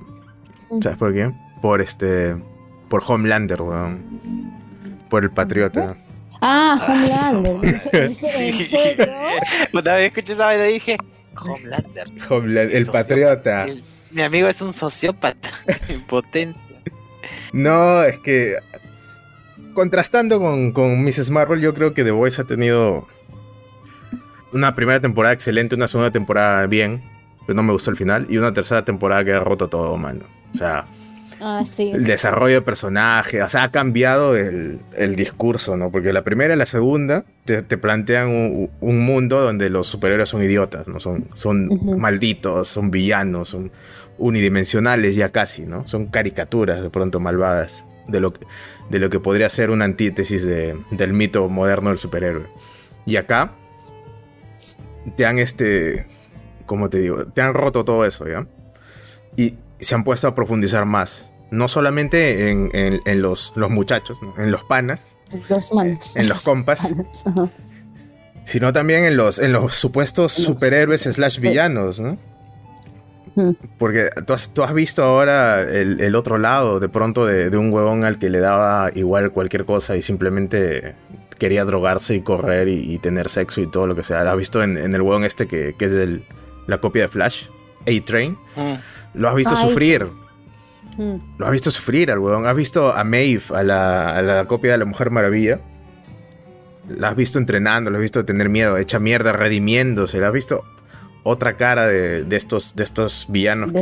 Mm. ¿Sabes por qué? Por este, por Homelander, weón. Por el patriota. Ah, Homelander. ¿En serio? Una vez escuché esa vez y dije, Homelander. Homelander, el, patriota. mi amigo es un sociópata, impotente. No, es que contrastando con, con Mrs. Marvel, yo creo que The Voice ha tenido una primera temporada excelente, una segunda temporada bien, pero no me gustó el final, y una tercera temporada que ha roto todo, mano. O sea, ah, el desarrollo de personaje, o sea, ha cambiado el, discurso, ¿no? Porque la primera y la segunda te, plantean un, mundo donde los superhéroes son idiotas, ¿no? Son, son malditos, son villanos, son unidimensionales ya casi, ¿no? Son caricaturas de pronto malvadas de lo que, de lo que podría ser una antítesis del mito moderno del superhéroe. Y acá te han este, ¿cómo te digo? Te han roto todo eso, ¿ya? Y se han puesto a profundizar más. No solamente en, los, los, muchachos, en los panas, los manos. en los compas, sino también en los, en los supuestos superhéroes slash villanos, ¿no? Porque tú has, visto ahora el, otro lado, de pronto, de, un huevón al que le daba igual cualquier cosa y simplemente quería drogarse y correr y, tener sexo y todo lo que sea. ¿Lo has visto en, el huevón este que, es la copia de Flash? A-Train. Mm. Lo has visto sufrir. Mm. Lo has visto sufrir al huevón. Has visto a Maeve, a la, copia de la Mujer Maravilla. La has visto entrenando, la has visto tener miedo, hecha mierda, redimiéndose. La has visto otra cara de, estos, de estos villanos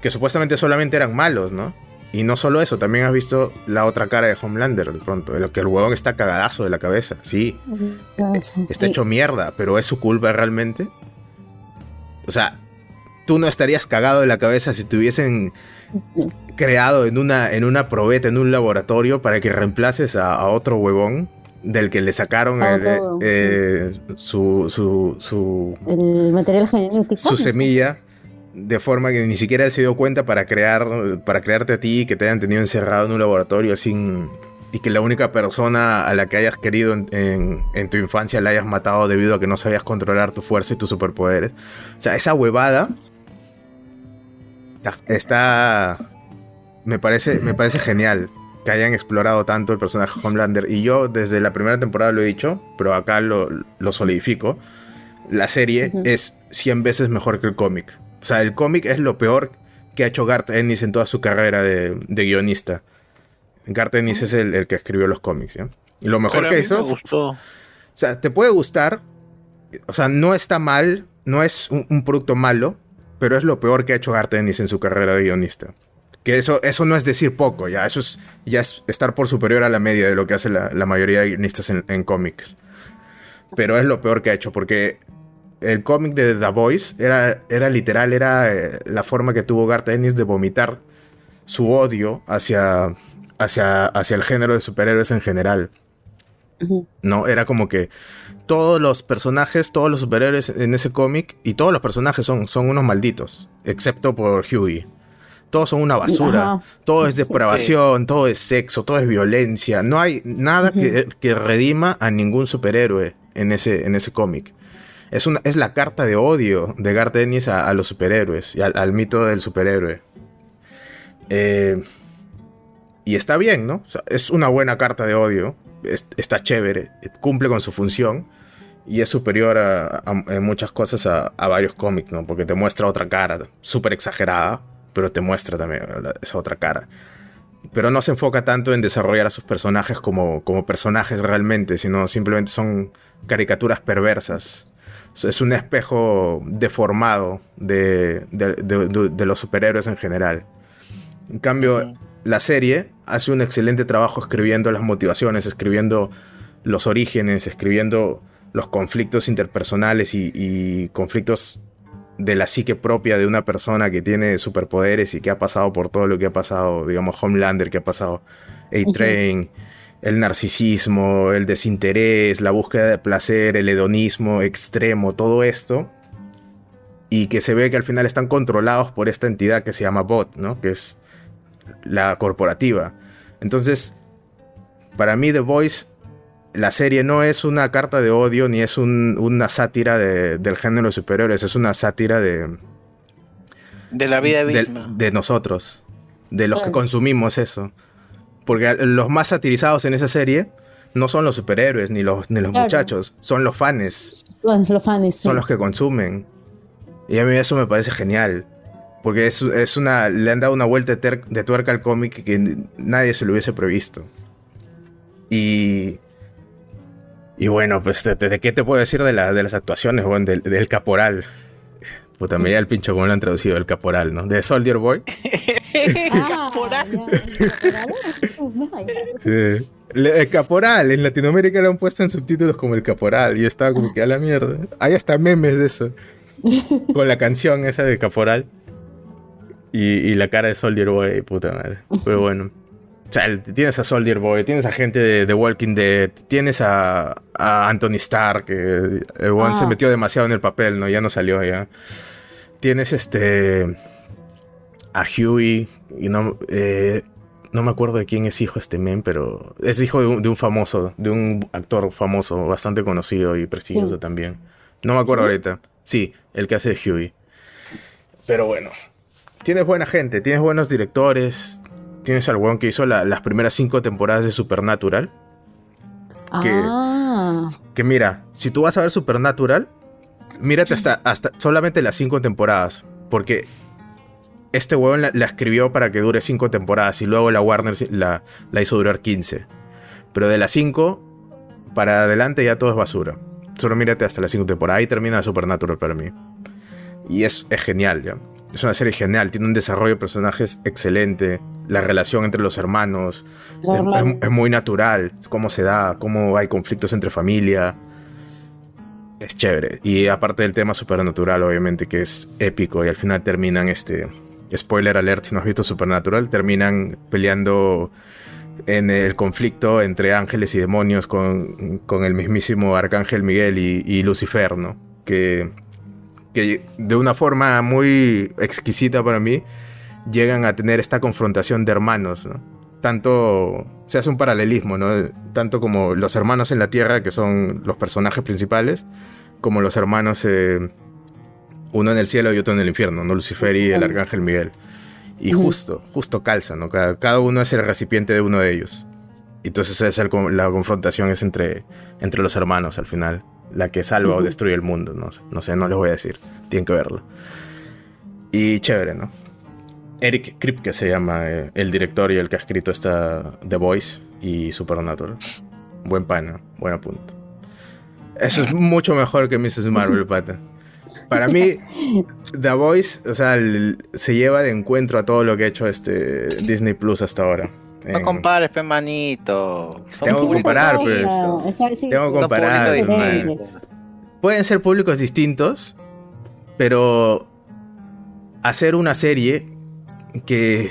que, supuestamente solamente eran malos, ¿no? Y no solo eso, también has visto la otra cara de Homelander de pronto, de lo que el huevón está cagadazo de la cabeza, sí. Está hecho mierda, pero ¿es su culpa realmente? O sea, tú no estarías cagado de la cabeza si te hubiesen creado en una, en una probeta, en un laboratorio, para que reemplaces a otro huevón del que le sacaron eh, su, su, su, el material genético. Su semilla, de forma que ni siquiera él se dio cuenta para crear, para crearte a ti, que te hayan tenido encerrado en un laboratorio sin. Y que la única persona a la que hayas querido en, en, tu infancia la hayas matado debido a que no sabías controlar tu fuerza y tus superpoderes. O sea, esa huevada está. Me parece, me parece genial que hayan explorado tanto el personaje Homelander. Y yo desde la primera temporada lo he dicho, pero acá lo, solidifico. La serie es 100 veces mejor que el cómic. O sea, el cómic es lo peor que ha hecho Garth Ennis en toda su carrera de, guionista. Garth Ennis es el, que escribió los cómics, Y lo mejor que hizo... Me gustó. O sea, te puede gustar, o sea, no está mal, no es un, producto malo, pero es lo peor que ha hecho Garth Ennis en su carrera de guionista. Que eso, eso no es decir poco, ya, eso es, ya es estar por superior a la media de lo que hace la, mayoría de guionistas en, cómics. Pero es lo peor que ha hecho, porque el cómic de The Voice era, era literal, era eh, la forma que tuvo Garth Ennis de vomitar su odio hacia, hacia, hacia el género de superhéroes en general. No, era como que todos los personajes, todos los superhéroes en ese cómic y todos los personajes son, son unos malditos, excepto por Huey. Todos son una basura, todo es depravación, todo es sexo, todo es violencia. No hay nada que, redima a ningún superhéroe en ese, en ese cómic. Es, una, es la carta de odio de Garth Ennis a, los superhéroes y al, mito del superhéroe. Eh, y está bien, ¿no? es una buena carta de odio está chévere, cumple con su función y es superior a, muchas cosas a, varios cómics, ¿no? Porque te muestra otra cara, súper exagerada, pero te muestra también esa otra cara. Pero no se enfoca tanto en desarrollar a sus personajes como, como personajes realmente, sino simplemente son caricaturas perversas. Es un espejo deformado de, de los superhéroes en general. En cambio, la serie hace un excelente trabajo escribiendo las motivaciones, escribiendo los orígenes, escribiendo los conflictos interpersonales y, conflictos de la psique propia de una persona que tiene superpoderes y que ha pasado por todo lo que ha pasado, digamos, Homelander, que ha pasado A-Train, el narcisismo, el desinterés, la búsqueda de placer, el hedonismo extremo, todo esto. Y que se ve que al final están controlados por esta entidad que se llama Bot, ¿no? Que es la corporativa. Entonces, para mí The Voice, la serie no es una carta de odio ni es una sátira del género de superiores, es una sátira de... De la vida misma. De, nosotros, de los que consumimos eso. Porque los más satirizados en esa serie no son los superhéroes ni los, ni los muchachos, son los fans. Los fans, Son los que consumen. Y a mí eso me parece genial. Porque es, es, una. Le han dado una vuelta de, tuerca al cómic que nadie se lo hubiese previsto. Y. Y bueno, pues, ¿de, qué te puedo decir de, la, de las actuaciones, bueno, del, caporal? Puta, me da el pincho como lo han traducido, el caporal, ¿no? De Soldier Boy. Ah, caporal. sí. El caporal, en Latinoamérica lo han puesto en subtítulos como el caporal y estaba como que a la mierda. Hay hasta memes de eso. Con la canción esa de caporal. Y, la cara de Soldier Boy, puta madre. Pero bueno. O sea, tienes a Soldier Boy, tienes a gente de, The Walking Dead, tienes a, Anthony Stark, que el one se ah. metió demasiado en el papel, ¿no? Ya no salió ya. Tienes este. a Huey, y no. Eh, no me acuerdo de quién es hijo este men, pero es hijo de un, famoso, de un actor famoso, bastante conocido y prestigioso también. No me acuerdo ahorita. Sí, el que hace de Huey. Pero bueno, tienes buena gente, tienes buenos directores. Tienes al weón que hizo las primeras cinco temporadas de Supernatural. Que, ah. que mira, si tú vas a ver Supernatural, mírate hasta, hasta solamente las cinco temporadas. Porque este weón la, escribió para que dure cinco temporadas y luego la Warner la, la hizo durar 15. Pero de las cinco para adelante ya todo es basura. Solo mírate hasta las cinco temporadas. Ahí termina Supernatural para mí. Y es, es genial, ya. Es una serie genial, tiene un desarrollo de personajes excelente, la relación entre los hermanos es, muy natural, cómo se da, cómo hay conflictos entre familia. Es chévere. Y aparte del tema supernatural, obviamente, que es épico y al final terminan este... Spoiler alert, si no has visto Supernatural, terminan peleando en el conflicto entre ángeles y demonios con, el mismísimo Arcángel Miguel y, y Lucifer, ¿no? Que que de una forma muy exquisita para mí llegan a tener esta confrontación de hermanos, Tanto se hace un paralelismo, ¿no? Tanto como los hermanos en la Tierra, que son los personajes principales, como los hermanos, eh, uno en el cielo y otro en el infierno, ¿no? Lucifer y el arcángel Miguel. Y justo, justo calza, ¿no? Cada, uno es el recipiente de uno de ellos. Entonces es la confrontación es entre, entre los hermanos al final la que salva o destruye el mundo. No, no sé, no les voy a decir. Tienen que verlo. Y chévere, ¿no? Eric Kripke se llama eh, el director y el que ha escrito esta The Voice y Supernatural. Buen pana, buen apunte. Eso es mucho mejor que Mrs. Marvel, pata. Para mí, The Voice, o sea, se lleva de encuentro a todo lo que ha hecho este Disney Plus hasta ahora. No compares, pe manito. Tengo que comparar, pues. Tengo que comparar. Pueden ser públicos distintos, pero hacer una serie que,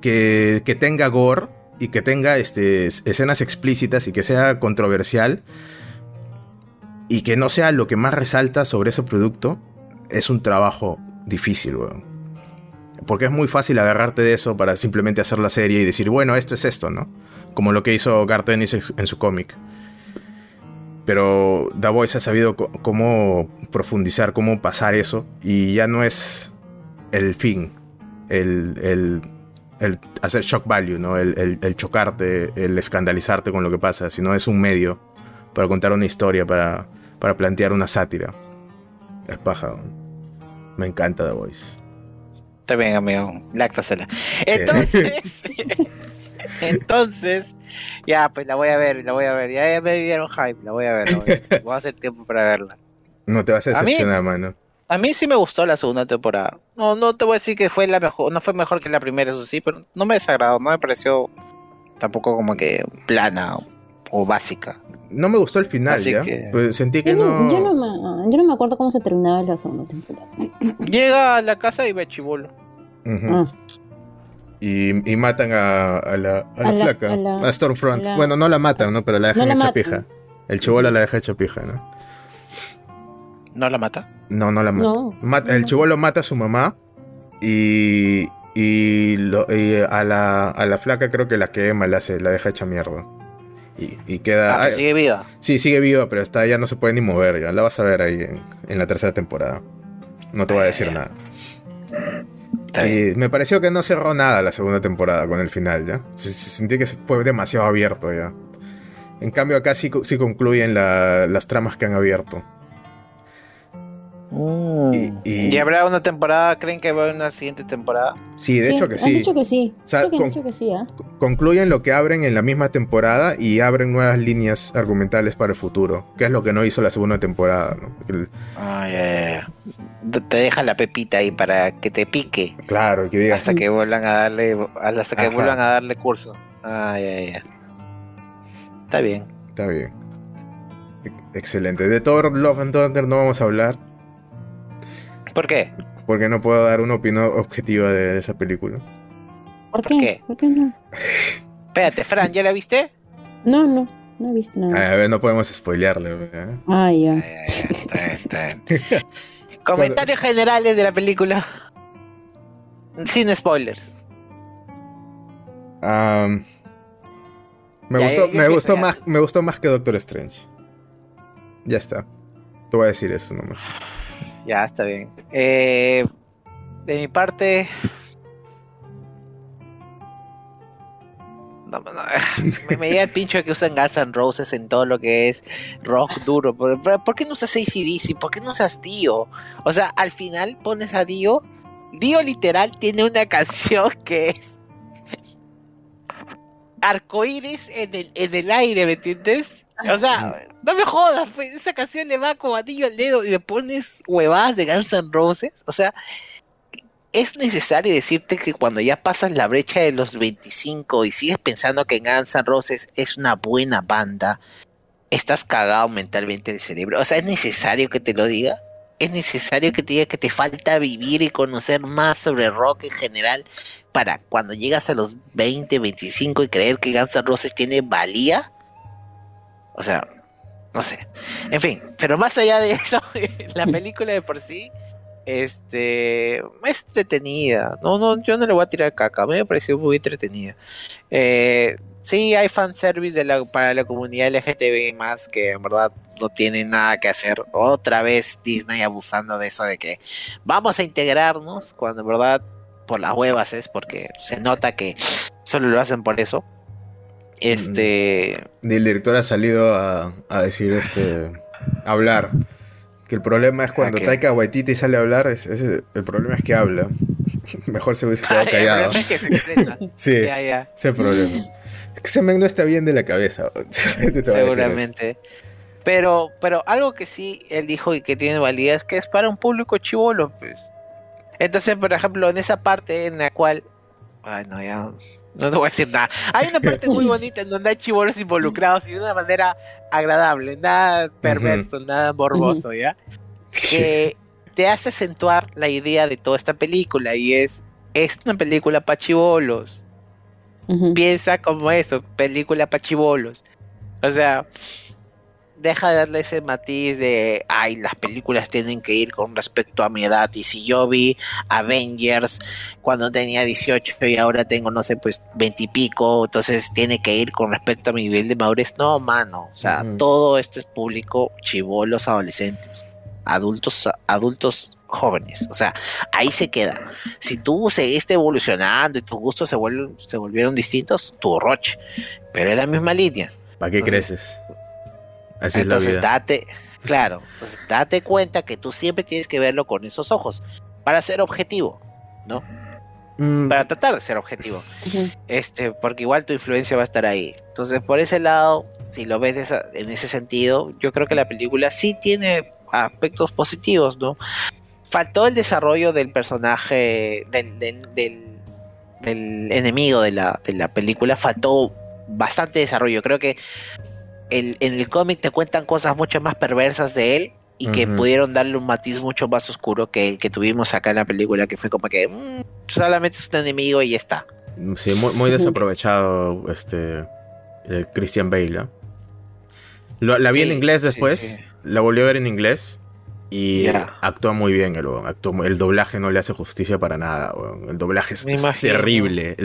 que, tenga gore y que tenga este, escenas explícitas y que sea controversial y que no sea lo que más resalta sobre ese producto, es un trabajo difícil, weón. Porque es muy fácil agarrarte de eso para simplemente hacer la serie y decir, bueno, esto es esto, ¿no? Como lo que hizo Garth Ennis en su cómic. Pero The Voice ha sabido cómo profundizar, cómo pasar eso. Y ya no es el fin, el, hacer shock value, ¿no? El, el, chocarte, el escandalizarte con lo que pasa, sino es un medio para contar una historia, para, para plantear una sátira. Es paja. Me encanta The Voice. Está bien, amigo. Láctasela. Entonces, entonces, ya, pues la voy a ver, la voy a ver. Ya, me dieron hype, la voy a ver. Voy a hacer tiempo para verla. No te vas a decepcionar, mano. A mí sí me gustó la segunda temporada. No, no te voy a decir que fue la mejor, no fue mejor que la primera, eso sí, pero no me desagradó, no me pareció tampoco como que plana o básica. No me gustó el final, ya. Pues sentí que yo no... Yo no, me, yo no me acuerdo cómo se terminaba la segunda temporada. Llega a la casa y ve chivolo. Ah. y, y, matan a, a la, a la flaca, a, Stormfront. Bueno, no la matan, ¿no? Pero la dejan hecha pija. El chivolo la deja hecha pija, ¿no? ¿No la mata? No, no la mata. el chivolo mata a su mamá y, y, a, la, a la flaca creo que la quema, la, hace, la deja hecha mierda. Y, queda. Ah, sigue viva. Sí, sigue viva, pero está, ya no se puede ni mover. Ya la vas a ver ahí en, la tercera temporada. No te voy a decir nada. Y me pareció que no cerró nada la segunda temporada con el final, ¿ya? Sentí que fue demasiado abierto, ¿ya? En cambio, acá sí, concluyen las tramas que han abierto. Mm. Y, habrá una temporada? ¿Creen que va a haber una siguiente temporada? Sí, de hecho que sí. dicho que sí. que sí ¿eh? Concluyen lo que abren en la misma temporada y abren nuevas líneas argumentales para el futuro, que es lo que no hizo la segunda temporada. Te dejan la pepita ahí para que te pique. Claro, que digas. Hasta que vuelvan a darle, hasta que vuelvan a darle curso. Ay, Está bien. Está bien. Excelente. De Thor Love and Thunder no vamos a hablar ¿Por qué? Porque no puedo dar una opinión objetiva de esa película. ¿Por qué? ¿Por qué, no? Espérate, Fran, ¿ya la viste? No, no, no he visto nada. A ver, no podemos spoilearle. ¿eh? Ah, ya. Comentarios generales de la película. Sin spoilers. me gustó, me gustó más, me gustó más que Doctor Strange. Ya está. Te voy a decir eso nomás. Ya, está bien. Eh, de mi parte. No, me, me llega el pincho de que usan Guns N' Roses en todo lo que es rock duro. ¿Por, por qué no usas ACDC? ¿Por qué no usas Dio? O sea, al final pones a Dio. Dio literal tiene una canción que es arcoíris en el, en el aire, ¿me entiendes? O sea, no me jodas, pues, esa canción le va como anillo al dedo y me pones huevadas de Guns N' Roses. O sea, es necesario decirte que cuando ya pasas la brecha de los 25 y sigues pensando que Guns N' Roses es una buena banda, estás cagado mentalmente en el cerebro. O sea, es necesario que te lo diga es necesario que te diga que te falta vivir y conocer más sobre rock en general para cuando llegas a los 20, 25 y creer que Guns N' Roses tiene valía. O sea, no sé. En fin, pero más allá de eso, la película de por sí este es entretenida. No, no, yo no le voy a tirar caca. Me pareció muy entretenida. Eh, sí, hay fanservice de la, para la comunidad LGTB más que en verdad no tiene nada que hacer. Otra vez Disney abusando de eso de que vamos a integrarnos cuando en verdad por las huevas es porque se nota que solo lo hacen por eso. Este. Ni el director ha salido a, a decir este. hablar. Que el problema es cuando Taika Waititi sale a hablar, es, el problema es que habla. Mejor se hubiese quedado callado. el problema es que se sí, ya, ya. ese problema. Ese men no está bien de la cabeza. Seguramente. Pero, pero algo que sí él dijo y que tiene validez es que es para un público chivolo, pues. Entonces, por ejemplo, en esa parte en la cual. Ay, no, ya. No te voy a decir nada. Hay una parte muy bonita en donde hay chivolos involucrados y de una manera agradable, nada perverso, nada morboso, ¿ya? Que te hace acentuar la idea de toda esta película y es. Es una película para chivolos. Piensa como eso, película para chivolos. O sea, deja de darle ese matiz de, ay, las películas tienen que ir con respecto a mi edad. Y si yo vi Avengers cuando tenía 18 y ahora tengo, no sé, pues 20 y pico, entonces tiene que ir con respecto a mi nivel de madurez. No, mano. O sea, todo esto es público, chivolos, adolescentes, adultos, adultos jóvenes. O sea, ahí se queda. Si tú seguiste evolucionando y tus gustos se, vuelven, se volvieron distintos, tu roche. Pero es la misma línea. ¿Para qué creces? entonces date, claro, entonces date cuenta que tú siempre tienes que verlo con esos ojos para ser objetivo, ¿no? Mm. Para tratar de ser objetivo. Este, porque igual tu influencia va a estar ahí. Entonces, por ese lado, si lo ves en ese sentido, yo creo que la película sí tiene aspectos positivos, ¿no? Faltó el desarrollo del personaje, del, del, enemigo de la, de la película, faltó bastante desarrollo. Creo que en el cómic te cuentan cosas mucho más perversas de él y que pudieron darle un matiz mucho más oscuro que el que tuvimos acá en la película, que fue como que mm, solamente es un enemigo y ya está. Sí, muy, desaprovechado este Christian Bale. la vi en inglés después, la volví a ver en inglés y actúa muy bien el, el doblaje no le hace justicia para nada. El doblaje es, terrible.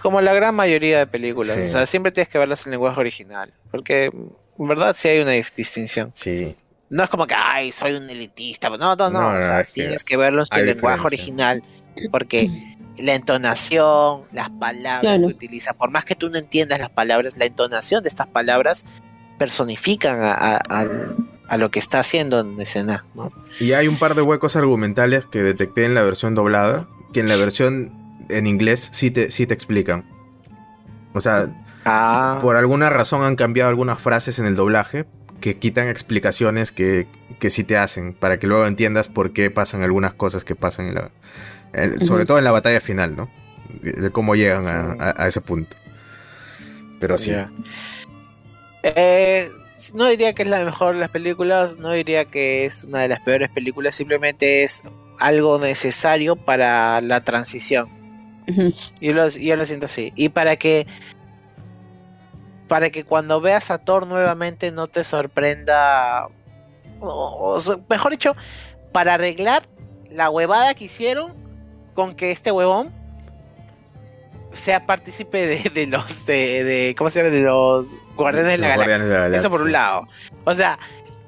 como, la gran mayoría de películas. O sea, siempre tienes que verlas en lenguaje original. Porque en verdad sí hay una distinción. Sí. No es como que, ay, soy un elitista. No, no, no. o sea, tienes que, verlos en lenguaje original. Porque la entonación, las palabras que utiliza, por más que tú no entiendas las palabras, la entonación de estas palabras personifican a, a lo que está haciendo en escena. ¿no? Y hay un par de huecos argumentales que detecté en la versión doblada, que en la versión en inglés sí te, sí te explican. O sea, ah. por alguna razón han cambiado algunas frases en el doblaje que quitan explicaciones que, que sí te hacen, para que luego entiendas por qué pasan algunas cosas que pasan en la... sobre todo en la batalla final, ¿no? De cómo llegan a, ese punto. Pero sí. Eh, no diría que es la mejor de las películas, no diría que es una de las peores películas, simplemente es algo necesario para la transición. yo, lo, lo siento así. Y para que para que cuando veas a Thor nuevamente no te sorprenda, o, mejor dicho, para arreglar la huevada que hicieron con que este huevón sea partícipe de, los de, ¿cómo se llama? de los Guardianes, de la, Galaxia. Eso por un lado. O sea,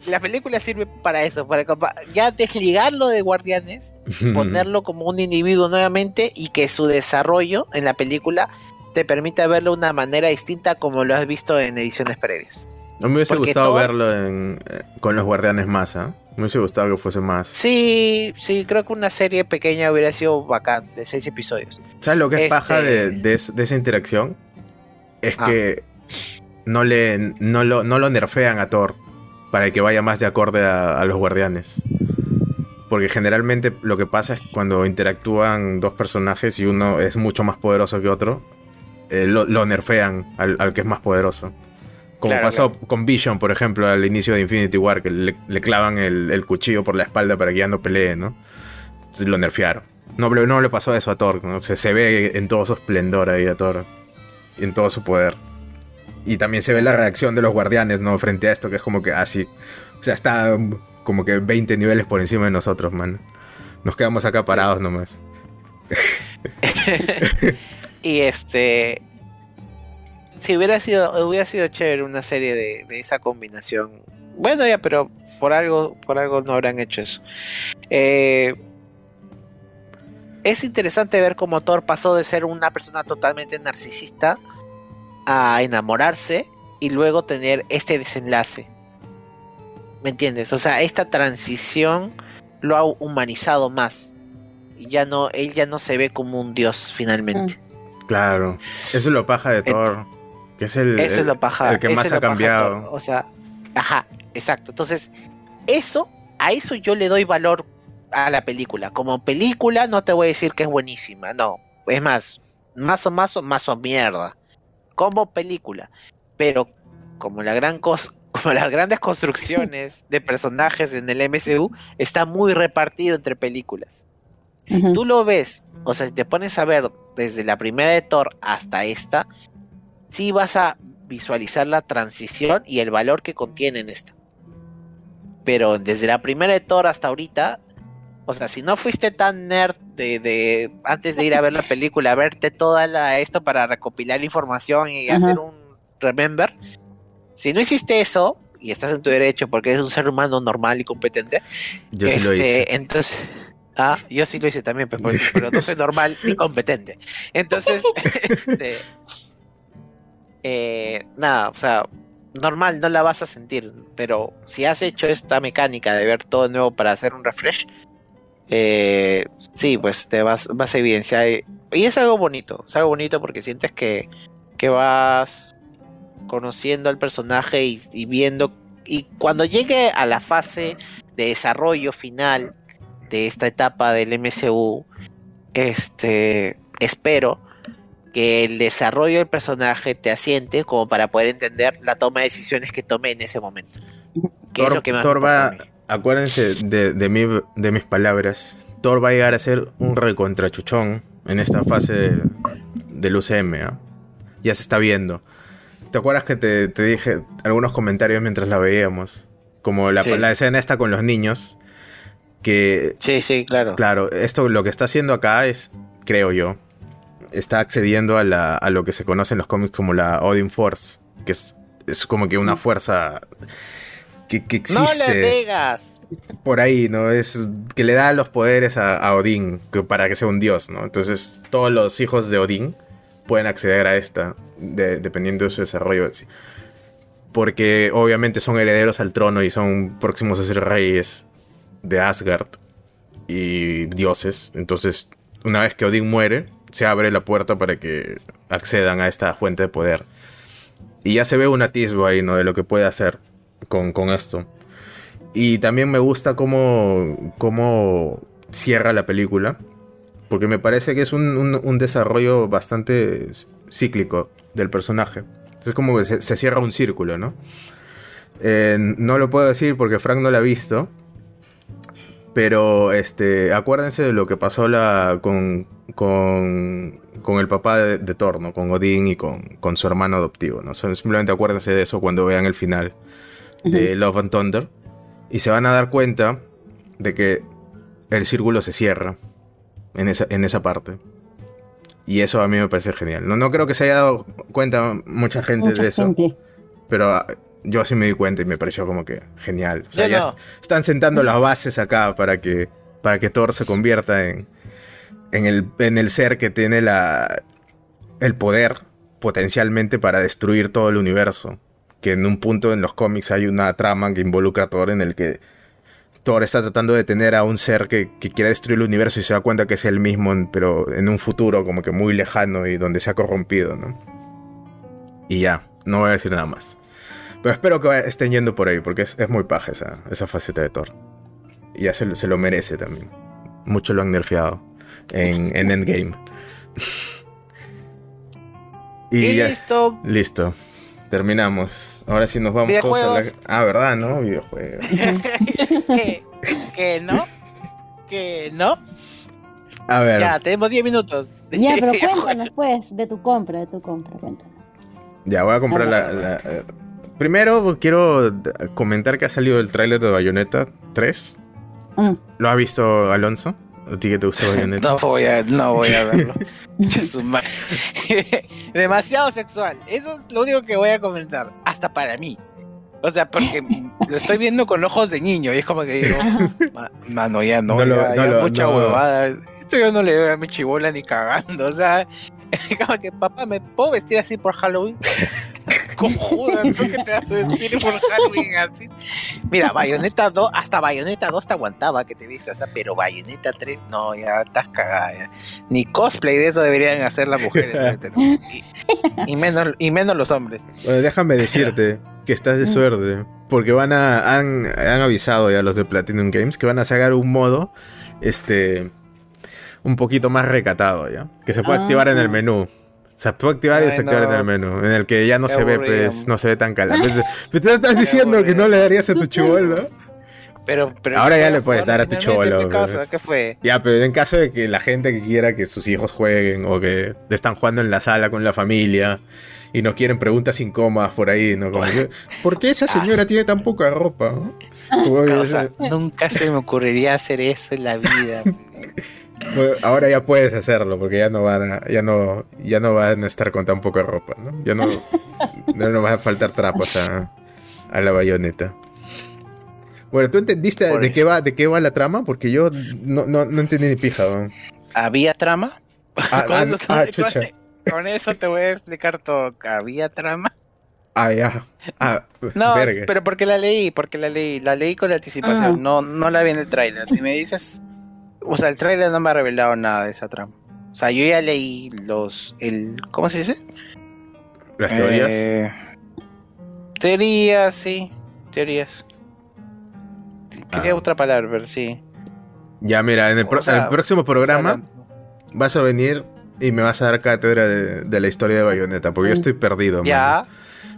la película sirve para eso, para ya desligarlo de Guardianes, ponerlo como un individuo nuevamente y que su desarrollo en la película te permita verlo de una manera distinta como lo has visto en ediciones previas. No me hubiese gustado verlo eh, con los Guardianes más, ¿eh? Me hubiese gustado que fuese más. Sí, sí, creo que una serie pequeña hubiera sido bacán, de seis episodios. ¿Sabes lo que es paja de, este esa interacción? Es ah. que no, le, no, lo, no lo nerfean a Thor para que vaya más de acorde a, los guardianes. Porque generalmente lo que pasa es que cuando interactúan dos personajes y uno es mucho más poderoso que otro, eh, lo, nerfean al, que es más poderoso. Como pasó con Vision, por ejemplo, al inicio de Infinity War, que le, clavan el, cuchillo por la espalda para que ya no pelee, ¿no? Entonces lo nerfearon. No, no le pasó eso a Thor, ¿no? se ve en todo su esplendor ahí a Thor. En todo su poder. Y también se ve la reacción de los guardianes, ¿no? Frente a esto, que es como que así. Ah, o sea, está como que 20 niveles por encima de nosotros, man. Nos quedamos acá parados nomás. y este. Si hubiera sido, hubiera sido chévere una serie de, esa combinación. Bueno, ya, pero por algo, por algo no habrán hecho eso. Eh, es interesante ver cómo Thor pasó de ser una persona totalmente narcisista a enamorarse y luego tener este desenlace. ¿Me entiendes? O sea, esta transición lo ha humanizado más. Ya no, él ya no se ve como un dios finalmente. Claro. Eso es lo paja de Thor. Que es el, que más ha cambiado. O sea, ajá. Exacto. Entonces, eso, a eso yo le doy valor a la película. Como película no te voy a decir que es buenísima, no. Es más, más o más o más o mierda. Como película. Pero como la gran cosa como las grandes construcciones de personajes en el MCU, está muy repartido entre películas. Si tú lo ves, o sea, si te pones a ver desde la primera de Thor hasta esta, sí vas a visualizar la transición y el valor que contiene en esta. Pero desde la primera de Thor hasta ahorita, o sea, si no fuiste tan nerd de, antes de ir a ver la película, verte toda la, esto para recopilar información y hacer un remember, si no hiciste eso y estás en tu derecho porque eres un ser humano normal y competente, yo sí lo este, hice. entonces Ah, yo sí lo hice también, pero, pero no soy normal ni competente. Entonces, este, eh, nada, o sea, normal no la vas a sentir, pero si has hecho esta mecánica de ver todo de nuevo para hacer un refresh, eh, sí, pues te vas, vas a evidenciar. Y es algo bonito, es algo bonito porque sientes que, que vas conociendo al personaje y, viendo. Y cuando llegue a la fase de desarrollo final de esta etapa del MCU, este, espero que el desarrollo del personaje te asiente como para poder entender la toma de decisiones que tome en ese momento. Thor, va, acuérdense de, de, mis palabras, Thor va a llegar a ser un recontrachuchón en esta fase del UCM. ¿ah? Ya se está viendo. ¿Te acuerdas que te, dije algunos comentarios mientras la veíamos? Como la, la escena esta con los niños. Que. Sí, sí, claro. Claro, esto lo que está haciendo acá es, creo yo, está accediendo a, la, a lo que se conoce en los cómics como la Odin Force, que es, es como que una fuerza que, que existe. No le digas. Por ahí, ¿no? Es que le da los poderes a, Odín para que sea un dios, ¿no? Entonces, todos los hijos de Odín pueden acceder a esta, dependiendo de su desarrollo. Porque obviamente son herederos al trono y son próximos a ser reyes de Asgard y dioses. Entonces, una vez que Odín muere, se abre la puerta para que accedan a esta fuente de poder. Y ya se ve un atisbo ahí, ¿no? De lo que puede hacer con, esto. Y también me gusta cómo, cómo cierra la película. Porque me parece que es un, desarrollo bastante cíclico del personaje. Es como que se, cierra un círculo, ¿no? Eh, no lo puedo decir porque Frank no lo ha visto. Pero este, acuérdense de lo que pasó la, con, con, con el papá de, de Thor, Con Odín y con, con, su hermano adoptivo, ¿no? Simplemente acuérdense de eso cuando vean el final de Love and Thunder. Y se van a dar cuenta de que el círculo se cierra en esa, en esa parte. Y eso a mí me parece genial. No, no creo que se haya dado cuenta mucha gente de eso. Pero ah, yo sí me di cuenta y me pareció como que genial. O sea, ya están sentando las bases acá para que, para que Thor se convierta en, en el, en el ser que tiene la, el poder potencialmente para destruir todo el universo. Que en un punto en los cómics hay una trama que involucra a Thor en el que Thor está tratando de tener a un ser que, quiere destruir el universo y se da cuenta que es el mismo, pero en un futuro como que muy lejano y donde se ha corrompido, ¿no? Y ya, no voy a decir nada más. Pero espero que estén yendo por ahí, porque es, muy paja esa, esa faceta de Thor. Y ya se, se lo merece también. Mucho lo han nerfeado en, Endgame. y, listo. Listo. Terminamos. Ahora sí nos vamos todos a la. Ah, ¿verdad? ¿No? Videojuegos. ¿Que, no? ¿Que no? A ver. Ya, tenemos 10 minutos. Ya, pero cuéntanos pues de tu compra, de tu compra, cuéntanos. Ya, voy a comprar la, eh, Primero quiero comentar que ha salido el tráiler de Bayonetta 3. Mm. ¿Lo ha visto Alonso? ¿A ti que te gusta Bayonetta? no, voy a, no voy a verlo. Demasiado sexual. Eso es lo único que voy a comentar. Hasta para mí. O sea, porque lo estoy viendo con ojos de niño y es como que digo, mano, ya no, no mucha huevada. Esto yo no le doy a mi chibola ni cagando. O sea, como que papá, ¿me puedo vestir así por Halloween? Cojuda, ¿tú que te vas a vestir por Halloween así? Mira, Bayonetta 2, hasta Bayonetta 2 te aguantaba que te vistas, pero Bayonetta 3, no, ya estás cagada. Ni cosplay de eso deberían hacer las mujeres. y, menos, y menos los hombres. déjame decirte que estás de suerte, porque van a han, han avisado ya los de Platinum Games que van a sacar un modo este un poquito más recatado ya, que se puede activar en el ah. menú. Se puede activar y desactivar en el menú, en el que ya no se ve, pues, no se ve tan calado. Pero te estás diciendo que no le darías a tu chivolo. Pero, pero ahora ya le puedes dar a tu chivolo. Pues. ¿Qué fue? Ya, pero en caso de que la gente que quiera que sus hijos jueguen o que están jugando en la sala con la familia y no quieren preguntas incómodas por ahí, ¿no? Como ¿Por qué esa señora tiene tan poca ropa? nunca se me ocurriría hacer eso en la vida. Ahora ya puedes hacerlo porque ya no van a, ya no ya no van a estar con tan poca ropa, ¿no? Ya no no nos va a faltar trapos a, la bayoneta. Bueno, ¿tú entendiste de qué va de qué va la trama? Porque yo no, no, entendí ni pija. ¿Había trama? Ah, con, ah, eso ah, con, eso te voy a explicar todo. ¿Había trama? Ah, ya. Ah, no, pero porque la leí, porque la leí, la leí con la anticipación, no, no la vi en el trailer. Si me dices o sea, el trailer no me ha revelado nada de esa trama. O sea, yo ya leí los. El, ¿Cómo se dice? Las teorías. Eh, teorías, sí. Teorías. Quería ah. otra palabra, pero sí. Ya, mira, en el, próximo programa vas a venir y me vas a dar cátedra de, la historia de Bayonetta, porque yo estoy perdido. Ya.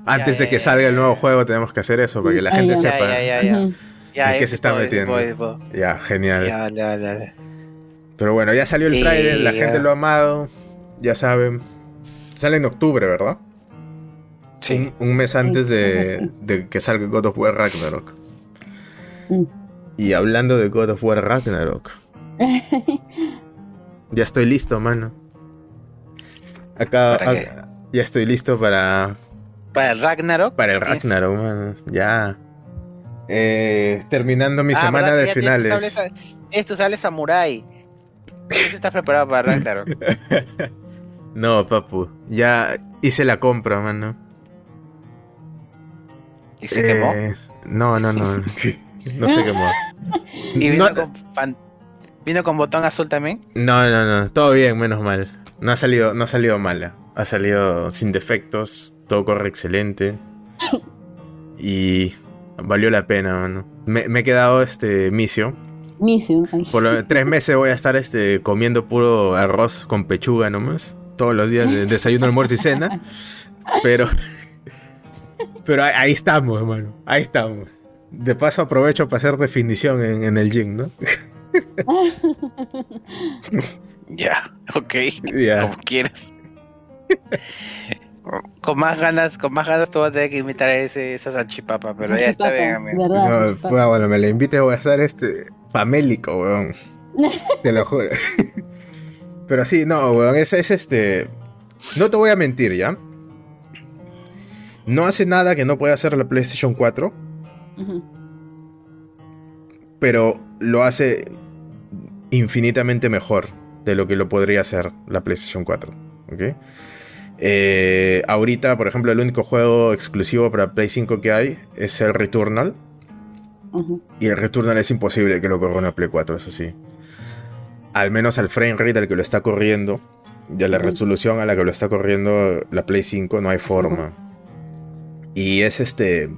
Antes de que salga el nuevo juego tenemos que hacer eso, para que la gente sepa. Ya, qué se está metiendo? Ya, genial. Ya, ya, ya. Pero bueno, ya salió el trailer, la gente lo ha amado, ya saben. Sale en octubre, ¿verdad? Sí. Un, mes antes de, que salga God of War Ragnarok. Mm. Y hablando de God of War Ragnarok. ya estoy listo, mano. Acá, ya estoy listo para. ¿Para el Ragnarok? Para el Ragnarok, mano. Ya. Eh, terminando mi ah, semana de finales. Esto sale Samurai. ¿Estás está preparado para Ragnarok? no, papu. Ya hice la compra, mano. ¿Y se quemó? Eh, no, no, no. no se quemó. ¿Y vino, con vino con botón azul también? No, no, no. Todo bien, menos mal. No ha salido, no ha salido mala. Ha salido sin defectos. Todo corre excelente. Y Valió la pena, mano. Me, he quedado este misio. Misio. Por tres meses voy a estar este comiendo puro arroz con pechuga nomás. Todos los días de desayuno, almuerzo y cena. Pero. Pero ahí, estamos, hermano. Ahí estamos. De paso aprovecho para hacer definición en, el gym, ¿no? ya, ok. Como quieras con más ganas, con más ganas tú vas a tener que invitar a ese, esa salchipapa, pero ya está bien, amigo. no, pues, bueno, me la invite, voy a estar este famélico, weón. te lo juro. pero sí, no, weón, es, es este. No te voy a mentir, ¿ya? No hace nada que no pueda hacer la PlayStation 4. Pero lo hace infinitamente mejor de lo que lo podría hacer la PlayStation 4. ¿Ok? Eh, ahorita, por ejemplo, el único juego exclusivo para Play 5 que hay es el Returnal. Y el Returnal es imposible que lo corra una Play 4, eso sí. Al menos al frame rate al que lo está corriendo, y a la resolución a la que lo está corriendo la Play 5, no hay forma. Y es este.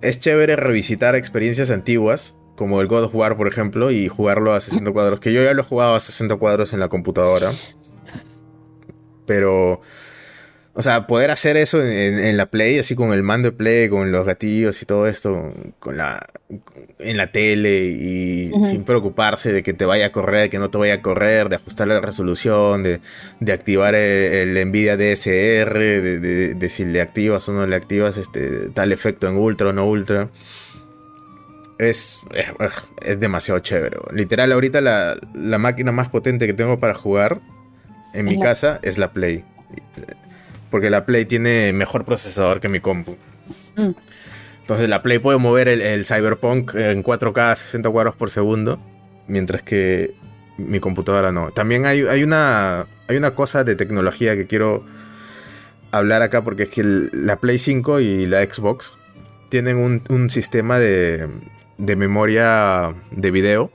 Es chévere revisitar experiencias antiguas, como el God of War, por ejemplo, y jugarlo a 60 cuadros. Que yo ya lo he jugado a 60 cuadros en la computadora. Pero, o sea, poder hacer eso en, la Play, así con el mando de Play, con los gatillos y todo esto, con la, en la tele y sin preocuparse de que te vaya a correr, de que no te vaya a correr, de ajustar la resolución, de, de activar el, Nvidia DSR, de, de, si le activas o no le activas este tal efecto en ultra o no ultra. Es, es, demasiado chévere. Literal, ahorita la, la máquina más potente que tengo para jugar en mi casa es la Play. Porque la Play tiene mejor procesador que mi compu. Mm. Entonces la Play puede mover el, Cyberpunk en 4K a 60 cuadros por segundo. Mientras que mi computadora no. También hay, hay, una, hay una cosa de tecnología que quiero hablar acá. Porque es que la Play 5 y la Xbox tienen un, sistema de, de memoria de video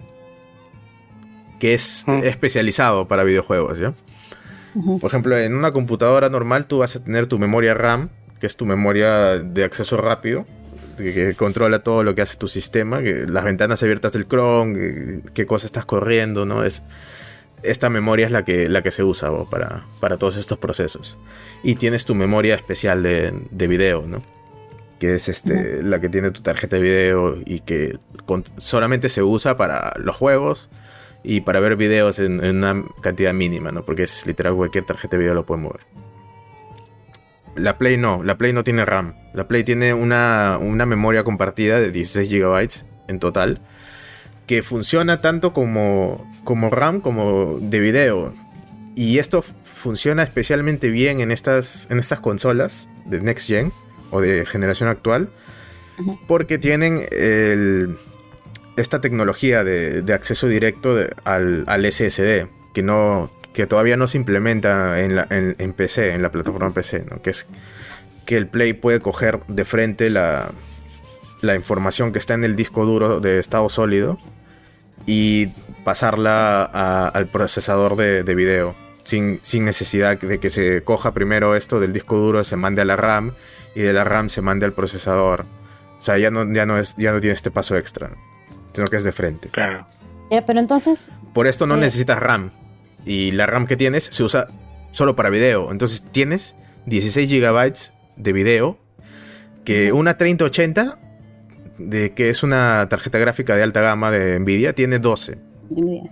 que es mm. especializado para videojuegos, ¿ya? Por ejemplo, en una computadora normal tú vas a tener tu memoria RAM, que es tu memoria de acceso rápido, que, controla todo lo que hace tu sistema, que las ventanas abiertas del Chrome, qué cosa estás corriendo, ¿no? Es, esta memoria es la que, la que se usa para, para todos estos procesos. Y tienes tu memoria especial de, de video, ¿no? Que es este, la que tiene tu tarjeta de video y que solamente se usa para los juegos y para ver videos en, una cantidad mínima, ¿no? Porque es literal cualquier tarjeta de video lo puede mover. La Play no, la Play no tiene RAM. La Play tiene una, una memoria compartida de 16 GB en total que funciona tanto como, como RAM como de video. Y esto funciona especialmente bien en estas, en estas consolas de Next Gen o de generación actual. Porque tienen esta tecnología de, acceso directo al, SSD. Que, no, que todavía no se implementa en, la, PC, en la plataforma PC. Que es que el Play puede coger de frente la, la información que está en el disco duro de estado sólido y pasarla al procesador de, video. Sin, necesidad de que se coja primero esto del disco duro, se mande a la RAM y de la RAM se mande al procesador. O sea, ya no, ya no, es, ya no tiene este paso extra, sino que es de frente. Claro. pero entonces... Por esto no eh, necesitas RAM. Y la RAM que tienes se usa solo para video. Entonces tienes 16 GB de video que una 3080 de que es una tarjeta gráfica de alta gama de Nvidia, tiene 12. Nvidia.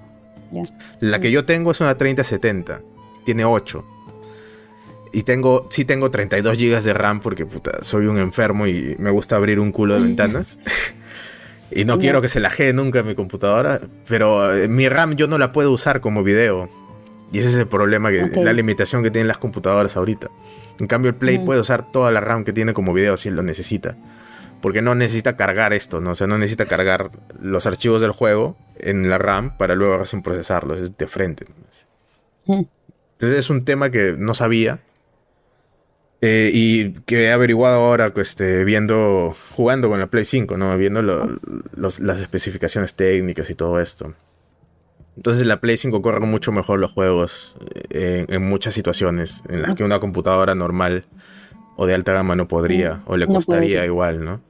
La que yo tengo es una 3070, tiene 8. Y tengo, sí tengo 32 GB de RAM porque puta, soy un enfermo y me gusta abrir un culo de ventanas. y no quiero que se laje nunca mi computadora. Pero eh, mi RAM yo no la puedo usar como video. Y ese es el problema, que, la limitación que tienen las computadoras ahorita. En cambio el Play puede usar toda la RAM que tiene como video si lo necesita porque no necesita cargar esto, ¿no? O sea, no necesita cargar los archivos del juego en la RAM para luego recién procesarlos, es de frente. Hmm. Entonces es un tema que no sabía eh, y que he averiguado ahora este, viendo, jugando con la Play 5, ¿no? Viendo las especificaciones técnicas y todo esto. Entonces la Play 5 corre mucho mejor los juegos eh, en, muchas situaciones en las que una computadora normal o de alta gama no podría o le costaría igual, ¿no?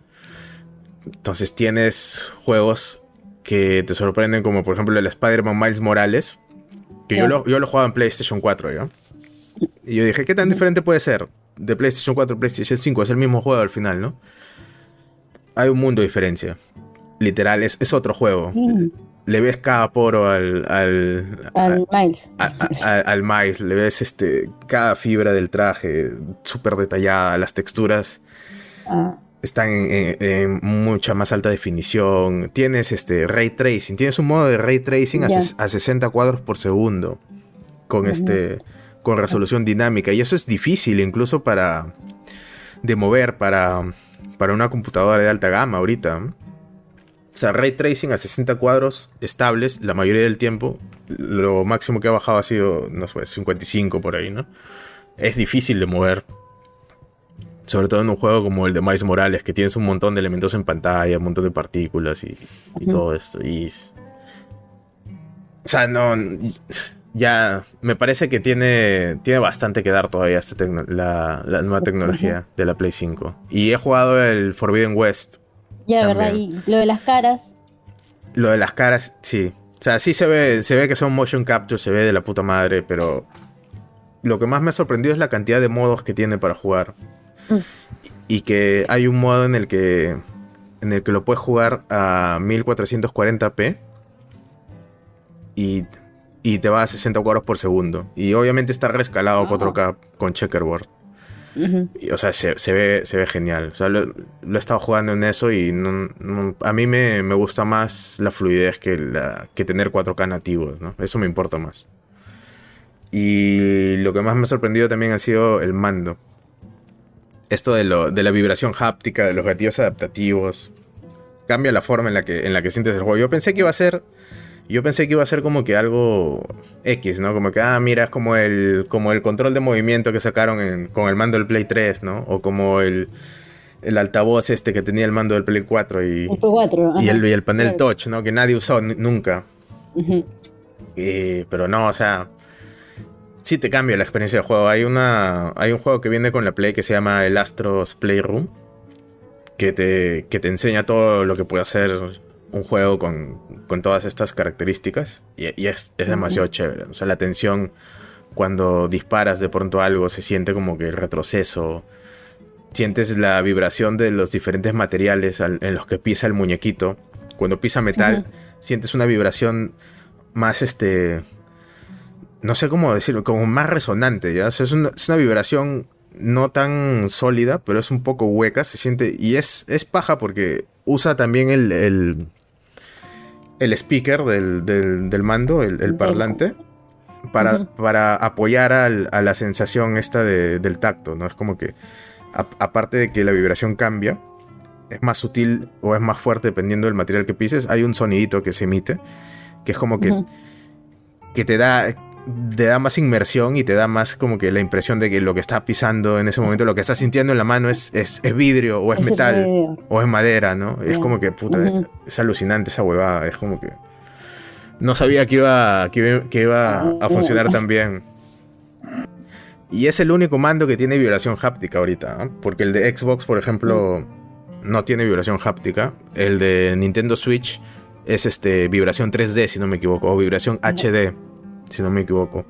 Entonces tienes juegos que te sorprenden, como por ejemplo el Spider-Man Miles Morales, que yo, lo, yo lo jugaba en PlayStation 4, ¿ya? Y yo dije, ¿qué tan diferente puede ser? De PlayStation 4 a PlayStation 5, es el mismo juego al final, ¿no? Hay un mundo de diferencia. Literal, es, es otro juego. Le ves cada poro al. Al, al Miles. al Miles. Le ves este, cada fibra del traje súper detallada, las texturas. Ah están en, mucha más alta definición. Tienes este ray tracing, tienes un modo de ray tracing a, 60 cuadros por segundo con este con resolución dinámica y eso es difícil incluso para de mover para para una computadora de alta gama ahorita. O sea, ray tracing a 60 cuadros estables la mayoría del tiempo. Lo máximo que ha bajado ha sido, no sé, 55 por ahí, ¿no? Es difícil de mover sobre todo en un juego como el de Miles Morales, que tienes un montón de elementos en pantalla, un montón de partículas y, todo esto. Y. O sea, no. Ya. Me parece que tiene. Tiene bastante que dar todavía esta la, nueva tecnología de la Play 5. Y he jugado el Forbidden West. Ya, ¿verdad? Y lo de las caras. Lo de las caras, sí. O sea, sí se ve, se ve que son motion capture, se ve de la puta madre, pero lo que más me ha sorprendido es la cantidad de modos que tiene para jugar. Y que hay un modo en el que en el que lo puedes jugar a 1440p y, y te va a 60 cuadros por segundo. Y obviamente está rescalado 4K con checkerboard. o sea, se, ve, se ve genial. O sea, lo, he estado jugando en eso y a mí me, gusta más la fluidez que, la, que tener 4K nativos, ¿no? Eso me importa más. Y lo que más me ha sorprendido también ha sido el mando esto de, lo, de la vibración háptica, de los gatillos adaptativos, cambia la forma en la que, en la que sientes el juego. Yo pensé que iba a ser. Yo pensé que iba a ser como que algo X, ¿no? Como que, ah, mira, es como el, como el control de movimiento que sacaron con el mando del Play 3, ¿no? O como el, el altavoz este que tenía el mando del Play 4 y, y, el, y el panel touch, ¿no? Que nadie usó nunca. pero no, o sea, sí te cambia la experiencia de juego. Hay, una, hay un juego que viene con la Play que se llama el Astros Playroom. que te, que te enseña todo lo que puede hacer un juego con, con todas estas características. Y, es, es, demasiado chévere. O sea, la tensión cuando disparas de pronto algo se siente como que el retroceso. Sientes la vibración de los diferentes materiales en los que pisa el muñequito. Cuando pisa metal, sientes una vibración más este. No sé cómo decirlo, como más resonante, ¿ya? es, una, es, una, vibración no tan sólida, pero es un poco hueca, se siente. Y es, es paja porque usa también el, el, el speaker del, del, mando, el, parlante, para, para apoyar al, a la sensación esta del tacto, ¿no? Es como que, aparte de que la vibración cambia, es más sutil o es más fuerte dependiendo del material que pises, hay un sonidito que se emite, que es como que, que te da te da más inmersión y te da más como que la impresión de que lo que estás pisando en ese momento, lo que estás sintiendo en la mano es, es, vidrio o es, metal o es madera, ¿no? Es como que, puta, es alucinante esa huevada, es como que... No sabía que iba, que, iba a ah, funcionar tan bien. Y es el único mando que tiene vibración háptica ahorita, porque el de Xbox, por ejemplo, no tiene vibración háptica. El de Nintendo Switch es este vibración 3D, si no me equivoco, o vibración HD si no me equivoco.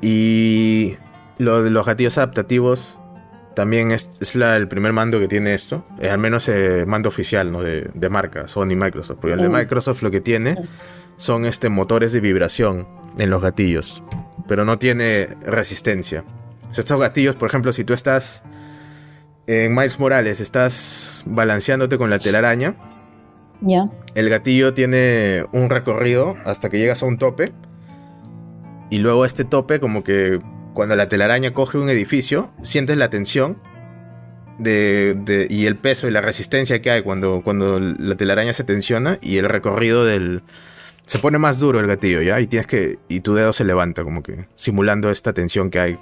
Y lo de los gatillos adaptativos también es, el primer mando que tiene esto. Es al menos el mando oficial ¿no? de, de marca, Sony Microsoft. Porque el de Microsoft lo que tiene son este, motores de vibración en los gatillos. Pero no tiene resistencia. estos gatillos, por ejemplo, si tú estás en Miles Morales, estás balanceándote con la telaraña el gatillo tiene un recorrido hasta que llegas a un tope. Y luego este tope, como que cuando la telaraña coge un edificio, sientes la tensión de, y el peso y la resistencia que hay cuando, cuando la telaraña se tensiona y el recorrido del... Se pone más duro el gatillo, ¿ya? Y tienes que... Y tu dedo se levanta, como que simulando esta tensión que hay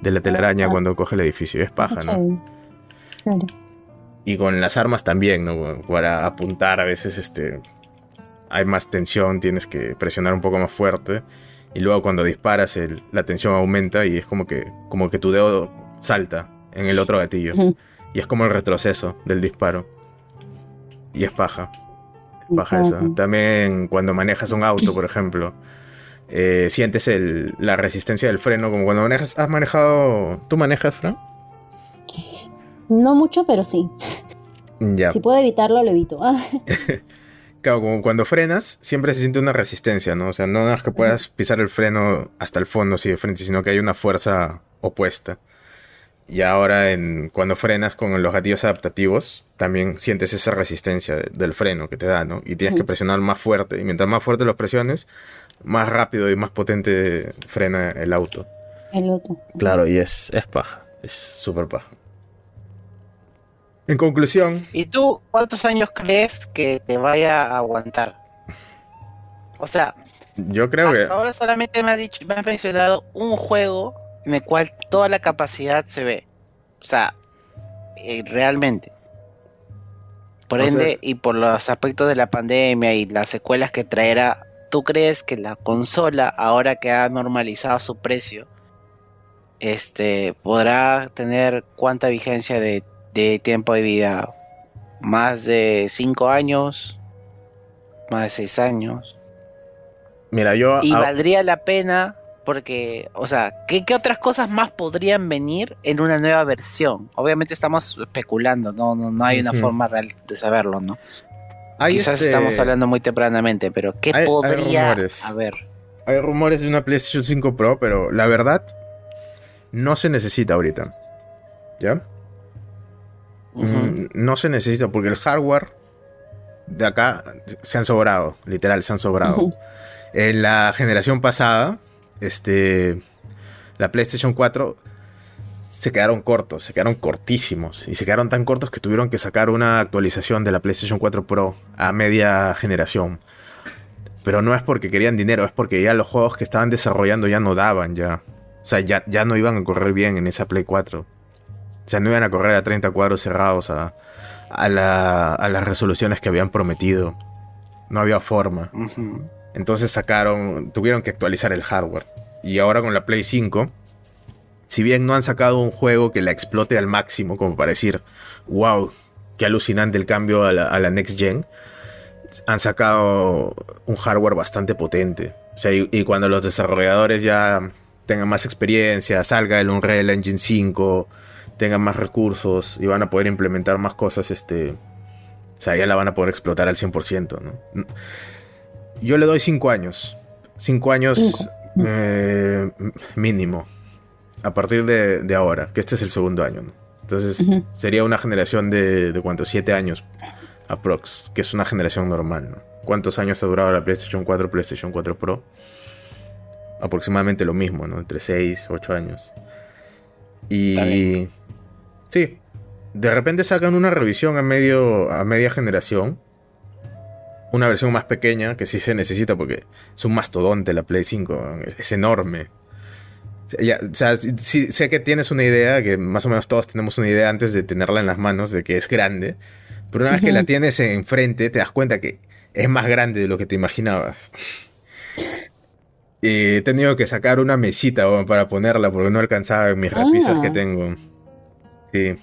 de la telaraña ah. cuando coge el edificio. Es paja, ¿no? Claro. Y con las armas también, ¿no? Para apuntar a veces este hay más tensión, tienes que presionar un poco más fuerte. Y luego cuando disparas la tensión aumenta y es como que, como que tu dedo salta en el otro gatillo. Y es como el retroceso del disparo. Y es paja. paja eso. También cuando manejas un auto, por ejemplo, eh, sientes la resistencia del freno, como cuando manejas... ¿Has manejado... ¿Tú manejas, Fran? No mucho, pero sí. Si puedo evitarlo, lo evito. claro, como cuando frenas, siempre se siente una resistencia, ¿no? O sea, no es que puedas pisar el freno hasta el fondo así de frente, sino que hay una fuerza opuesta. Y ahora en, cuando frenas con los gatillos adaptativos, también sientes esa resistencia del freno que te da, ¿no? Y tienes que presionar más fuerte. Y mientras más fuerte los presiones, más rápido y más potente frena el auto. El auto. Claro, y es, es paja. Es súper paja. En conclusión. ¿Y tú cuántos años crees que te vaya a aguantar? O sea, yo creo hasta que. ahora solamente me has dicho, me has mencionado un juego en el cual toda la capacidad se ve. O sea, eh, realmente. Por ende, y por los aspectos de la pandemia y las secuelas que traerá, ¿tú crees que la consola, ahora que ha normalizado su precio, este, podrá tener cuánta vigencia de de tiempo de vida? ¿Más de 5 años? ¿Más de 6 años? Mira, yo... Y valdría la pena porque, o sea, ¿qué, otras cosas más podrían venir en una nueva versión? Obviamente estamos especulando, no, no, hay una forma real de saberlo, ¿no? Quizás este estamos hablando muy tempranamente, pero ¿qué podría haber? Hay rumores de una PlayStation 5 Pro, pero la verdad no se necesita ahorita. ¿Ya? Mm, no se necesita porque el hardware de acá se han sobrado, literal, se han sobrado. En la generación pasada, este, la PlayStation 4 se quedaron cortos, se quedaron cortísimos y se quedaron tan cortos que tuvieron que sacar una actualización de la PlayStation 4 Pro a media generación. Pero no es porque querían dinero, es porque ya los juegos que estaban desarrollando ya no daban ya. O sea, ya, ya no iban a correr bien en esa Play 4. Sea, no iban a correr a 30 cuadros cerrados a, a, las resoluciones que habían prometido. No había forma. Entonces sacaron, tuvieron que actualizar el hardware. Y ahora con la Play 5, si bien no han sacado un juego que la explote al máximo, como para decir, wow, qué alucinante el cambio a la, Next Gen, han sacado un hardware bastante potente. O sea, y, cuando los desarrolladores ya tengan más experiencia, salga el Unreal Engine 5, tengan más recursos y van a poder implementar más cosas, este, o sea, ya la van a poder explotar al 100%, ¿no? Yo le doy 5 años. 5 años eh, mínimo a partir de, ahora, que este es el segundo año. Entonces sería una generación de, de cuántos, siete años aprox, que es una generación normal. ¿no? ¿Cuántos años ha durado la PlayStation 4, PlayStation 4 Pro? Aproximadamente lo mismo, ¿no? Entre 6, 8 años. Y sí, de repente sacan una revisión a medio a media generación. Una versión más pequeña que sí se necesita porque es un mastodonte la Play 5, es enorme o sea, sí, sé que tienes una idea, que más o menos todos tenemos una idea antes de tenerla en las manos, de que es grande. Pero una vez que la tienes enfrente, te das cuenta que es más grande de lo que te imaginabas. Y he tenido que sacar una mesita para ponerla porque no alcanzaba mis repisas que ah. tengo. Sí.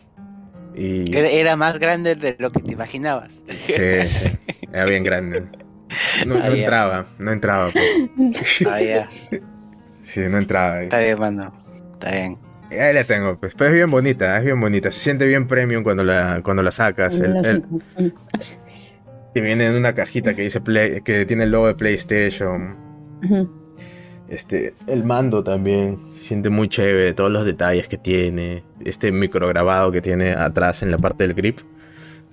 Y... Era más grande de lo que te imaginabas. Sí, sí. Era bien grande. No, no entraba, no entraba. Pues. Ah, ya. Sí, no entraba. Está bien, mano. Está bien. Ahí la tengo, pues. Pero es bien bonita, es bien bonita. Se siente bien premium cuando la, cuando la sacas. Y viene en una cajita que dice Play, que tiene el logo de PlayStation. Este, el mando también. Se siente muy chévere. Todos los detalles que tiene. Este micrograbado que tiene atrás en la parte del grip.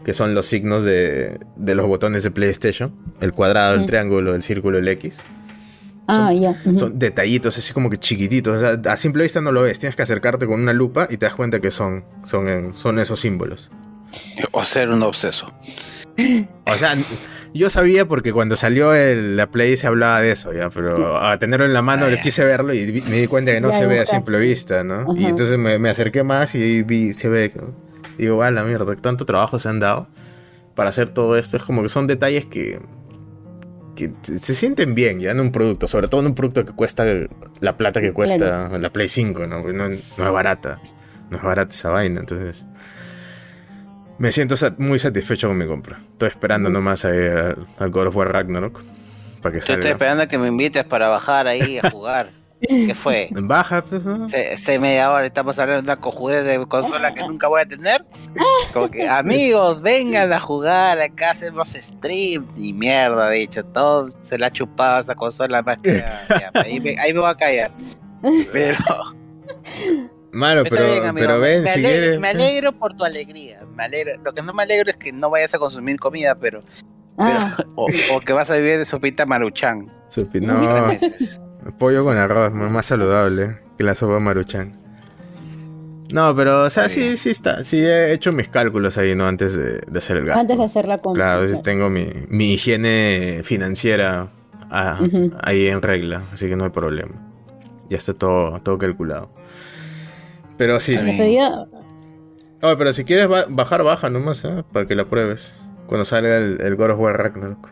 Que son los signos de, de los botones de PlayStation. El cuadrado, el triángulo, el círculo, el X. Ah, ya. Son detallitos así como que chiquititos. a simple vista no lo ves. Tienes que acercarte con una lupa y te das cuenta que son, son, son esos símbolos. O ser un obseso. O sea, yo sabía porque cuando salió la Play se hablaba de eso, ya, pero a tenerlo en la mano le quise verlo y me di cuenta que no se ve a simple vista, ¿no? Y entonces me, acerqué más y vi, se ve. Digo, a la mierda, tanto trabajo se han dado para hacer todo esto. Es como que son detalles que que se sienten bien ya en un producto, sobre todo en un producto que cuesta la plata que cuesta la Play 5, ¿no? ¿no? es barata, no es barata esa vaina, entonces me siento muy satisfecho con mi compra. Estoy esperando nomás a al God of War Ragnarok para que salga. Estoy esperando a que me invites para bajar ahí a jugar. ¿Qué fue? Baja, pues. Se, media hora estamos hablando de una cojudez de consola que nunca voy a tener. Como que, amigos, vengan a jugar, acá hacemos stream. Y mierda, de hecho, todo se la ha chupado esa consola más que. ahí, me, ahí, me, voy a callar. Pero. Malo, pero, pero ven, me si alegro, Me alegro por tu alegría. Me alegro. Lo que no me alegro es que no vayas a consumir comida, pero. Ah. o, que vas a vivir de sopita maruchan. Sopita, no. Pollo con arroz, más saludable que la sopa maruchan. No, pero, o sea, sí, sí está. Sí he hecho mis cálculos ahí, ¿no? Antes de, hacer el gasto. Antes de hacer la compra. Claro, sí tengo mi, mi, higiene financiera ah, ahí en regla, así que no hay problema. Ya está todo, todo calculado. Pero sí. Oye, pero si quieres bajar, baja nomás, ¿eh? Para que la pruebes. Cuando salga el, el God of War Ragnarok.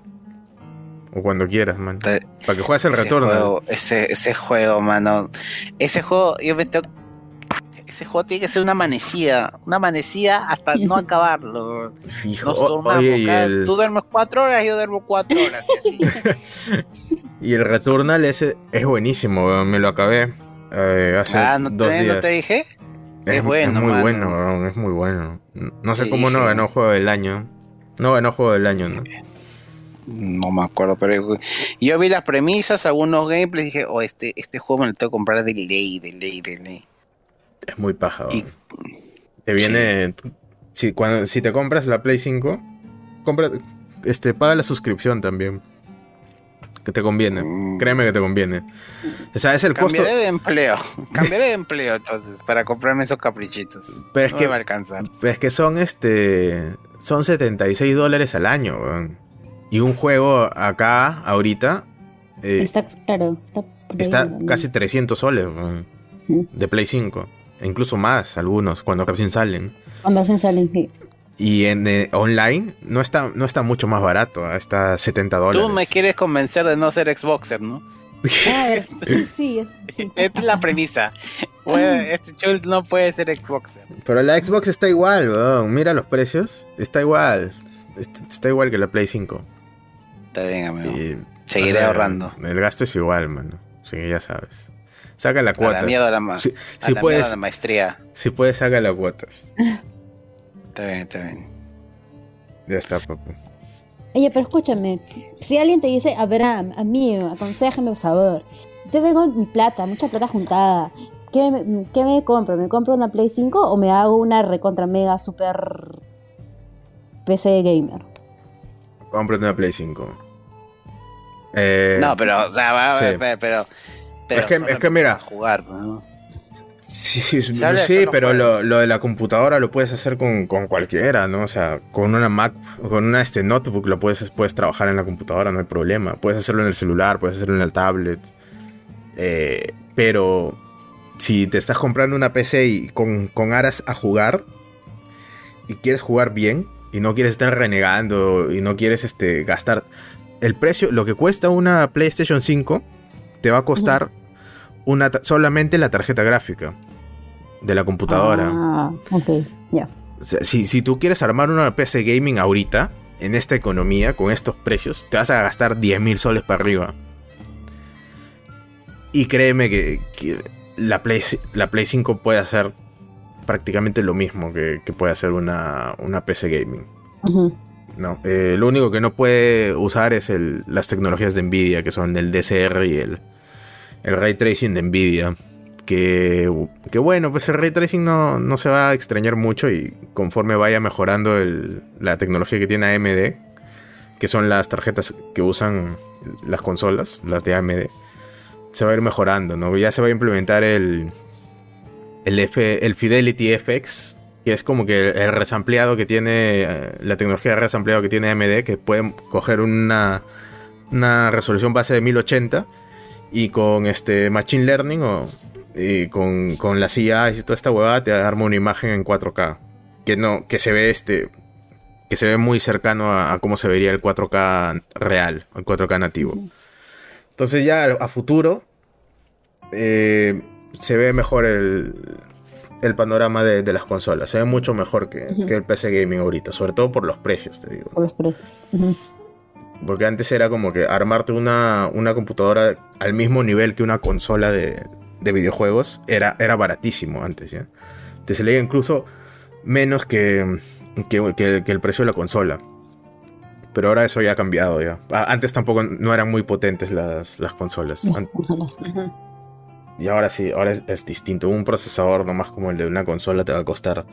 O cuando quieras, man. Para que juegues el retorno. ese, ese juego, mano. Ese juego, yo me tengo ese juego tiene que ser una amanecida, una amanecida hasta no acabarlo. Fijo, Nos tornamos, Tú duermes cuatro horas, yo duermo cuatro horas y así. y el Returnal ese es buenísimo, me lo acabé eh, hace ah, ¿no dos te, días. ¿no te dije? Es, bueno, es muy bueno, es muy bueno. No sé cómo no ganó juego del año. No ganó juego del año, ¿no? no me acuerdo, pero yo vi las premisas, algunos gameplays y dije, oh, este, este juego me lo tengo que comprar de ley, de ley, de ley. Es muy paja. te viene. Si, cuando, si te compras la Play 5, compra, este, paga la suscripción también. Que te conviene. Mm. Créeme que te conviene. O sea, es el Cambiaré de empleo. Cambiaré de empleo entonces para comprarme esos caprichitos. Pero es que, va a alcanzar. Pero es que son este. Son 76 dólares al año, y un juego acá, ahorita. Eh, está claro, está, casi 300 soles de Play 5. E incluso más, algunos, cuando recién salen. Cuando recién salen, sí. Y en eh, online no está, no está mucho más barato, está 70 dólares. Tú me quieres convencer de no ser Xboxer, ¿no? Ah, sí, es, sí. Esta es la premisa. este Jules no puede ser Xboxer. Pero la Xbox está igual, weón. Mira los precios. Está igual. Está igual que la Play 5. Está bien, amigo. Seguiré ahorrando. El gasto es igual, mano. Sí, ya sabes. Saca la cuota. la miedo a la, si, puedes, la maestría. Si puedes, saca las cuotas. Está bien, está bien. Ya está, papu. Oye, pero escúchame. Si alguien te dice, Abraham, amigo, aconsejame por favor. Yo tengo mi plata, mucha plata juntada. ¿Qué me, ¿Qué me compro? ¿Me compro una Play 5 o me hago una recontra mega super PC gamer? Cómprate una Play 5. Eh, no, pero, o sea, pero, pero, es que, es que mira, jugar, ¿no? Sí, sí, sí pero lo, lo, de la computadora lo puedes hacer con, con, cualquiera, ¿no? O sea, con una Mac, con una este notebook lo puedes, puedes trabajar en la computadora, no hay problema. Puedes hacerlo en el celular, puedes hacerlo en el tablet. Eh, pero si te estás comprando una PC y con, con aras a jugar y quieres jugar bien y no quieres estar renegando y no quieres este, gastar el precio, lo que cuesta una PlayStation 5 te va a costar una solamente la tarjeta gráfica de la computadora. Ah, ok, ya. si, tú quieres armar una PC gaming ahorita, en esta economía, con estos precios, te vas a gastar 10 mil soles para arriba. Y créeme que, la, Play, la Play 5 puede hacer prácticamente lo mismo que, puede hacer una, una PC gaming. No, eh, lo único que no puede usar es las tecnologías de Nvidia, que son el DCR y el, el ray tracing de Nvidia. Que, que bueno, pues el ray tracing no, no, se va a extrañar mucho y conforme vaya mejorando la tecnología que tiene AMD, que son las tarjetas que usan las consolas, las de AMD, se va a ir mejorando, ¿no? Ya se va a implementar el, el, F, el Fidelity FX, que es como que el resampleado que tiene, eh, la tecnología de resampleado que tiene AMD, que puede coger una, una resolución base de 1080 y con este Machine Learning o y con, con las IA y toda esta huevada te arma una imagen en 4K. Que no, que se ve este. Que se ve muy cercano a, cómo se vería el 4K real, el 4K nativo. Entonces ya a, futuro eh, se ve mejor el, el panorama de, las consolas. Se ve mucho mejor que, que, el PC Gaming ahorita, sobre todo por los precios, te digo. Por los precios. Porque antes era como que armarte una, una computadora al mismo nivel que una consola de, de videojuegos era, era baratísimo antes, ¿ya? Te salía incluso menos que, que, el precio de la consola. Pero ahora eso ya ha cambiado ya. Antes tampoco no eran muy potentes las, las consolas. Y ahora sí, ahora es, distinto. Un procesador nomás como el de una consola te va a costar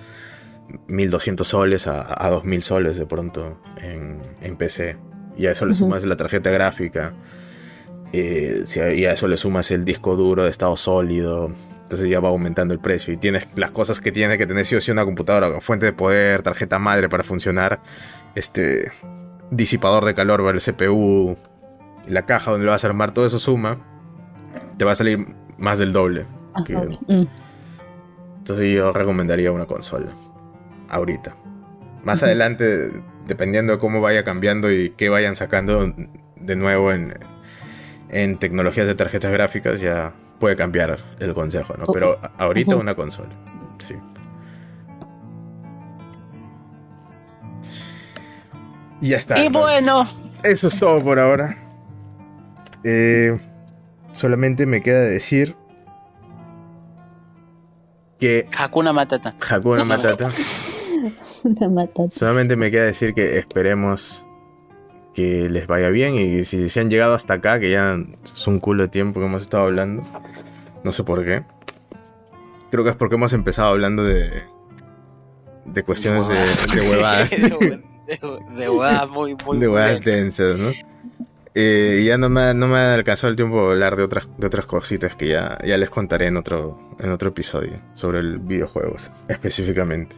1200 soles a, a 2000 soles de pronto en, en PC. Y a eso le sumas la tarjeta gráfica. Eh, y a eso le sumas el disco duro de estado sólido. Entonces ya va aumentando el precio. Y tienes las cosas que tiene que tener si o sí una computadora, fuente de poder, tarjeta madre para funcionar, este disipador de calor para el CPU, la caja donde lo vas a armar, todo eso suma. Te va a salir más del doble. Mm. Entonces yo recomendaría una consola. Ahorita. Más adelante dependiendo de cómo vaya cambiando y qué vayan sacando de nuevo en, en tecnologías de tarjetas gráficas, ya puede cambiar el consejo, ¿no? Pero ahorita una consola, sí. Y ya está. Y bueno. Eso es todo por ahora. Eh, solamente me queda decir que... Hakuna Matata. Hakuna Matata. Solamente me queda decir que esperemos que les vaya bien y si se han llegado hasta acá, que ya es un culo de tiempo que hemos estado hablando, no sé por qué. Creo que es porque hemos empezado hablando de de cuestiones de, de huevadas. de, huevadas muy, muy De huevadas densas, ¿no? Eh, y ya no me, no me ha alcanzado el tiempo de hablar de otras, de otras cositas que ya, ya les contaré en otro, en otro episodio sobre el videojuegos específicamente.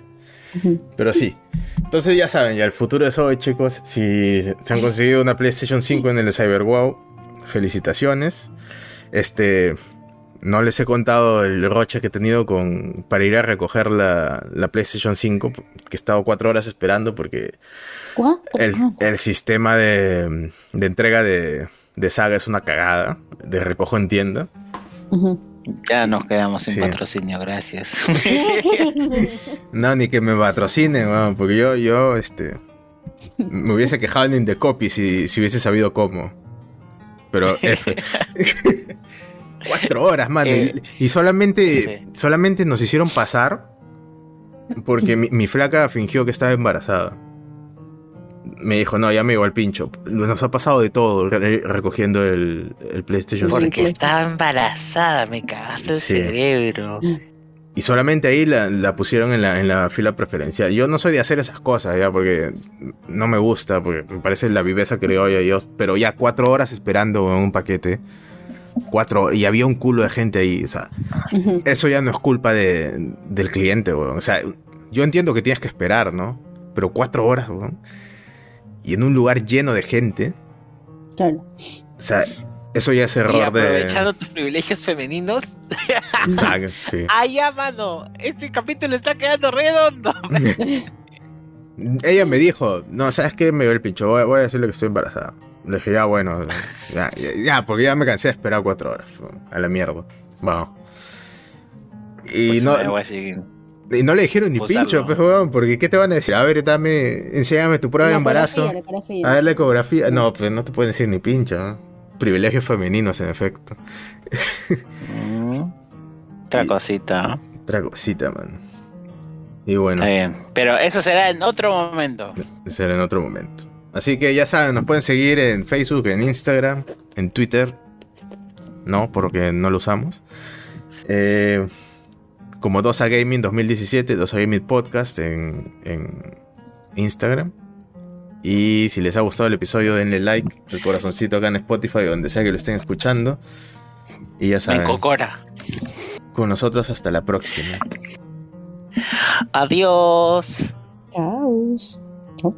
Pero sí. Entonces ya saben, ya el futuro es hoy, chicos. Si se han conseguido una PlayStation 5 en el CyberWow, felicitaciones. Este. No les he contado el roche que he tenido con para ir a recoger la, PlayStation 5, que he estado cuatro horas esperando porque el, sistema de, entrega de, de saga es una cagada, de recojo en tienda. Ya nos quedamos sin patrocinio, gracias. no, ni que me patrocinen, porque yo, yo, este, me hubiese quejado en The Copy si, si hubiese sabido cómo. Pero F. Cuatro horas, mano. y, eh, solamente, solamente nos hicieron pasar porque mi, flaca fingió que estaba embarazada. Me dijo, no, ya me llegó al pincho. Nos ha pasado de todo recogiendo el, el PlayStation Porque estaba embarazada, me cagaste el cerebro. Y solamente ahí la, pusieron en la, en la, fila preferencial. Yo no soy de hacer esas cosas, ya, porque no me gusta, porque me parece la viveza que le doy a Dios. Pero ya cuatro horas esperando un paquete. Cuatro, y había un culo de gente ahí, o sea, eso ya no es culpa de, del cliente, O sea, yo entiendo que tienes que esperar, ¿no? Pero cuatro horas, Y en un lugar lleno de gente. Claro. O sea, eso ya es error y aprovechando tus privilegios femeninos. Exacto, sí. ya, mano. Este capítulo está quedando redondo. Ella me dijo, no, ¿sabes qué? Me dio el pincho, voy, a decirle que estoy embarazada. Le dije, ya, bueno, ya, ya, porque ya me cansé de esperar cuatro horas. A la mierda. Vamos. Y pues no... Y no le dijeron ni pincho, pues, porque ¿qué te van a decir? A ver, dame, enséñame tu prueba de embarazo. A ver la ecografía. No, pues no te pueden decir ni pincho. ¿no? privilegios femeninos, en efecto. Mm. otra cosita. Otra cosita, man. Y bueno. Pero eso será en otro momento. Será en otro momento. Así que ya saben, nos pueden seguir en Facebook, en Instagram, en Twitter. No, porque no lo usamos. Eh, como Dosa Gaming 2017, Dosa Gaming Podcast en, en Instagram. Y si les ha gustado el episodio, denle like, el corazoncito acá en Spotify, donde sea que lo estén escuchando. Y ya saben. En Cocora. Con nosotros hasta la próxima. Adiós. Chao. Chao.